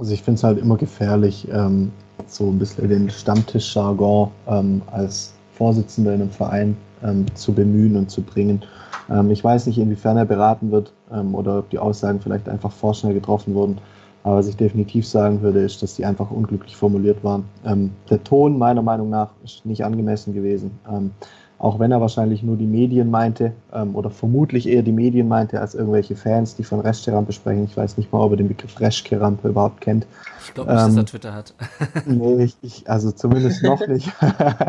Also ich finde es halt immer gefährlich, ähm, so ein bisschen den Stammtisch-Jargon ähm, als Vorsitzender in einem Verein ähm, zu bemühen und zu bringen. Ähm, ich weiß nicht, inwiefern er beraten wird ähm, oder ob die Aussagen vielleicht einfach vorschnell getroffen wurden. Aber was ich definitiv sagen würde, ist, dass die einfach unglücklich formuliert waren. Ähm, der Ton meiner Meinung nach ist nicht angemessen gewesen auch wenn er wahrscheinlich nur die Medien meinte ähm, oder vermutlich eher die Medien meinte als irgendwelche Fans, die von Reschke-Rampe sprechen. Ich weiß nicht mal, ob er den Begriff Reschke-Rampe überhaupt kennt. Ich glaube nicht, ähm, dass er Twitter hat. [LAUGHS] nee, ich, also zumindest noch nicht.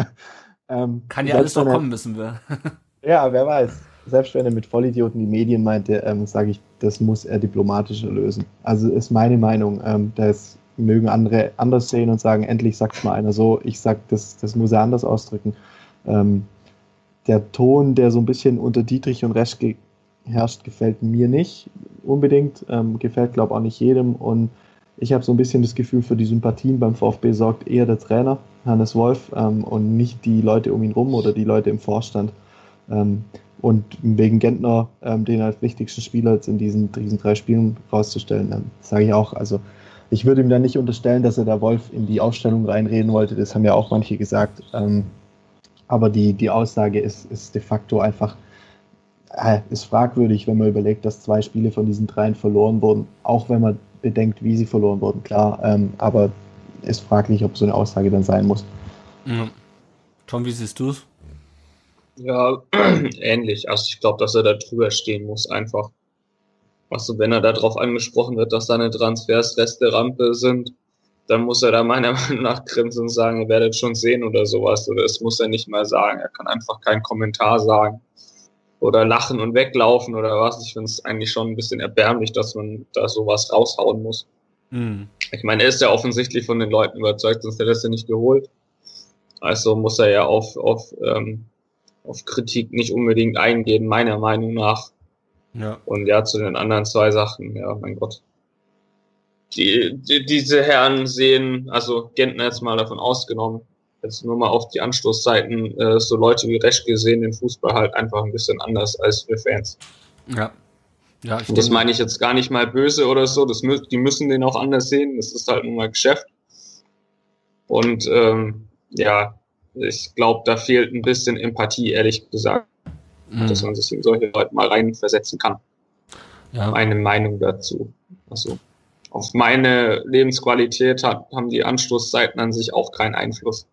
[LAUGHS] ähm, Kann ja alles noch kommen, müssen wir. [LAUGHS] ja, wer weiß. Selbst wenn er mit Vollidioten die Medien meinte, ähm, sage ich, das muss er diplomatischer lösen. Also ist meine Meinung. Ähm, das mögen andere anders sehen und sagen, endlich sagt mal einer so. Ich sag, das, das muss er anders ausdrücken. Ähm, der Ton, der so ein bisschen unter Dietrich und Resch herrscht, gefällt mir nicht unbedingt. Ähm, gefällt, glaube ich, auch nicht jedem. Und ich habe so ein bisschen das Gefühl, für die Sympathien beim VfB sorgt eher der Trainer, Hannes Wolf, ähm, und nicht die Leute um ihn rum oder die Leute im Vorstand. Ähm, und wegen Gentner, ähm, den als wichtigsten Spieler jetzt in diesen, diesen drei Spielen rauszustellen, ähm, sage ich auch, also ich würde ihm dann nicht unterstellen, dass er da Wolf in die Aufstellung reinreden wollte. Das haben ja auch manche gesagt. Aber die, die Aussage ist, ist de facto einfach äh, ist fragwürdig, wenn man überlegt, dass zwei Spiele von diesen dreien verloren wurden, auch wenn man bedenkt, wie sie verloren wurden, klar, ähm, aber ist fraglich, ob so eine Aussage dann sein muss. Tom, wie siehst du es? Ja, [CLEARS THROAT] ähnlich. Also ich glaube, dass er da drüber stehen muss, einfach. Also wenn er darauf angesprochen wird, dass seine Transfers Reste Rampe sind, dann muss er da meiner [LAUGHS] Meinung nach grinsen und sagen, ihr werdet schon sehen oder sowas. Oder es muss er nicht mal sagen. Er kann einfach keinen Kommentar sagen. Oder lachen und weglaufen oder was. Ich finde es eigentlich schon ein bisschen erbärmlich, dass man da sowas raushauen muss. Mhm. Ich meine, er ist ja offensichtlich von den Leuten überzeugt, sonst hätte er es ja nicht geholt. Also muss er ja auf, auf, ähm, auf Kritik nicht unbedingt eingehen, meiner Meinung nach. Ja. Und ja, zu den anderen zwei Sachen, ja, mein Gott. Die, die, diese Herren sehen, also Gentner jetzt mal davon ausgenommen, jetzt nur mal auf die Anstoßzeiten, äh, so Leute wie Reschke sehen den Fußball halt einfach ein bisschen anders als wir Fans. Ja. Ja, ich das meine ich jetzt gar nicht mal böse oder so. Das, die müssen den auch anders sehen. Das ist halt nun mal Geschäft. Und ähm, ja, ich glaube, da fehlt ein bisschen Empathie, ehrlich gesagt, mhm. dass man sich in solche Leute mal reinversetzen kann. Ja. Meine Meinung dazu. Also auf meine Lebensqualität hat, haben die Anstoßzeiten an sich auch keinen Einfluss.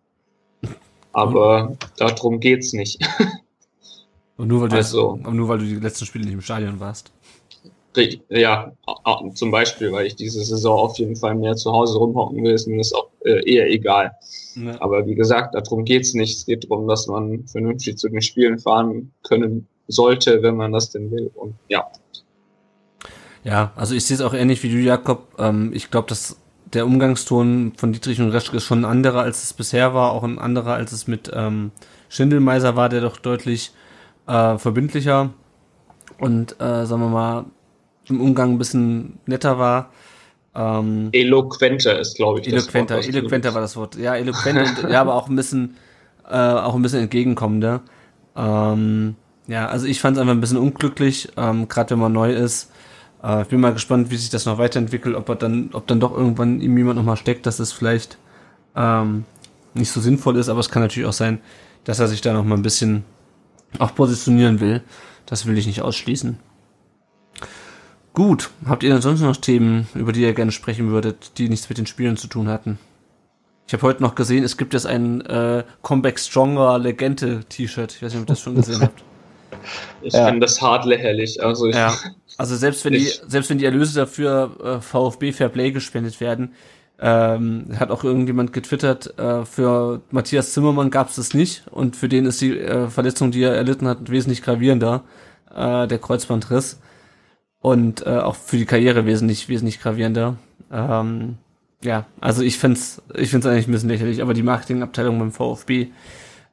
Aber darum geht's nicht. [LAUGHS] Und nur weil, du also, jetzt, nur weil du die letzten Spiele nicht im Stadion warst. Ja, zum Beispiel, weil ich diese Saison auf jeden Fall mehr zu Hause rumhocken will, ist mir das auch äh, eher egal. Ja. Aber wie gesagt, darum geht's nicht. Es geht darum, dass man vernünftig zu den Spielen fahren können sollte, wenn man das denn will. Und ja. Ja, also ich sehe es auch ähnlich wie du, Jakob. Ähm, ich glaube, dass der Umgangston von Dietrich und Reschke ist schon ein anderer, als es bisher war, auch ein anderer, als es mit ähm, Schindelmeiser war, der doch deutlich äh, verbindlicher und, äh, sagen wir mal, im Umgang ein bisschen netter war. Ähm, eloquenter ist, glaube ich. Eloquenter, das Wort, eloquenter war das Wort. Ja, eloquent und ja, aber auch ein bisschen, äh, auch ein bisschen entgegenkommender. Ähm, ja, also ich fand es einfach ein bisschen unglücklich, ähm, gerade wenn man neu ist. Äh, ich bin mal gespannt, wie sich das noch weiterentwickelt, ob er dann, ob dann doch irgendwann ihm jemand nochmal steckt, dass es vielleicht ähm, nicht so sinnvoll ist, aber es kann natürlich auch sein, dass er sich da nochmal ein bisschen auch positionieren will. Das will ich nicht ausschließen. Gut, habt ihr denn sonst noch Themen, über die ihr gerne sprechen würdet, die nichts mit den Spielen zu tun hatten? Ich habe heute noch gesehen, es gibt jetzt ein äh, Comeback Stronger Legende T-Shirt. Ich weiß nicht, ob ihr das schon gesehen habt. Ich ja. finde das hart lächerlich. Also, ich, ja. [LAUGHS] also selbst wenn die, selbst wenn die Erlöse dafür äh, VfB Fair Play gespendet werden, ähm, hat auch irgendjemand getwittert, äh, für Matthias Zimmermann gab es das nicht und für den ist die äh, Verletzung, die er erlitten hat, wesentlich gravierender, äh, der Kreuzbandriss und äh, auch für die Karriere wesentlich, wesentlich gravierender. Ähm, ja, also ich find's, ich find's eigentlich ein bisschen lächerlich, aber die Marketingabteilung beim VfB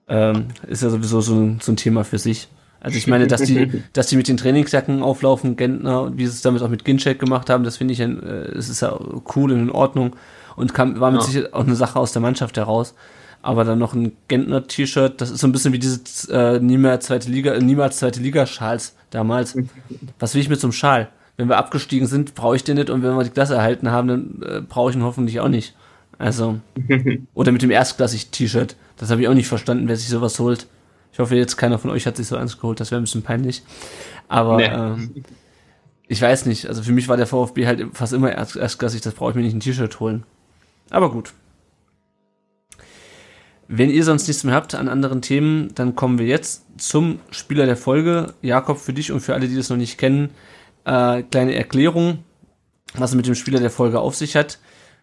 ähm, ist ja sowieso so ein, so ein Thema für sich. Also ich meine, dass die, [LAUGHS] dass die mit den Trainingsjacken auflaufen, Gentner, wie sie es damit auch mit Ginchek gemacht haben, das finde ich, äh, es ist ja cool und in Ordnung und kam, war mit ja. Sicherheit auch eine Sache aus der Mannschaft heraus. Aber dann noch ein Gentner-T-Shirt, das ist so ein bisschen wie diese äh, niemals zweite Liga, äh, niemals zweite Liga-Schals damals. Was will ich mit so einem Schal? Wenn wir abgestiegen sind, brauche ich den nicht und wenn wir die Klasse erhalten haben, dann äh, brauche ich ihn hoffentlich auch nicht. Also, [LAUGHS] oder mit dem erstklassig T-Shirt. Das habe ich auch nicht verstanden, wer sich sowas holt. Ich hoffe, jetzt keiner von euch hat sich so eins geholt, das wäre ein bisschen peinlich. Aber nee. ähm, ich weiß nicht. Also für mich war der VfB halt fast immer erst, erstklassig, das brauche ich mir nicht ein T-Shirt holen. Aber gut. Wenn ihr sonst nichts mehr habt an anderen Themen, dann kommen wir jetzt zum Spieler der Folge. Jakob, für dich und für alle, die das noch nicht kennen, äh, kleine Erklärung, was es mit dem Spieler der Folge auf sich hat.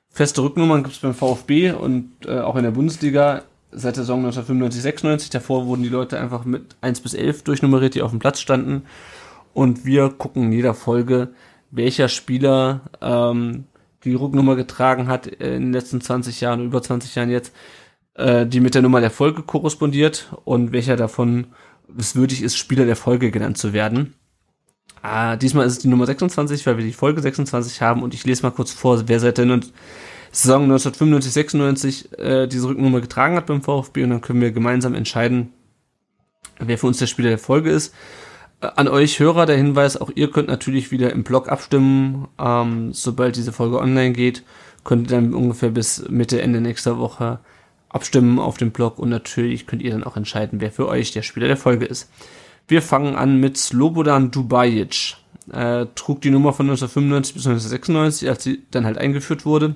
Feste Rücknummern gibt es beim VfB und äh, auch in der Bundesliga seit der Saison 1995, 96. Davor wurden die Leute einfach mit 1 bis 11 durchnummeriert, die auf dem Platz standen. Und wir gucken in jeder Folge, welcher Spieler ähm, die Rücknummer getragen hat in den letzten 20 Jahren, über 20 Jahren jetzt, äh, die mit der Nummer der Folge korrespondiert und welcher davon es würdig ist, Spieler der Folge genannt zu werden. Ah, diesmal ist es die Nummer 26, weil wir die Folge 26 haben und ich lese mal kurz vor, wer seit der Saison 1995, 96 äh, diese Rücknummer getragen hat beim VfB und dann können wir gemeinsam entscheiden, wer für uns der Spieler der Folge ist. Äh, an euch Hörer der Hinweis, auch ihr könnt natürlich wieder im Blog abstimmen, ähm, sobald diese Folge online geht, könnt ihr dann ungefähr bis Mitte, Ende nächster Woche abstimmen auf dem Blog und natürlich könnt ihr dann auch entscheiden, wer für euch der Spieler der Folge ist. Wir fangen an mit Slobodan Dubajic. Äh, trug die Nummer von 1995 bis 1996, als sie dann halt eingeführt wurde.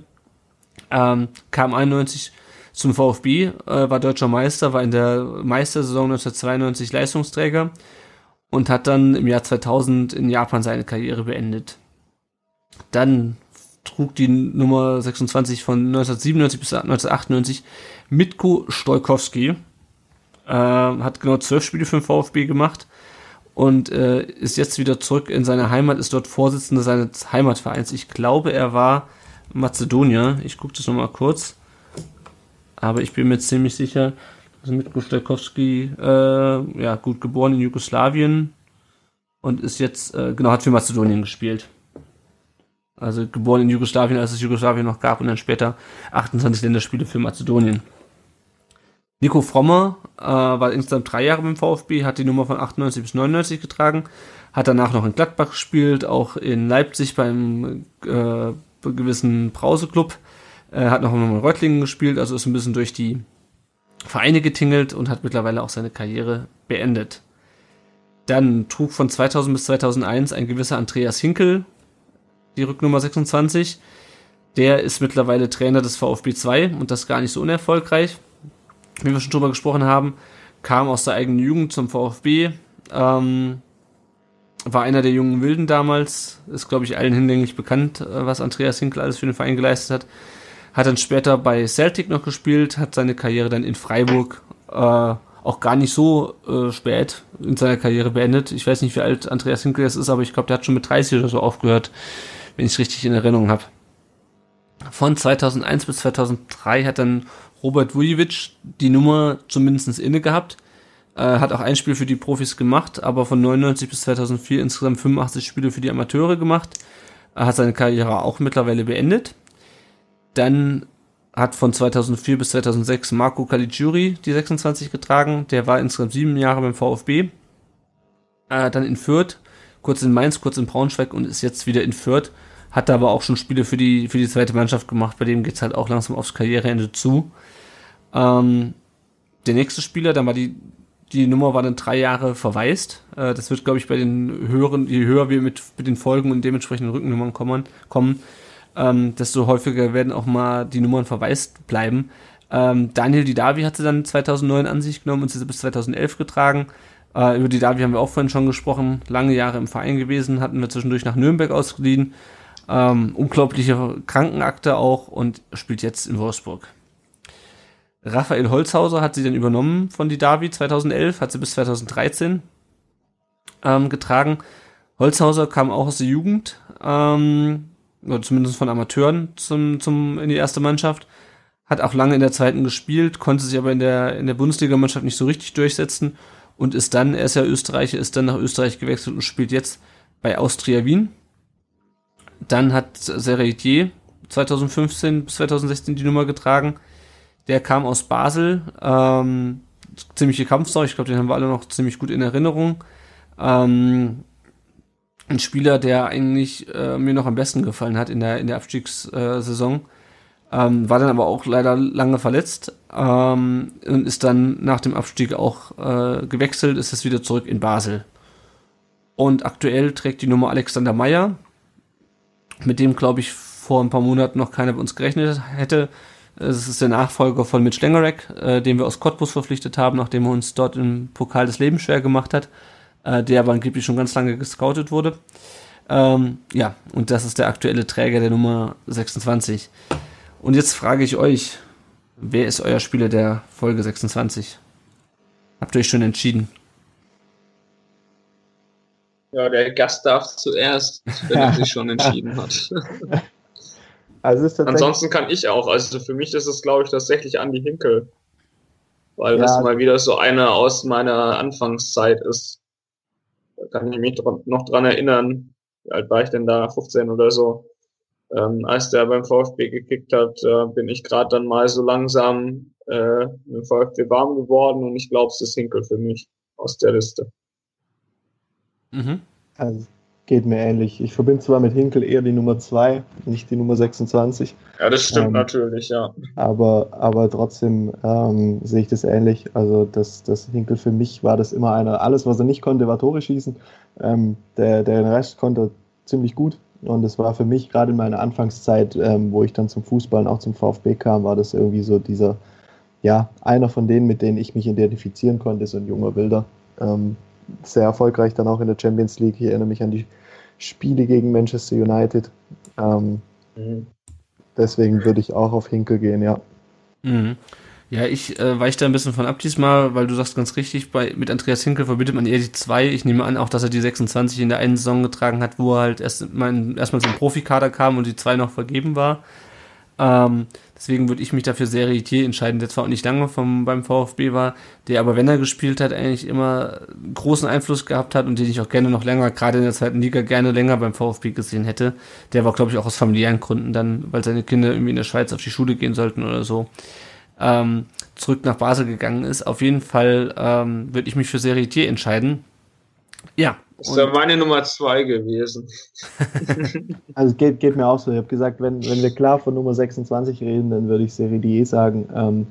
Ähm, kam 91 zum VfB, äh, war deutscher Meister, war in der Meistersaison 1992 Leistungsträger und hat dann im Jahr 2000 in Japan seine Karriere beendet. Dann trug die Nummer 26 von 1997 bis 1998 Mitko Stojkowski. Äh, hat genau zwölf Spiele für den VfB gemacht und äh, ist jetzt wieder zurück in seine Heimat, ist dort Vorsitzender seines Heimatvereins. Ich glaube, er war Mazedonier. Ich gucke das nochmal kurz. Aber ich bin mir ziemlich sicher, dass Mitko Stojkowski, äh, ja, gut geboren in Jugoslawien und ist jetzt, äh, genau, hat für Mazedonien gespielt. Also geboren in Jugoslawien, als es Jugoslawien noch gab und dann später 28 Länderspiele für Mazedonien. Nico Frommer äh, war insgesamt drei Jahre beim VfB, hat die Nummer von 98 bis 99 getragen, hat danach noch in Gladbach gespielt, auch in Leipzig beim äh, gewissen Brause-Club, äh, hat noch in Reutlingen gespielt, also ist ein bisschen durch die Vereine getingelt und hat mittlerweile auch seine Karriere beendet. Dann trug von 2000 bis 2001 ein gewisser Andreas Hinkel die Rücknummer 26. Der ist mittlerweile Trainer des VfB 2 und das gar nicht so unerfolgreich wie wir schon drüber gesprochen haben, kam aus der eigenen Jugend zum VfB, ähm, war einer der jungen Wilden damals, ist glaube ich allen hinlänglich bekannt, äh, was Andreas Hinkel alles für den Verein geleistet hat. Hat dann später bei Celtic noch gespielt, hat seine Karriere dann in Freiburg äh, auch gar nicht so äh, spät in seiner Karriere beendet. Ich weiß nicht, wie alt Andreas Hinkel jetzt ist, aber ich glaube, der hat schon mit 30 oder so aufgehört, wenn ich es richtig in Erinnerung habe. Von 2001 bis 2003 hat dann Robert Vujovic die Nummer zumindest inne gehabt. Äh, hat auch ein Spiel für die Profis gemacht, aber von 99 bis 2004 insgesamt 85 Spiele für die Amateure gemacht. Er hat seine Karriere auch mittlerweile beendet. Dann hat von 2004 bis 2006 Marco Caligiuri die 26 getragen. Der war insgesamt sieben Jahre beim VfB. Äh, dann in Fürth, kurz in Mainz, kurz in Braunschweig und ist jetzt wieder in Fürth. Hat aber auch schon Spiele für die, für die zweite Mannschaft gemacht. Bei dem geht's halt auch langsam aufs Karriereende zu. Ähm, der nächste Spieler, dann war die, die Nummer war dann drei Jahre verwaist. Äh, das wird, glaube ich, bei den höheren, je höher wir mit, mit den Folgen und dementsprechenden Rückennummern kommen, kommen ähm, desto häufiger werden auch mal die Nummern verwaist bleiben. Ähm, Daniel Didavi hatte dann 2009 an sich genommen und sie bis 2011 getragen. Äh, über Didavi haben wir auch vorhin schon gesprochen. Lange Jahre im Verein gewesen, hatten wir zwischendurch nach Nürnberg ausgeliehen. Ähm, unglaubliche Krankenakte auch und spielt jetzt in Wolfsburg. Raphael Holzhauser hat sie dann übernommen von die Davi 2011, hat sie bis 2013 ähm, getragen. Holzhauser kam auch aus der Jugend, ähm, oder zumindest von Amateuren zum, zum, in die erste Mannschaft. Hat auch lange in der zweiten gespielt, konnte sich aber in der, in der Bundesligamannschaft nicht so richtig durchsetzen und ist dann, er ist ja Österreicher, ist dann nach Österreich gewechselt und spielt jetzt bei Austria Wien. Dann hat Serretier 2015 bis 2016 die Nummer getragen. Der kam aus Basel. Ähm, ziemliche Kampfsau. Ich glaube, den haben wir alle noch ziemlich gut in Erinnerung. Ähm, ein Spieler, der eigentlich äh, mir noch am besten gefallen hat in der, in der Abstiegssaison. Ähm, war dann aber auch leider lange verletzt ähm, und ist dann nach dem Abstieg auch äh, gewechselt, ist jetzt wieder zurück in Basel. Und aktuell trägt die Nummer Alexander Meyer, mit dem, glaube ich, vor ein paar Monaten noch keiner bei uns gerechnet hätte. Es ist der Nachfolger von Mitch Lengerek, äh, den wir aus Cottbus verpflichtet haben, nachdem er uns dort im Pokal des Lebens schwer gemacht hat, äh, der aber angeblich schon ganz lange gescoutet wurde. Ähm, ja, und das ist der aktuelle Träger der Nummer 26. Und jetzt frage ich euch, wer ist euer Spieler der Folge 26? Habt ihr euch schon entschieden? Ja, der Gast darf zuerst, wenn er [LAUGHS] sich schon entschieden hat. [LAUGHS] [LAUGHS] Also Ansonsten kann ich auch. Also für mich ist es, glaube ich, tatsächlich Andy Hinkel. Weil ja. das mal wieder so einer aus meiner Anfangszeit ist. Da kann ich mich noch dran erinnern. Wie alt war ich denn da? 15 oder so. Ähm, als der beim VfB gekickt hat, äh, bin ich gerade dann mal so langsam äh, mit dem VfB warm geworden und ich glaube, es ist Hinkel für mich aus der Liste. Mhm. Also geht mir ähnlich. Ich verbinde zwar mit Hinkel eher die Nummer 2, nicht die Nummer 26. Ja, das stimmt ähm, natürlich, ja. Aber, aber trotzdem ähm, sehe ich das ähnlich. Also das, das Hinkel für mich war das immer einer, alles was er nicht konnte, war Tore schießen. Ähm, der, der Rest konnte ziemlich gut. Und es war für mich gerade in meiner Anfangszeit, ähm, wo ich dann zum Fußball und auch zum VfB kam, war das irgendwie so dieser, ja, einer von denen, mit denen ich mich identifizieren konnte, so ein junger Wilder. Ähm, sehr erfolgreich dann auch in der Champions League. Ich erinnere mich an die Spiele gegen Manchester United. Ähm, mhm. Deswegen würde ich auch auf Hinkel gehen, ja. Mhm. Ja, ich äh, weiche da ein bisschen von ab diesmal, weil du sagst ganz richtig, bei, mit Andreas Hinkel verbindet man eher die zwei. Ich nehme an, auch, dass er die 26 in der einen Saison getragen hat, wo er halt erst mein, erstmal zum Profikader kam und die zwei noch vergeben war. Ähm, deswegen würde ich mich dafür Seritier entscheiden, der zwar auch nicht lange vom, beim VfB war, der aber, wenn er gespielt hat, eigentlich immer großen Einfluss gehabt hat und den ich auch gerne noch länger, gerade in der zweiten Liga, gerne länger beim VfB gesehen hätte. Der war, glaube ich, auch aus familiären Gründen dann, weil seine Kinder irgendwie in der Schweiz auf die Schule gehen sollten oder so, ähm, zurück nach Basel gegangen ist. Auf jeden Fall ähm, würde ich mich für Seritier entscheiden. Ja, das wäre meine Nummer zwei gewesen. [LAUGHS] also es geht, geht mir auch so. Ich habe gesagt, wenn, wenn wir klar von Nummer 26 reden, dann würde ich Seridier sagen. Ähm,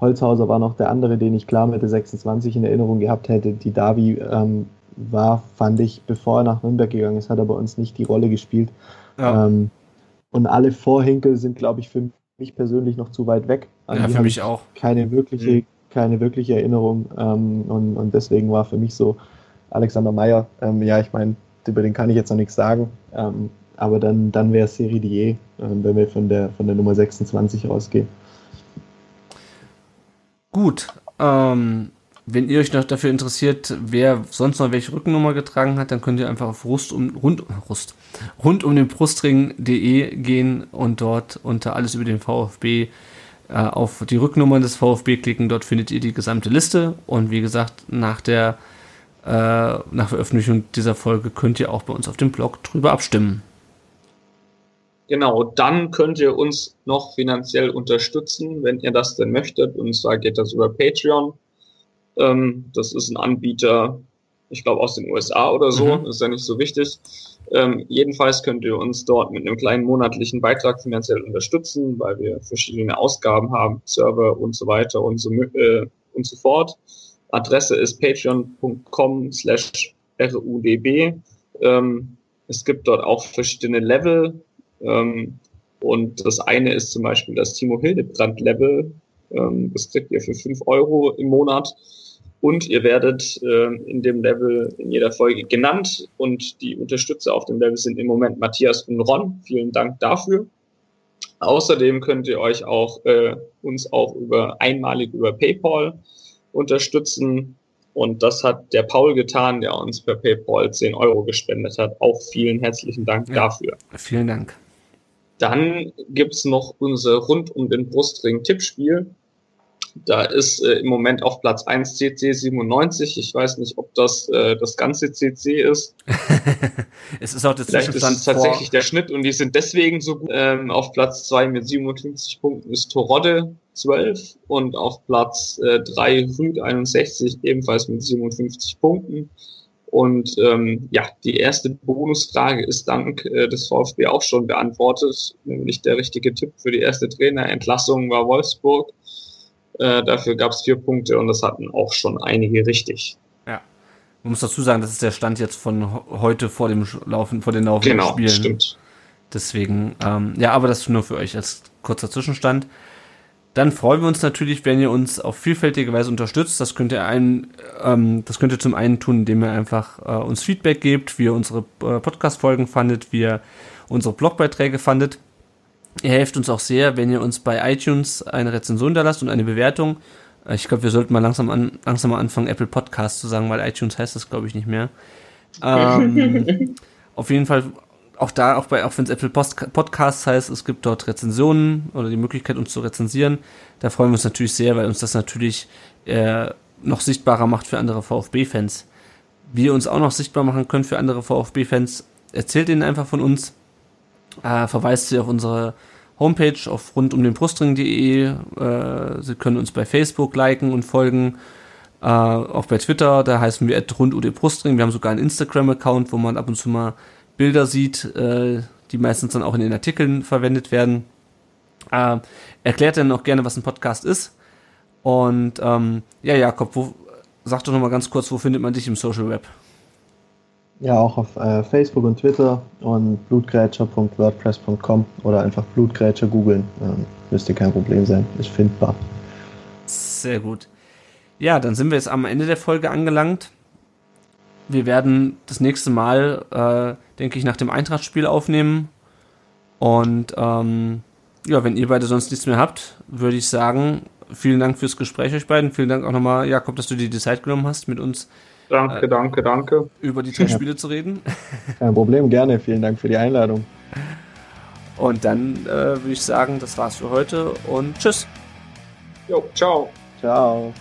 Holzhauser war noch der andere, den ich klar mit der 26 in Erinnerung gehabt hätte. Die Davi ähm, war, fand ich, bevor er nach Nürnberg gegangen ist, hat er bei uns nicht die Rolle gespielt. Ja. Ähm, und alle Vorhinkel sind, glaube ich, für mich persönlich noch zu weit weg. An ja, für mich auch. Keine wirkliche, mhm. keine wirkliche Erinnerung. Ähm, und, und deswegen war für mich so Alexander Meyer, ähm, ja, ich meine, über den kann ich jetzt noch nichts sagen, ähm, aber dann, dann wäre es Serie Dier, äh, wenn wir von der, von der Nummer 26 ausgehen. Gut, ähm, wenn ihr euch noch dafür interessiert, wer sonst noch welche Rückennummer getragen hat, dann könnt ihr einfach auf Rust um, rund, Rust, rund um den Brustring.de gehen und dort unter alles über den VfB äh, auf die Rücknummern des VfB klicken. Dort findet ihr die gesamte Liste und wie gesagt, nach der äh, nach Veröffentlichung dieser Folge könnt ihr auch bei uns auf dem Blog drüber abstimmen. Genau, dann könnt ihr uns noch finanziell unterstützen, wenn ihr das denn möchtet. Und zwar geht das über Patreon. Ähm, das ist ein Anbieter, ich glaube aus den USA oder so, mhm. ist ja nicht so wichtig. Ähm, jedenfalls könnt ihr uns dort mit einem kleinen monatlichen Beitrag finanziell unterstützen, weil wir verschiedene Ausgaben haben, Server und so weiter und so, äh, und so fort. Adresse ist patreon.com slash rudb. Ähm, es gibt dort auch verschiedene Level. Ähm, und das eine ist zum Beispiel das Timo Hildebrand Level. Ähm, das kriegt ihr für fünf Euro im Monat. Und ihr werdet äh, in dem Level in jeder Folge genannt. Und die Unterstützer auf dem Level sind im Moment Matthias und Ron. Vielen Dank dafür. Außerdem könnt ihr euch auch äh, uns auch über einmalig über PayPal unterstützen. Und das hat der Paul getan, der uns per PayPal 10 Euro gespendet hat. Auch vielen herzlichen Dank ja, dafür. Vielen Dank. Dann gibt's noch unser rund um den Brustring Tippspiel. Da ist äh, im Moment auf Platz 1 CC 97. Ich weiß nicht, ob das äh, das ganze CC ist. [LAUGHS] es ist auch das Vielleicht ist es tatsächlich der Schnitt und die sind deswegen so gut. Ähm, auf Platz 2 mit 57 Punkten ist Torodde 12 und auf Platz äh, 3 Rüd 61 ebenfalls mit 57 Punkten. Und ähm, ja, die erste Bonusfrage ist dank äh, des VfB auch schon beantwortet, nämlich der richtige Tipp für die erste Trainerentlassung war Wolfsburg. Äh, dafür gab es vier Punkte und das hatten auch schon einige richtig. Ja. Man muss dazu sagen, das ist der Stand jetzt von heute vor dem Laufen, vor den laufenden genau, Spielen. Genau, stimmt. Deswegen, ähm, ja, aber das nur für euch als kurzer Zwischenstand. Dann freuen wir uns natürlich, wenn ihr uns auf vielfältige Weise unterstützt. Das könnt ihr einen, ähm, das könnt ihr zum einen tun, indem ihr einfach äh, uns Feedback gebt, wie ihr unsere äh, Podcast-Folgen fandet, wie ihr unsere Blogbeiträge fandet. Ihr helft uns auch sehr, wenn ihr uns bei iTunes eine Rezension da lasst und eine Bewertung. Äh, ich glaube, wir sollten mal langsam, an, langsam mal anfangen, Apple Podcast zu sagen, weil iTunes heißt das, glaube ich, nicht mehr. [LAUGHS] Ähm, auf jeden Fall auch da, auch bei, auch wenn es Apple Post Podcasts heißt, es gibt dort Rezensionen oder die Möglichkeit, uns zu rezensieren. Da freuen wir uns natürlich sehr, weil uns das natürlich äh, noch sichtbarer macht für andere VfB-Fans. Wie ihr uns auch noch sichtbar machen könnt für andere VfB-Fans, erzählt ihnen einfach von uns äh, verweist sie auf unsere Homepage auf rundumdenbrustring.de. Äh, sie können uns bei Facebook liken und folgen. Äh, auch bei Twitter, da heißen wir rundudbrustring. Wir haben sogar einen Instagram-Account, wo man ab und zu mal Bilder sieht, äh, die meistens dann auch in den Artikeln verwendet werden. Äh, erklärt dann auch gerne, was ein Podcast ist. Und ähm, ja, Jakob, wo, sag doch nochmal ganz kurz, wo findet man dich im Social Web? Ja, auch auf äh, Facebook und Twitter und blutgrätscher.wordpress.com oder einfach Blutgrätscher googeln. Ähm, müsste kein Problem sein, ist findbar. Sehr gut. Ja, dann sind wir jetzt am Ende der Folge angelangt. Wir werden das nächste Mal, äh, denke ich, nach dem Eintracht-Spiel aufnehmen. Und ähm, ja, wenn ihr beide sonst nichts mehr habt, würde ich sagen, vielen Dank fürs Gespräch euch beiden. Vielen Dank auch nochmal, Jakob, dass du dir die Zeit genommen hast, mit uns Danke, äh, danke, danke. über die drei Spiele zu reden. [LAUGHS] Kein Problem, gerne. Vielen Dank für die Einladung. Und dann äh, würde ich sagen, das war's für heute und tschüss. Jo, ciao. Ciao.